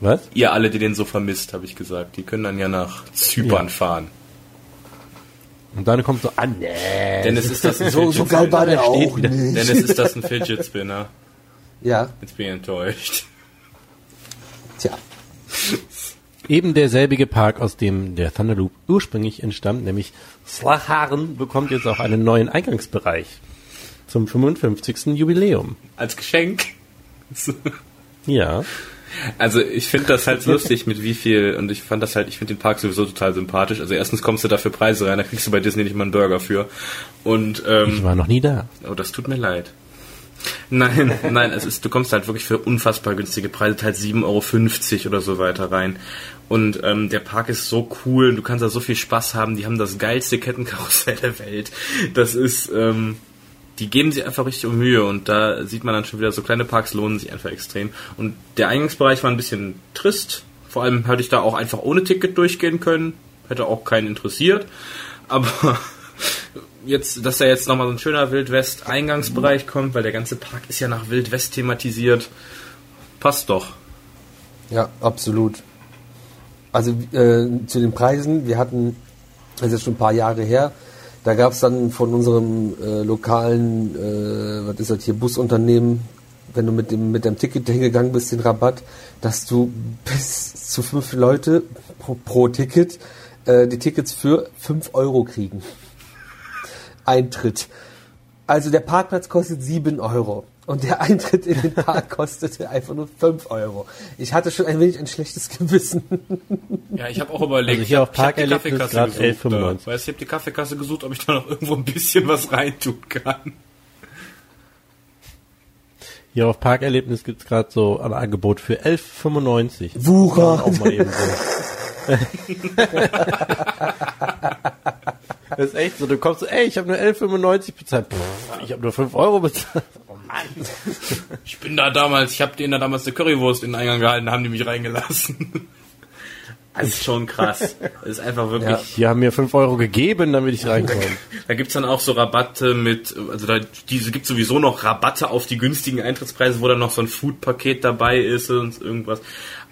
was? Ihr alle, die den so vermisst, habe ich gesagt. Die können dann ja nach Zypern Ja. fahren. Und dann kommt so, ah, nee. Denn es ist das ein so, so Fidget geil war der auch wieder- nicht. Denn es ist das ein Fidget Spinner. ja, Jetzt bin ich enttäuscht. tja. Eben derselbige Park, aus dem der Thunderloop ursprünglich entstammt, nämlich Slacharen, bekommt jetzt auch einen neuen Eingangsbereich zum 55. Jubiläum. Als Geschenk. Ja. Also ich finde das halt lustig, mit wie viel, und ich fand das halt, ich finde den Park sowieso total sympathisch. Also erstens kommst du da für Preise rein, da kriegst du bei Disney nicht mal einen Burger für. Und Ich ähm, war noch nie da. oh, das tut mir leid. Nein, nein, es ist, du kommst halt wirklich für unfassbar günstige Preise, teils 7,50 Euro oder so weiter rein. Und ähm, der Park ist so cool, du kannst da so viel Spaß haben, die haben das geilste Kettenkarussell der Welt. Das ist, ähm, die geben sich einfach richtig um Mühe und da sieht man dann schon wieder, so kleine Parks lohnen sich einfach extrem. Und der Eingangsbereich war ein bisschen trist. Vor allem hätte ich da auch einfach ohne Ticket durchgehen können. Hätte auch keinen interessiert. Aber jetzt, dass da jetzt nochmal so ein schöner Wildwest-Eingangsbereich kommt, weil der ganze Park ist ja nach Wildwest thematisiert, passt doch. Ja, absolut. Also äh, zu den Preisen, wir hatten, das ist jetzt schon ein paar Jahre her, da gab es dann von unserem äh, lokalen, äh, was ist das hier, Busunternehmen, wenn du mit dem mit dem Ticket hingegangen bist, den Rabatt, dass du bis zu fünf Leute pro, pro Ticket äh, die Tickets für fünf Euro kriegen. Eintritt. Also der Parkplatz kostet 7 Euro und der Eintritt in den Park kostete einfach nur 5 Euro. Ich hatte schon ein wenig ein schlechtes Gewissen. Ja, ich habe auch überlegt. Also hier ich auf Parkerlebnis gesucht, 11,95. da. Weißt du, ich habe die Kaffeekasse gesucht, ob ich da noch irgendwo ein bisschen was reintun kann. Hier auf Parkerlebnis gibt's gerade so ein Angebot für 11,95. Wucher. Auch mal eben so. das ist echt so, du kommst so, ey, ich habe nur 11,95 bezahlt. Pff, ich habe nur 5 Euro bezahlt. Oh Mann. Ich bin da damals, ich habe denen da damals eine Currywurst in den Eingang gehalten, haben die mich reingelassen. Das ist schon krass. Das ist einfach wirklich. Die haben mir 5 Euro gegeben, damit ich reinkomme. Da gibt's dann auch so Rabatte mit, also da diese gibt sowieso noch Rabatte auf die günstigen Eintrittspreise, wo dann noch so ein Food-Paket dabei ist und irgendwas.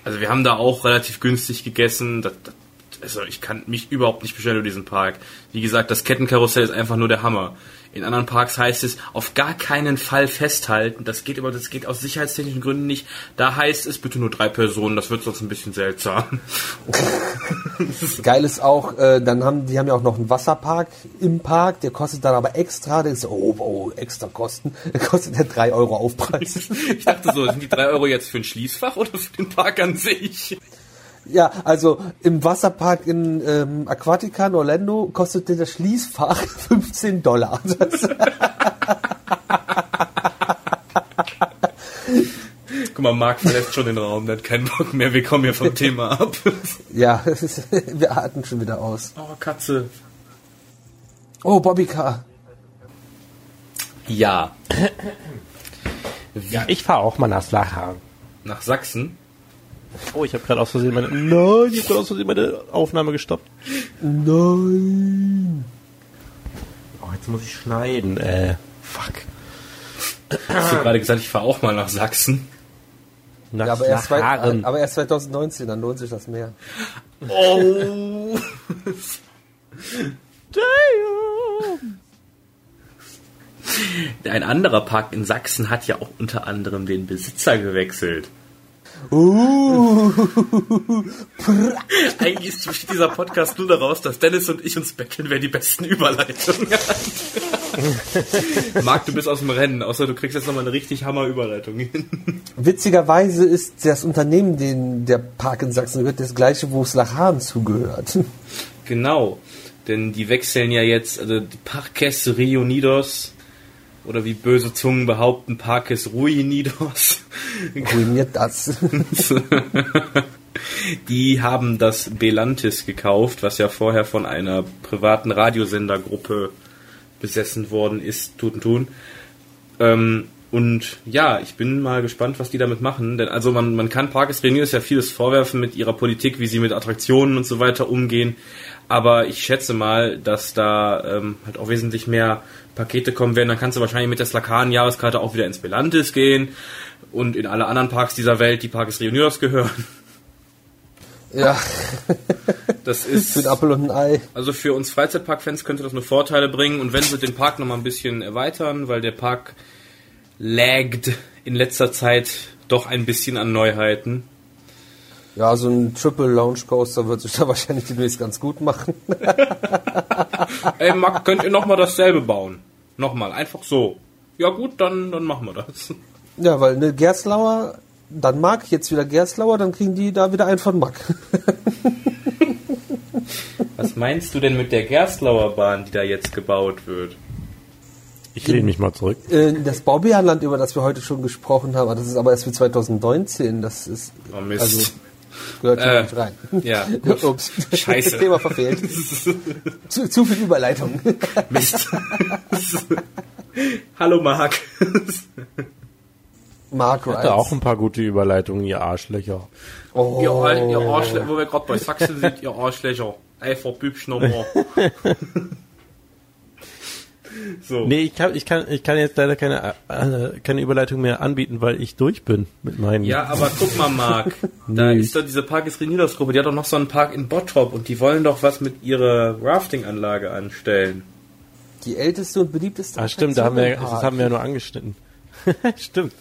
Also wir haben da auch relativ günstig gegessen. Das, das, also ich kann mich überhaupt nicht beschweren über diesen Park. Wie gesagt, das Kettenkarussell ist einfach nur der Hammer. In anderen Parks heißt es auf gar keinen Fall festhalten. Das geht aber, das geht aus sicherheitstechnischen Gründen nicht. Da heißt es bitte nur drei Personen. Das wird sonst ein bisschen seltsam. Geil ist auch, äh, dann haben die haben ja auch noch einen Wasserpark im Park, der kostet dann aber extra, der ist oh, oh, extra Kosten, der kostet der 3 Euro Aufpreis. Ich dachte so, sind die drei Euro jetzt für ein Schließfach oder für den Park an sich? Ja, also im Wasserpark in ähm, Aquatica in Orlando kostete das Schließfach 15 Dollar. Das, Guck mal, Marc verlässt schon den Raum, der hat keinen Bock mehr, wir kommen hier vom Thema ab. ja, wir atmen schon wieder aus. Oh, Katze. Oh, Bobbycar. Ja. Ja, ich fahre auch mal nach Slacharen. Nach Sachsen? Oh, ich habe gerade aus Versehen meine, nein, ich habe gerade aus Versehen meine Aufnahme gestoppt. Nein. Oh, jetzt muss ich schneiden, äh, fuck. Hast du gerade gesagt, ich fahre auch mal nach Sachsen? Nach Ja, aber, erst zwei, Slacharen. aber erst 2019, dann lohnt sich das mehr. Oh. Damn. Ein anderer Park in Sachsen hat ja auch unter anderem den Besitzer gewechselt. Uh, Eigentlich ist- besteht dieser Podcast nur daraus, dass Dennis und ich uns betteln, wer die besten Überleitungen hat. Marc, du bist aus dem Rennen, außer du kriegst jetzt nochmal eine richtig Hammer-Überleitung hin. witzigerweise ist das Unternehmen, den der Park in Sachsen gehört, das gleiche, wo Slacharen zugehört. Genau, denn die wechseln ja jetzt, also die Parques Reunidos oder wie böse Zungen behaupten, Parques Ruinidos. Ruiniert das. die haben das Belantis gekauft, was ja vorher von einer privaten Radiosendergruppe besessen worden ist, tun tun. Ähm, und ja, ich bin mal gespannt, was die damit machen. Denn also man, man kann Parkes Reunidos ja vieles vorwerfen mit ihrer Politik, wie sie mit Attraktionen und so weiter umgehen. Aber ich schätze mal, dass da ähm, halt auch wesentlich mehr Pakete kommen werden. Dann kannst du wahrscheinlich mit der Slakan-Jahreskarte auch wieder ins Belantis gehen und in alle anderen Parks dieser Welt, die Parkes Reunidos gehören. Ja. Das ist. Für ein Apfel und ein Ei. Also für uns Freizeitpark-Fans könnte das nur Vorteile bringen. Und wenn sie den Park nochmal ein bisschen erweitern, weil der Park laggt in letzter Zeit doch ein bisschen an Neuheiten. Ja, so ein Triple Launch Coaster wird sich da wahrscheinlich demnächst ganz gut machen. Ey, Marc, könnt ihr nochmal dasselbe bauen? Nochmal, einfach so. Ja gut, dann, dann machen wir das. Ja, weil eine Gerstlauer, dann Mark, jetzt wieder Gerstlauer, dann kriegen die da wieder einen von Mark. Was meinst du denn mit der Gerstlauer Bahn, die da jetzt gebaut wird? Ich lehne mich mal zurück. Äh, Das Baubärenland, über das wir heute schon gesprochen haben, das ist aber erst für 2019. Das ist. Oh Mist. Also, gehört Äh, nicht rein. ja, gut. Ups. Scheiße. Thema verfehlt. zu, zu viel Überleitung. Mist. Hallo Marc. Mark Hatte Rides. auch ein paar gute Überleitungen, ihr Arschlöcher. Oh. Ihr, ihr Arschlöcher, wo wir gerade bei Sachsen sind, ihr Arschlöcher. Einfach bübsch nochmal. So. Nee, ich kann, ich kann, ich kann jetzt leider keine, äh, keine Überleitung mehr anbieten, weil ich durch bin mit meinen. Ja, aber guck mal, Marc. Da Nee. ist doch diese Parkes Reunidos Gruppe, die hat doch noch so einen Park in Bottrop und die wollen doch was mit ihrer Rafting-Anlage anstellen. Die älteste und beliebteste Ah, stimmt, da haben wir, das haben wir ja nur angeschnitten. stimmt.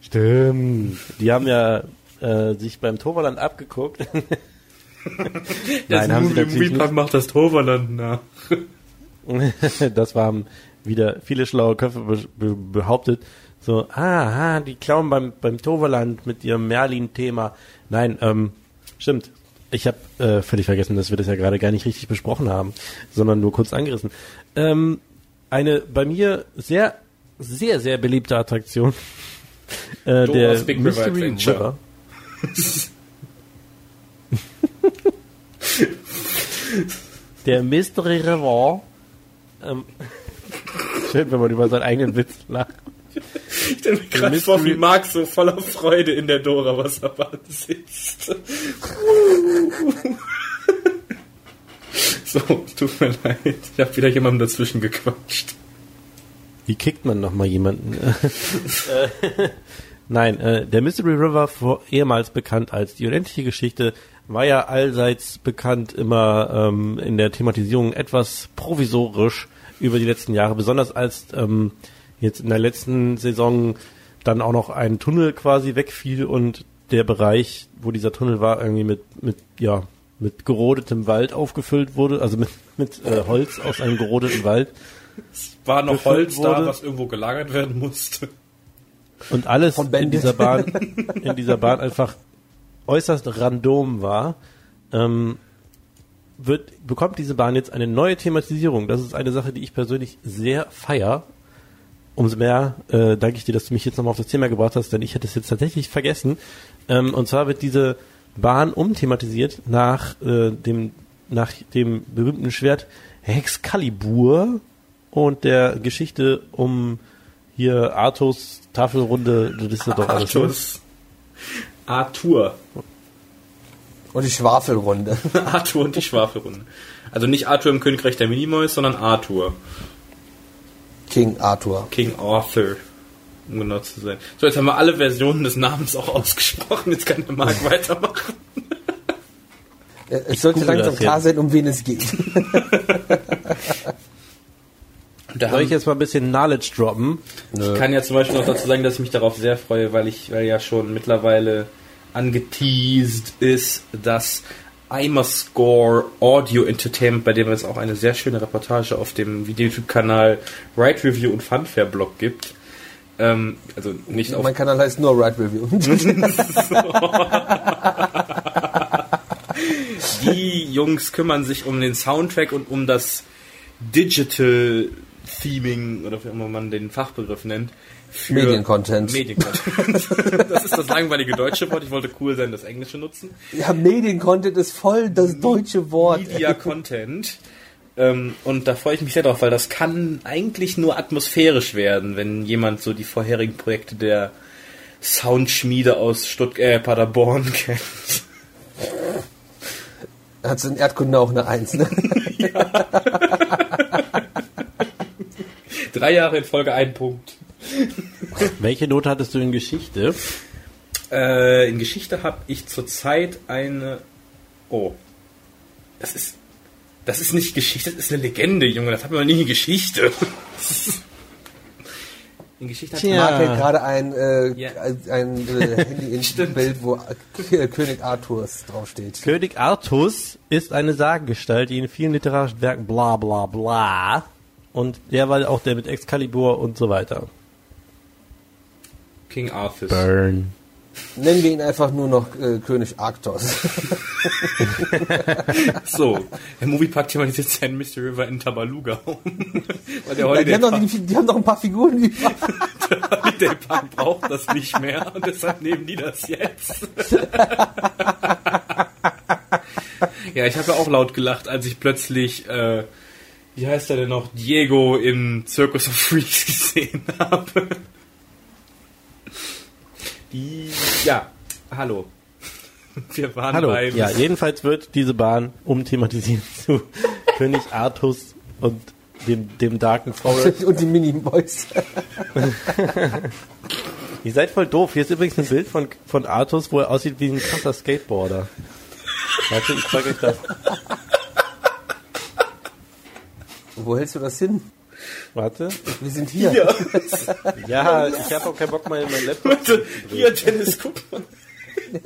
Stimmt. Die haben ja äh, sich beim Toverland abgeguckt. Nein, haben sie natürlich nicht. macht das Toverland nach. das waren wieder viele schlaue Köpfe be be behauptet. So, ah, ah, die klauen beim, beim Toverland mit ihrem Merlin-Thema. Nein, ähm, stimmt. Ich habe äh, völlig vergessen, dass wir das ja gerade gar nicht richtig besprochen haben, sondern nur kurz angerissen. Ähm, eine bei mir sehr, sehr, sehr beliebte Attraktion. Äh, der Big Mystery. River. der Mystery River. Ähm, schön, wenn man über seinen eigenen Witz lacht. Ich stelle mir gerade vor, wie Marc so voller Freude in der Dora Wasserbahn sitzt. so, tut mir leid. Ich habe wieder jemandem dazwischen gequatscht. Wie kickt man noch mal jemanden? Nein, äh, der Mystery River, vor, ehemals bekannt als die unendliche Geschichte, war ja allseits bekannt immer ähm, in der Thematisierung etwas provisorisch über die letzten Jahre, besonders als ähm, jetzt in der letzten Saison dann auch noch ein Tunnel quasi wegfiel und der Bereich, wo dieser Tunnel war, irgendwie mit, mit ja, mit gerodetem Wald aufgefüllt wurde, also mit, mit äh, Holz aus einem gerodeten Wald. War noch Holz da, wurde. was irgendwo gelagert werden musste. und alles in dieser Bahn in dieser Bahn einfach äußerst random war, ähm, wird bekommt diese Bahn jetzt eine neue Thematisierung. Das ist eine Sache, die ich persönlich sehr feier. Umso mehr äh, danke ich dir, dass du mich jetzt nochmal auf das Thema gebracht hast, denn ich hätte es jetzt tatsächlich vergessen. Ähm, und zwar wird diese Bahn umthematisiert nach äh, dem nach dem berühmten Schwert Excalibur und der Geschichte um hier Arthurs Tafelrunde, das ist ja doch alles. ne? Arthurs. Arthur. Und die Schwafelrunde. Arthur und die Schwafelrunde. Also nicht Arthur im Königreich der Minimoys, sondern Arthur. King Arthur. King Arthur. Um genau zu sein. So, jetzt haben wir alle Versionen des Namens auch ausgesprochen. Jetzt kann der Marc weitermachen. Es sollte langsam klar sein, um wen es geht. Da Soll ich jetzt mal ein bisschen Knowledge droppen? ich kann ja zum Beispiel noch dazu sagen, dass ich mich darauf sehr freue, weil ich, weil ja schon mittlerweile angeteased ist, dass Imerscore Audio Entertainment, bei dem es auch eine sehr schöne Reportage auf dem YouTube-Kanal Ride Review und Funfair Blog gibt. Ähm, also nicht auf mein Kanal heißt nur Ride Review. Die Jungs kümmern sich um den Soundtrack und um das Digital Theming oder wie immer man den Fachbegriff nennt. Mediencontent. Mediencontent. das ist das langweilige deutsche Wort. Ich wollte cool sein, das englische nutzen. Ja, Mediencontent ist voll das deutsche Wort. Media Content. Ähm, und da freue ich mich sehr drauf, weil das kann eigentlich nur atmosphärisch werden, wenn jemand so die vorherigen Projekte der Soundschmiede aus Stuttgart, äh, Paderborn kennt. Hat in Erdkunde auch eine Eins, ne? ja. Drei Jahre in Folge ein Punkt. Welche Note hattest du in Geschichte? Äh, in Geschichte habe ich zurzeit eine. Oh. Das ist das ist nicht Geschichte, das ist eine Legende, Junge. Das hat man nie in Geschichte. In Geschichte hat Mark gerade ein, äh, ja. ein äh, Handy in Bild, wo äh, König Arthurs draufsteht. König Artus ist eine Sagengestalt, die in vielen literarischen Werken bla bla bla. Und der war auch der mit Excalibur und so weiter. King Arthur. Burn. Nennen wir ihn einfach nur noch äh, König Arktos. so, der Moviepark thematisiert seinen Mystery River in Tabaluga um. Weil der die, haben die, die, haben noch ein paar Figuren über. der Holiday Park braucht das nicht mehr und deshalb nehmen die das jetzt. ja, ich habe ja auch laut gelacht, als ich plötzlich, äh, wie heißt er denn noch, Diego im Circus of Freaks gesehen habe. Ja, hallo. Wir waren hallo. beim... Ja, jedenfalls wird diese Bahn umthematisiert zu König Artus und dem, dem Darken Forest. und die Mini-Boys. Ihr seid voll doof. Hier ist übrigens ein Bild von, von Artus, wo er aussieht wie ein krasser Skateboarder. Warte, ich zeig euch das. Wo hältst du das hin? Warte. Wir sind hier. hier. ja, ich habe auch keinen Bock mal in mein Laptop. Warte, hier, Dennis, guck mal.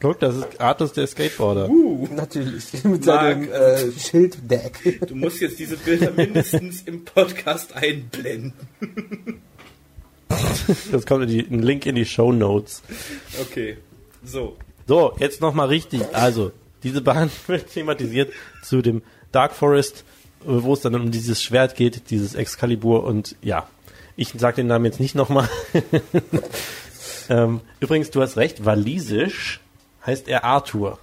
Guck, das ist Artus der Skateboarder. Uh, Natürlich, mit seinem äh, Schilddeck. Du musst jetzt diese Bilder mindestens im Podcast einblenden. Das kommt in die, ein Link in die Show Notes. Okay, so. So, jetzt nochmal richtig. Also, diese Bahn wird thematisiert zu dem Dark Forest wo es dann um dieses Schwert geht, dieses Excalibur und ja, ich sage den Namen jetzt nicht nochmal. ähm, übrigens, du hast recht, walisisch heißt er Arthur.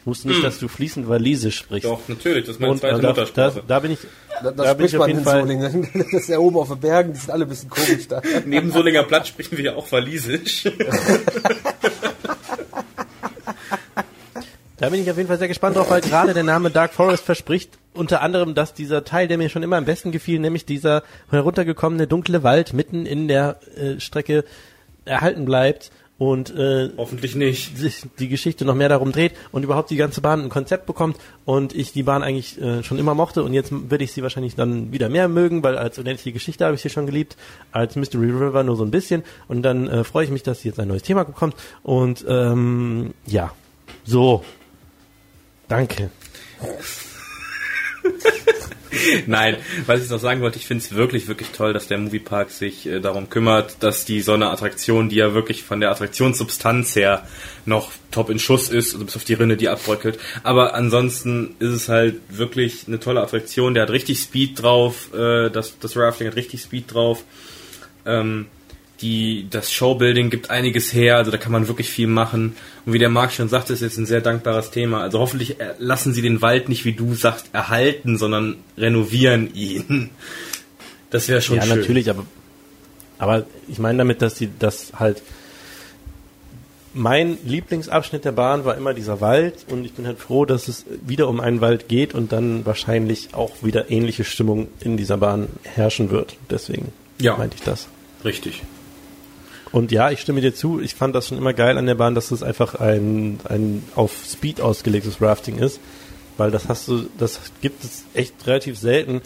Ich wusste nicht, hm. dass du fließend walisisch sprichst. Doch, natürlich, das ist meine und, zweite da, Muttersprache. Da, da bin ich, da, da, da bin ich auf jeden Fall. Solingen. Das ist ja oben auf den Bergen, die sind alle ein bisschen komisch da. Neben Solinger Platz sprechen wir ja auch walisisch. Da bin ich auf jeden Fall sehr gespannt drauf, weil gerade der Name Dark Forest verspricht unter anderem, dass dieser Teil, der mir schon immer am besten gefiel, nämlich dieser heruntergekommene dunkle Wald mitten in der äh, Strecke erhalten bleibt und äh, hoffentlich nicht sich die Geschichte noch mehr darum dreht und überhaupt die ganze Bahn ein Konzept bekommt und ich die Bahn eigentlich äh, schon immer mochte und jetzt würde ich sie wahrscheinlich dann wieder mehr mögen, weil als unendliche Geschichte habe ich sie schon geliebt, als Mystery River nur so ein bisschen und dann äh, freue ich mich, dass sie jetzt ein neues Thema bekommt und ähm, ja, so Danke. Nein, was ich noch sagen wollte, ich finde es wirklich, wirklich toll, dass der Moviepark sich äh, darum kümmert, dass die so eine Attraktion, die ja wirklich von der Attraktionssubstanz her noch top in Schuss ist, also bis auf die Rinne, die abbröckelt. Aber ansonsten ist es halt wirklich eine tolle Attraktion, der hat richtig Speed drauf, äh, das, das Rafting hat richtig Speed drauf. Ähm, die, das Showbuilding gibt einiges her, also da kann man wirklich viel machen. Und wie der Marc schon sagte, ist jetzt ein sehr dankbares Thema. Also hoffentlich äh, lassen sie den Wald nicht, wie du sagst, erhalten, sondern renovieren ihn. Das wäre schon ja, schön. Ja, natürlich, aber, aber ich meine damit, dass sie das halt mein Lieblingsabschnitt der Bahn war immer dieser Wald und ich bin halt froh, dass es wieder um einen Wald geht und dann wahrscheinlich auch wieder ähnliche Stimmung in dieser Bahn herrschen wird. Deswegen ja. meinte ich das. Richtig. Und ja, ich stimme dir zu. Ich fand das schon immer geil an der Bahn, dass es einfach ein, ein auf Speed ausgelegtes Rafting ist. Weil das hast du, das gibt es echt relativ selten,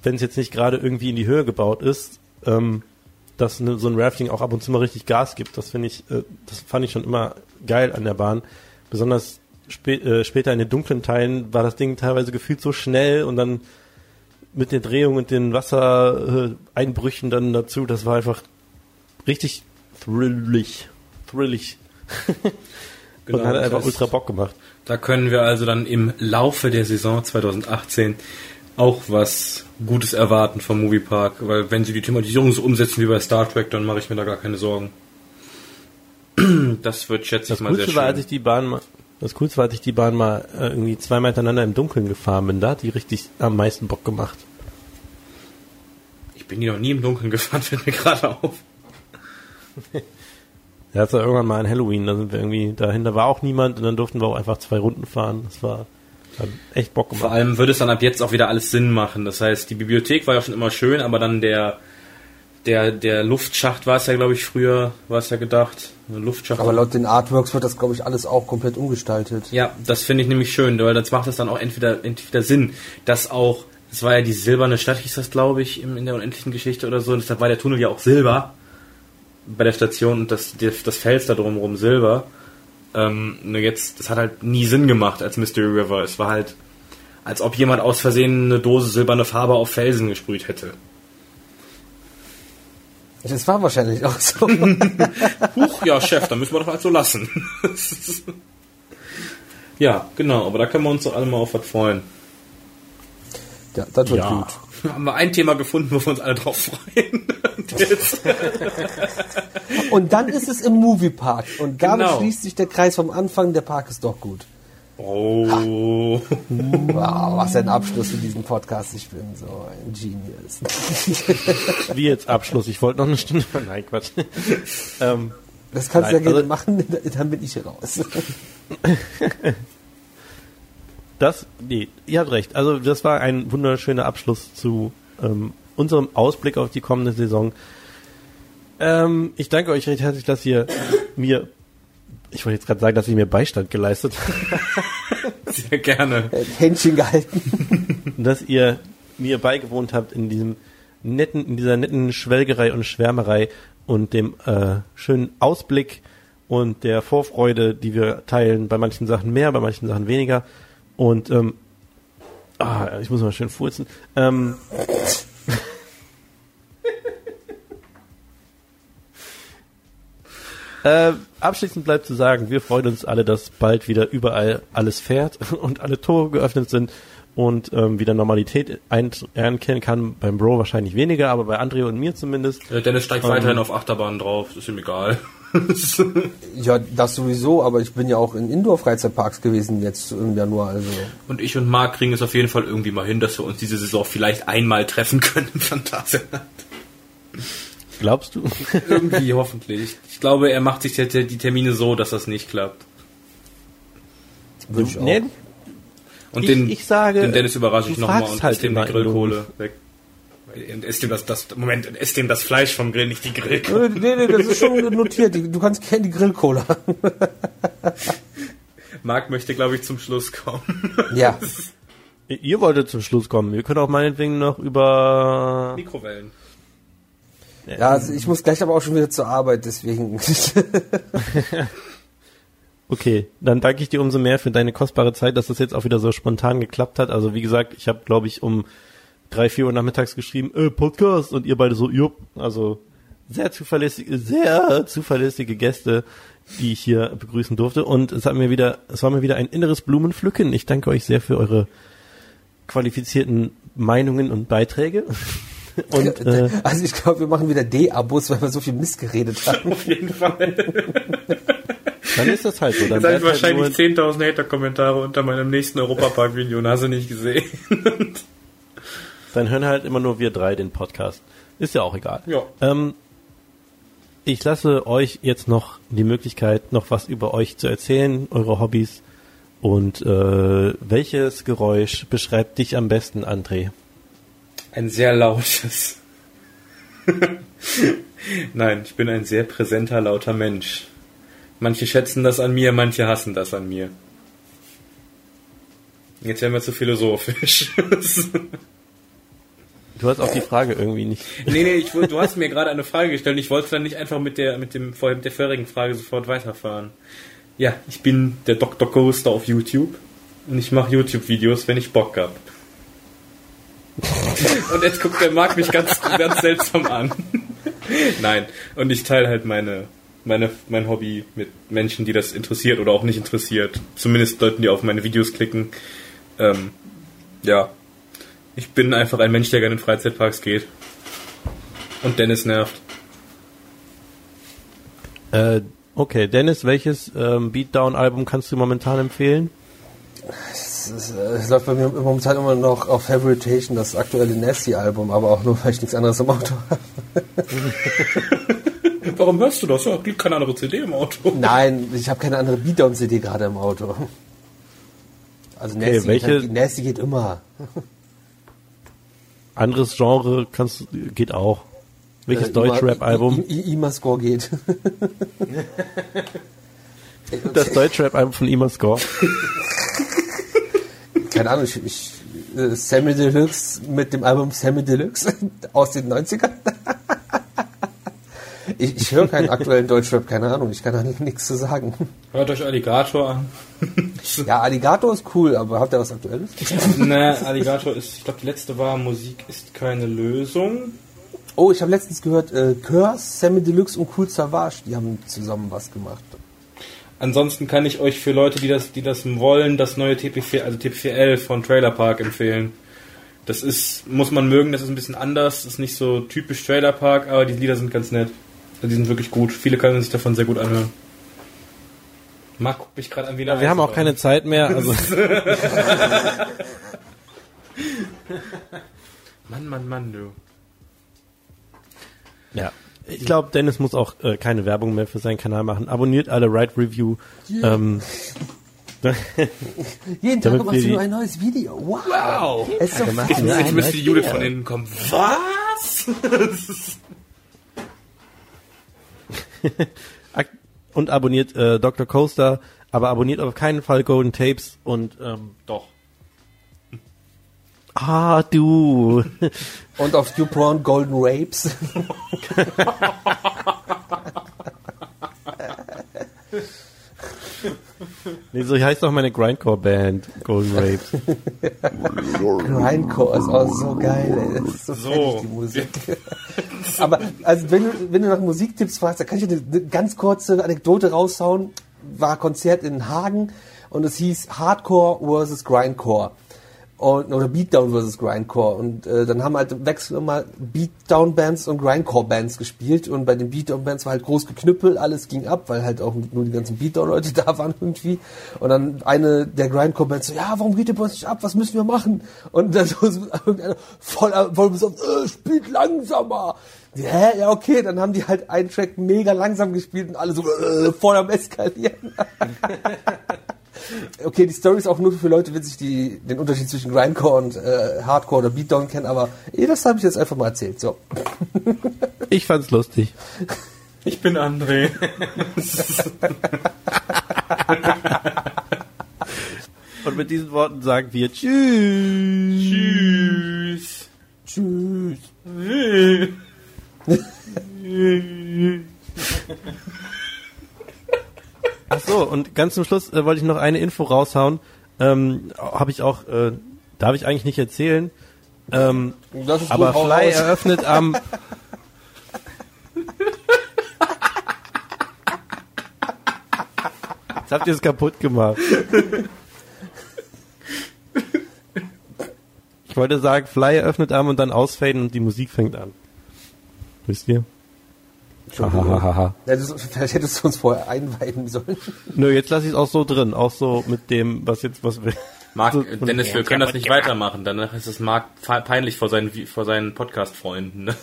wenn es jetzt nicht gerade irgendwie in die Höhe gebaut ist, ähm, dass ne, so ein Rafting auch ab und zu mal richtig Gas gibt. Das finde ich, äh, das fand ich schon immer geil an der Bahn. Besonders spä äh, später in den dunklen Teilen war das Ding teilweise gefühlt so schnell und dann mit den Drehungen und den Wassereinbrüchen dann dazu, das war einfach richtig thrillig. Thrillig. und hat einfach das- ultra Bock gemacht. Da können wir also dann im Laufe der Saison 2018 auch was Gutes erwarten vom Moviepark, weil wenn sie die Thematisierung so umsetzen wie bei Star Trek, dann mache ich mir da gar keine Sorgen. Das wird, schätze ich Das mal, sehr Coolste war, als schön. ich die Bahn mal, das Coolste war, als ich die Bahn mal äh, irgendwie zweimal hintereinander im Dunkeln gefahren bin. Da hat die richtig am meisten Bock gemacht. Ich bin die noch nie im Dunkeln gefahren, fällt mir gerade auf. Ja, das war irgendwann mal an Halloween, da sind wir irgendwie dahin, da war auch niemand und dann durften wir auch einfach zwei Runden fahren. Das war hat echt Bock Vor gemacht. allem würde es dann ab jetzt auch wieder alles Sinn machen. Das heißt, die Bibliothek war ja schon immer schön, aber dann der der der Luftschacht war es ja, glaube ich, früher war es ja gedacht. Ein Luftschacht. Aber laut den Artworks wird das, glaube ich, alles auch komplett umgestaltet. Ja, das finde ich nämlich schön, weil das macht es dann auch entweder, entweder Sinn, dass auch, das war ja die silberne Stadt, hieß das, glaube ich, in der unendlichen Geschichte oder so, und deshalb war der Tunnel ja auch silber bei der Station und das, das, Fels da drumherum silber. Ähm, nur jetzt, das hat halt nie Sinn gemacht als Mystery River. Es war halt, als ob jemand aus Versehen eine Dose silberne Farbe auf Felsen gesprüht hätte. Das war wahrscheinlich auch so. Huch, ja, Chef, dann müssen wir doch halt so lassen. ja, genau, aber da können wir uns doch alle mal auf was freuen. ja, das wird Ja. gut. haben wir ein Thema gefunden, wo wir uns alle drauf freuen. Und dann ist es im Moviepark. Und damit Genau. schließt sich der Kreis vom Anfang. Der Park ist doch gut. oh. Wow, was ein Abschluss für diesen Podcast. Ich bin so ein Genius. Wie jetzt Abschluss. Ich wollte noch eine Stunde. Nein, Quatsch. ähm, Das kannst du ja gerne also- machen, dann bin ich raus. Das, nee, ihr habt recht. Also das war ein wunderschöner Abschluss zu ähm, unserem Ausblick auf die kommende Saison. Ähm, ich danke euch recht herzlich, dass ihr mir, ich wollte jetzt gerade sagen, dass ihr mir Beistand geleistet habt, Sehr gerne. Händchen gehalten. dass ihr mir beigewohnt habt in diesem netten, in dieser netten Schwelgerei und Schwärmerei und dem äh, schönen Ausblick und der Vorfreude, die wir teilen, bei manchen Sachen mehr, bei manchen Sachen weniger. Und ähm, ah, ich muss mal schön furzen. Ähm, Äh, abschließend bleibt zu sagen, wir freuen uns alle, dass bald wieder überall alles fährt und alle Tore geöffnet sind und ähm, wieder Normalität einkehren kann. Beim Bro wahrscheinlich weniger, aber bei André und mir zumindest. Äh, Dennis steigt Ähm. weiterhin auf Achterbahn drauf, das ist ihm egal. Ja, das sowieso, aber ich bin ja auch in Indoor-Freizeitparks gewesen jetzt im Januar. Also Und ich und Marc kriegen es auf jeden Fall irgendwie mal hin, dass wir uns diese Saison vielleicht einmal treffen können im Phantasialand. Glaubst du? Irgendwie hoffentlich. Ich glaube, er macht sich die Termine so, dass das nicht klappt. würde ich auch. Nee, Und Ich- den, ich sage, den Dennis überrasche ich nochmal und halt in Grillkohle weg. Und isst dem das, das, Moment, und isst dem das Fleisch vom Grill, nicht die Grillkohle. Äh, Nee, nee, das ist schon notiert. Du kannst gerne die Grillkohle haben. Marc möchte, glaube ich, zum Schluss kommen. Ja. ihr wolltet zum Schluss kommen. Wir können auch meinetwegen noch über... Mikrowellen. Ja, also ich muss gleich aber auch schon wieder zur Arbeit, deswegen. Okay, dann danke ich dir umso mehr für deine kostbare Zeit, dass das jetzt auch wieder so spontan geklappt hat. Also wie gesagt, ich habe, glaube ich, um drei, vier Uhr nachmittags geschrieben, äh, Podcast und ihr beide so, jupp. Also sehr zuverlässige, sehr zuverlässige Gäste, die ich hier begrüßen durfte. Und es hat mir wieder, es war mir wieder ein inneres Blumenpflücken. Ich danke euch sehr für eure qualifizierten Meinungen und Beiträge. Und äh, also ich glaube, wir machen wieder D-Abos, weil wir so viel Mist geredet haben. Auf jeden Fall. dann ist das halt so. Dann Jetzt habe ich halt wahrscheinlich 10.000 Hater-Kommentare unter meinem nächsten Europapark-Video und hast du nicht gesehen. Dann hören halt immer nur wir drei den Podcast. Ist ja auch egal. Ja. Ähm, ich lasse euch jetzt noch die Möglichkeit, noch was über euch zu erzählen, eure Hobbys. Und äh, welches Geräusch beschreibt dich am besten, André? Ein sehr lautes. Nein, ich bin ein sehr präsenter, lauter Mensch. Manche schätzen das an mir, manche hassen das an mir. Jetzt werden wir zu philosophisch. Du hast auch die Frage irgendwie nicht. nee, nee, ich, du hast mir gerade eine Frage gestellt und ich wollte dann nicht einfach mit der, mit dem, vorher mit der vorherigen Frage sofort weiterfahren. Ja, ich bin der Dr. Coaster auf YouTube und ich mache YouTube-Videos, wenn ich Bock hab. und jetzt guckt der Marc mich ganz, ganz seltsam an. Nein, und ich teile halt meine, meine, mein Hobby mit Menschen, die das interessiert oder auch nicht interessiert. Zumindest Leuten, die auf meine Videos klicken. Ähm, ja. Ich bin einfach ein Mensch, der gerne in Freizeitparks geht. Und Dennis nervt. Äh, okay, Dennis, welches ähm, Beatdown-Album kannst du momentan empfehlen? Es, ist, äh, es läuft bei mir momentan immer noch auf Favoritation, das aktuelle Nasty-Album, aber auch nur, weil ich nichts anderes im Auto habe. Warum hörst du das? Ja, gibt keine andere CD im Auto. Nein, ich habe keine andere Beatdown-CD gerade im Auto. Also Okay, Nasty, welche- geht, Nasty geht immer. Anderes Genre kannst, geht auch. Welches Äh, Deutschrap-Album? Ima-Score geht. Das Deutschrap-Album von Ima Score. Keine Ahnung, ich, ich äh, Sammy Deluxe mit dem Album Sammy Deluxe aus den 90ern. Ich ich höre keinen aktuellen Deutschrap, keine Ahnung, ich kann da nichts zu sagen. Hört euch Alligator an. Ja, Alligator ist cool, aber habt ihr was Aktuelles? ne, Alligator ist, ich glaube, die letzte war Musik ist keine Lösung. Oh, ich habe letztens gehört, äh, Curse, Sammy Deluxe und Cool Savage, die haben zusammen was gemacht. Ansonsten kann ich euch für Leute, die das, die das wollen, das neue TP4, also TP4L von Trailer Park empfehlen. Das ist, muss man mögen, das ist ein bisschen anders, ist nicht so typisch Trailer Park, aber die Lieder sind ganz nett. Also die sind wirklich gut. Viele können sich davon sehr gut anhören. Marc guckt mich gerade an wie eine Wir haben auch keine Zeit mehr. Also Mann, Mann, Mann, du. ja. Ich glaube, Dennis muss auch äh, keine Werbung mehr für seinen Kanal machen. Abonniert alle Right Review. Ähm, Jeden Tag machst du ein neues Video. Wow! Wow! Es ist so fett. Ja, Jetzt müsste die Judith ja. von innen kommen. Was? und abonniert äh, Dr. Coaster, aber abonniert auf keinen Fall Golden Tapes und ähm, Doch. ah du. Und auf YouPorn Golden Rapes. nee, so heißt doch meine Grindcore Band Golden Rapes. Grindcore ist auch so geil, ey. Das ist so, So. die Musik. Aber also wenn du, wenn du nach Musiktipps fragst, da kann ich dir eine, eine ganz kurze Anekdote raushauen. War Konzert in Hagen und es hieß Hardcore versus Grindcore. Und, oder Beatdown versus Grindcore. Und äh, dann haben halt Wechsel immer Beatdown-Bands und Grindcore-Bands gespielt. Und bei den Beatdown-Bands war halt groß geknüppelt, alles ging ab, weil halt auch nur die ganzen Beatdown-Leute da waren irgendwie. Und dann eine der Grindcore-Bands so, ja, warum geht ihr bei uns nicht ab? Was müssen wir machen? Und dann so irgendeiner voll, voll besoffen, äh, spielt langsamer. Hä? Ja, okay, dann haben die halt einen Track mega langsam gespielt und alle so äh, voll am Eskalieren. Okay, die Story ist auch nur für Leute witzig, die den Unterschied zwischen Grindcore und äh, Hardcore oder Beatdown kennen, aber eh, das habe ich jetzt einfach mal erzählt. So. Ich fand's lustig. Ich bin André. Und mit diesen Worten sagen wir Tschüss. Tschüss. Tschüss. Ach so, und ganz zum Schluss äh, wollte ich noch eine Info raushauen. Ähm, Habe ich auch, äh, darf ich eigentlich nicht erzählen. Ähm, Das ist aber gut, Fly eröffnet am. Jetzt habt ihr es kaputt gemacht. Ich wollte sagen, Fly eröffnet am und dann ausfaden und die Musik fängt an. Wisst ihr? Hahaha. Ja, das, vielleicht hättest du uns vorher einweiden sollen. Nö, jetzt lasse ich es auch so drin. Auch so mit dem, was jetzt, was wir. Marc, So- Dennis, wir können das nicht weitermachen. Danach ist es Marc peinlich vor seinen, vor seinen Podcast-Freunden. ne?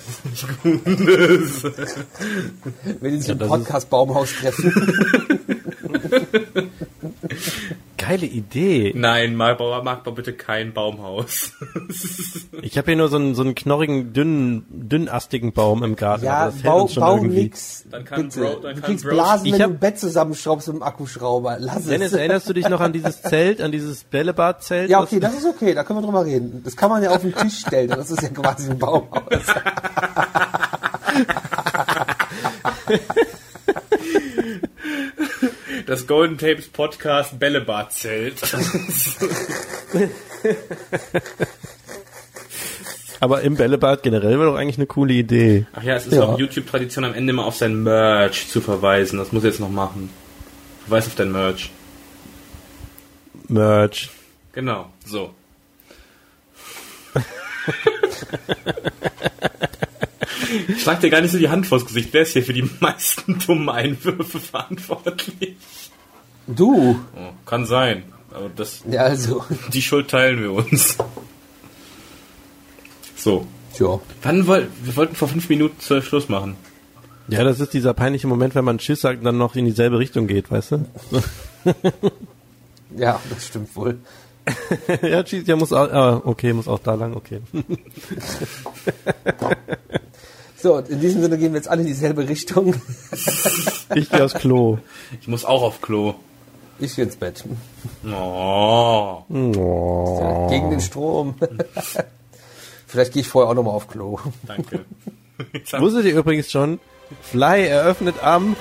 Wenn die sich Ja, im das Podcast Baumhaus treffen. Geile Idee. Nein, Marc, bau, Marc, bau bitte kein Baumhaus. Ich habe hier nur so einen, so einen knorrigen, dünnen, dünnastigen Baum im Garten. Ja, bau, uns schon bau irgendwie. nix. Dann kann bitte. Bro- dann du kann kriegst Bros- Blasen, Ich wenn du ein Bett zusammenschraubst mit dem Akkuschrauber. Lass Dennis, es. erinnerst du dich noch an dieses Zelt, an dieses Bällebadzelt? Ja, okay, das ist okay, da können wir drüber reden. Das kann man ja auf den Tisch stellen, das ist ja quasi ein Baumhaus. Das Golden Tapes Podcast Bällebad-Zelt. Aber im Bällebad generell wäre doch eigentlich eine coole Idee. Ach ja, es ist Ja. auch YouTube-Tradition, am Ende mal auf sein Merch zu verweisen. Das muss ich jetzt noch machen. Verweis auf dein Merch. Merch. Genau, so. Ich schlag dir gar nicht so die Hand vors Gesicht. Wer ist hier für die meisten dummen Einwürfe verantwortlich? Du. Oh, kann sein. Aber das, Ja, also. die Schuld teilen wir uns. So. Tja. Wann woll, wir wollten vor fünf Minuten zwölf Schluss machen. Ja, das ist dieser peinliche Moment, wenn man Tschüss sagt und dann noch in dieselbe Richtung geht, weißt du? Ja, das stimmt wohl. ja, Tschüss, ja, muss auch, ah, okay, muss auch da lang, okay. So, in diesem Sinne gehen wir jetzt alle in dieselbe Richtung. Ich gehe aufs Klo. Ich muss auch auf Klo. Ich gehe ins Bett. Oh. Oh. Gegen den Strom. Vielleicht gehe ich vorher auch nochmal auf Klo. Danke. Wusstet ihr übrigens schon, Fly eröffnet am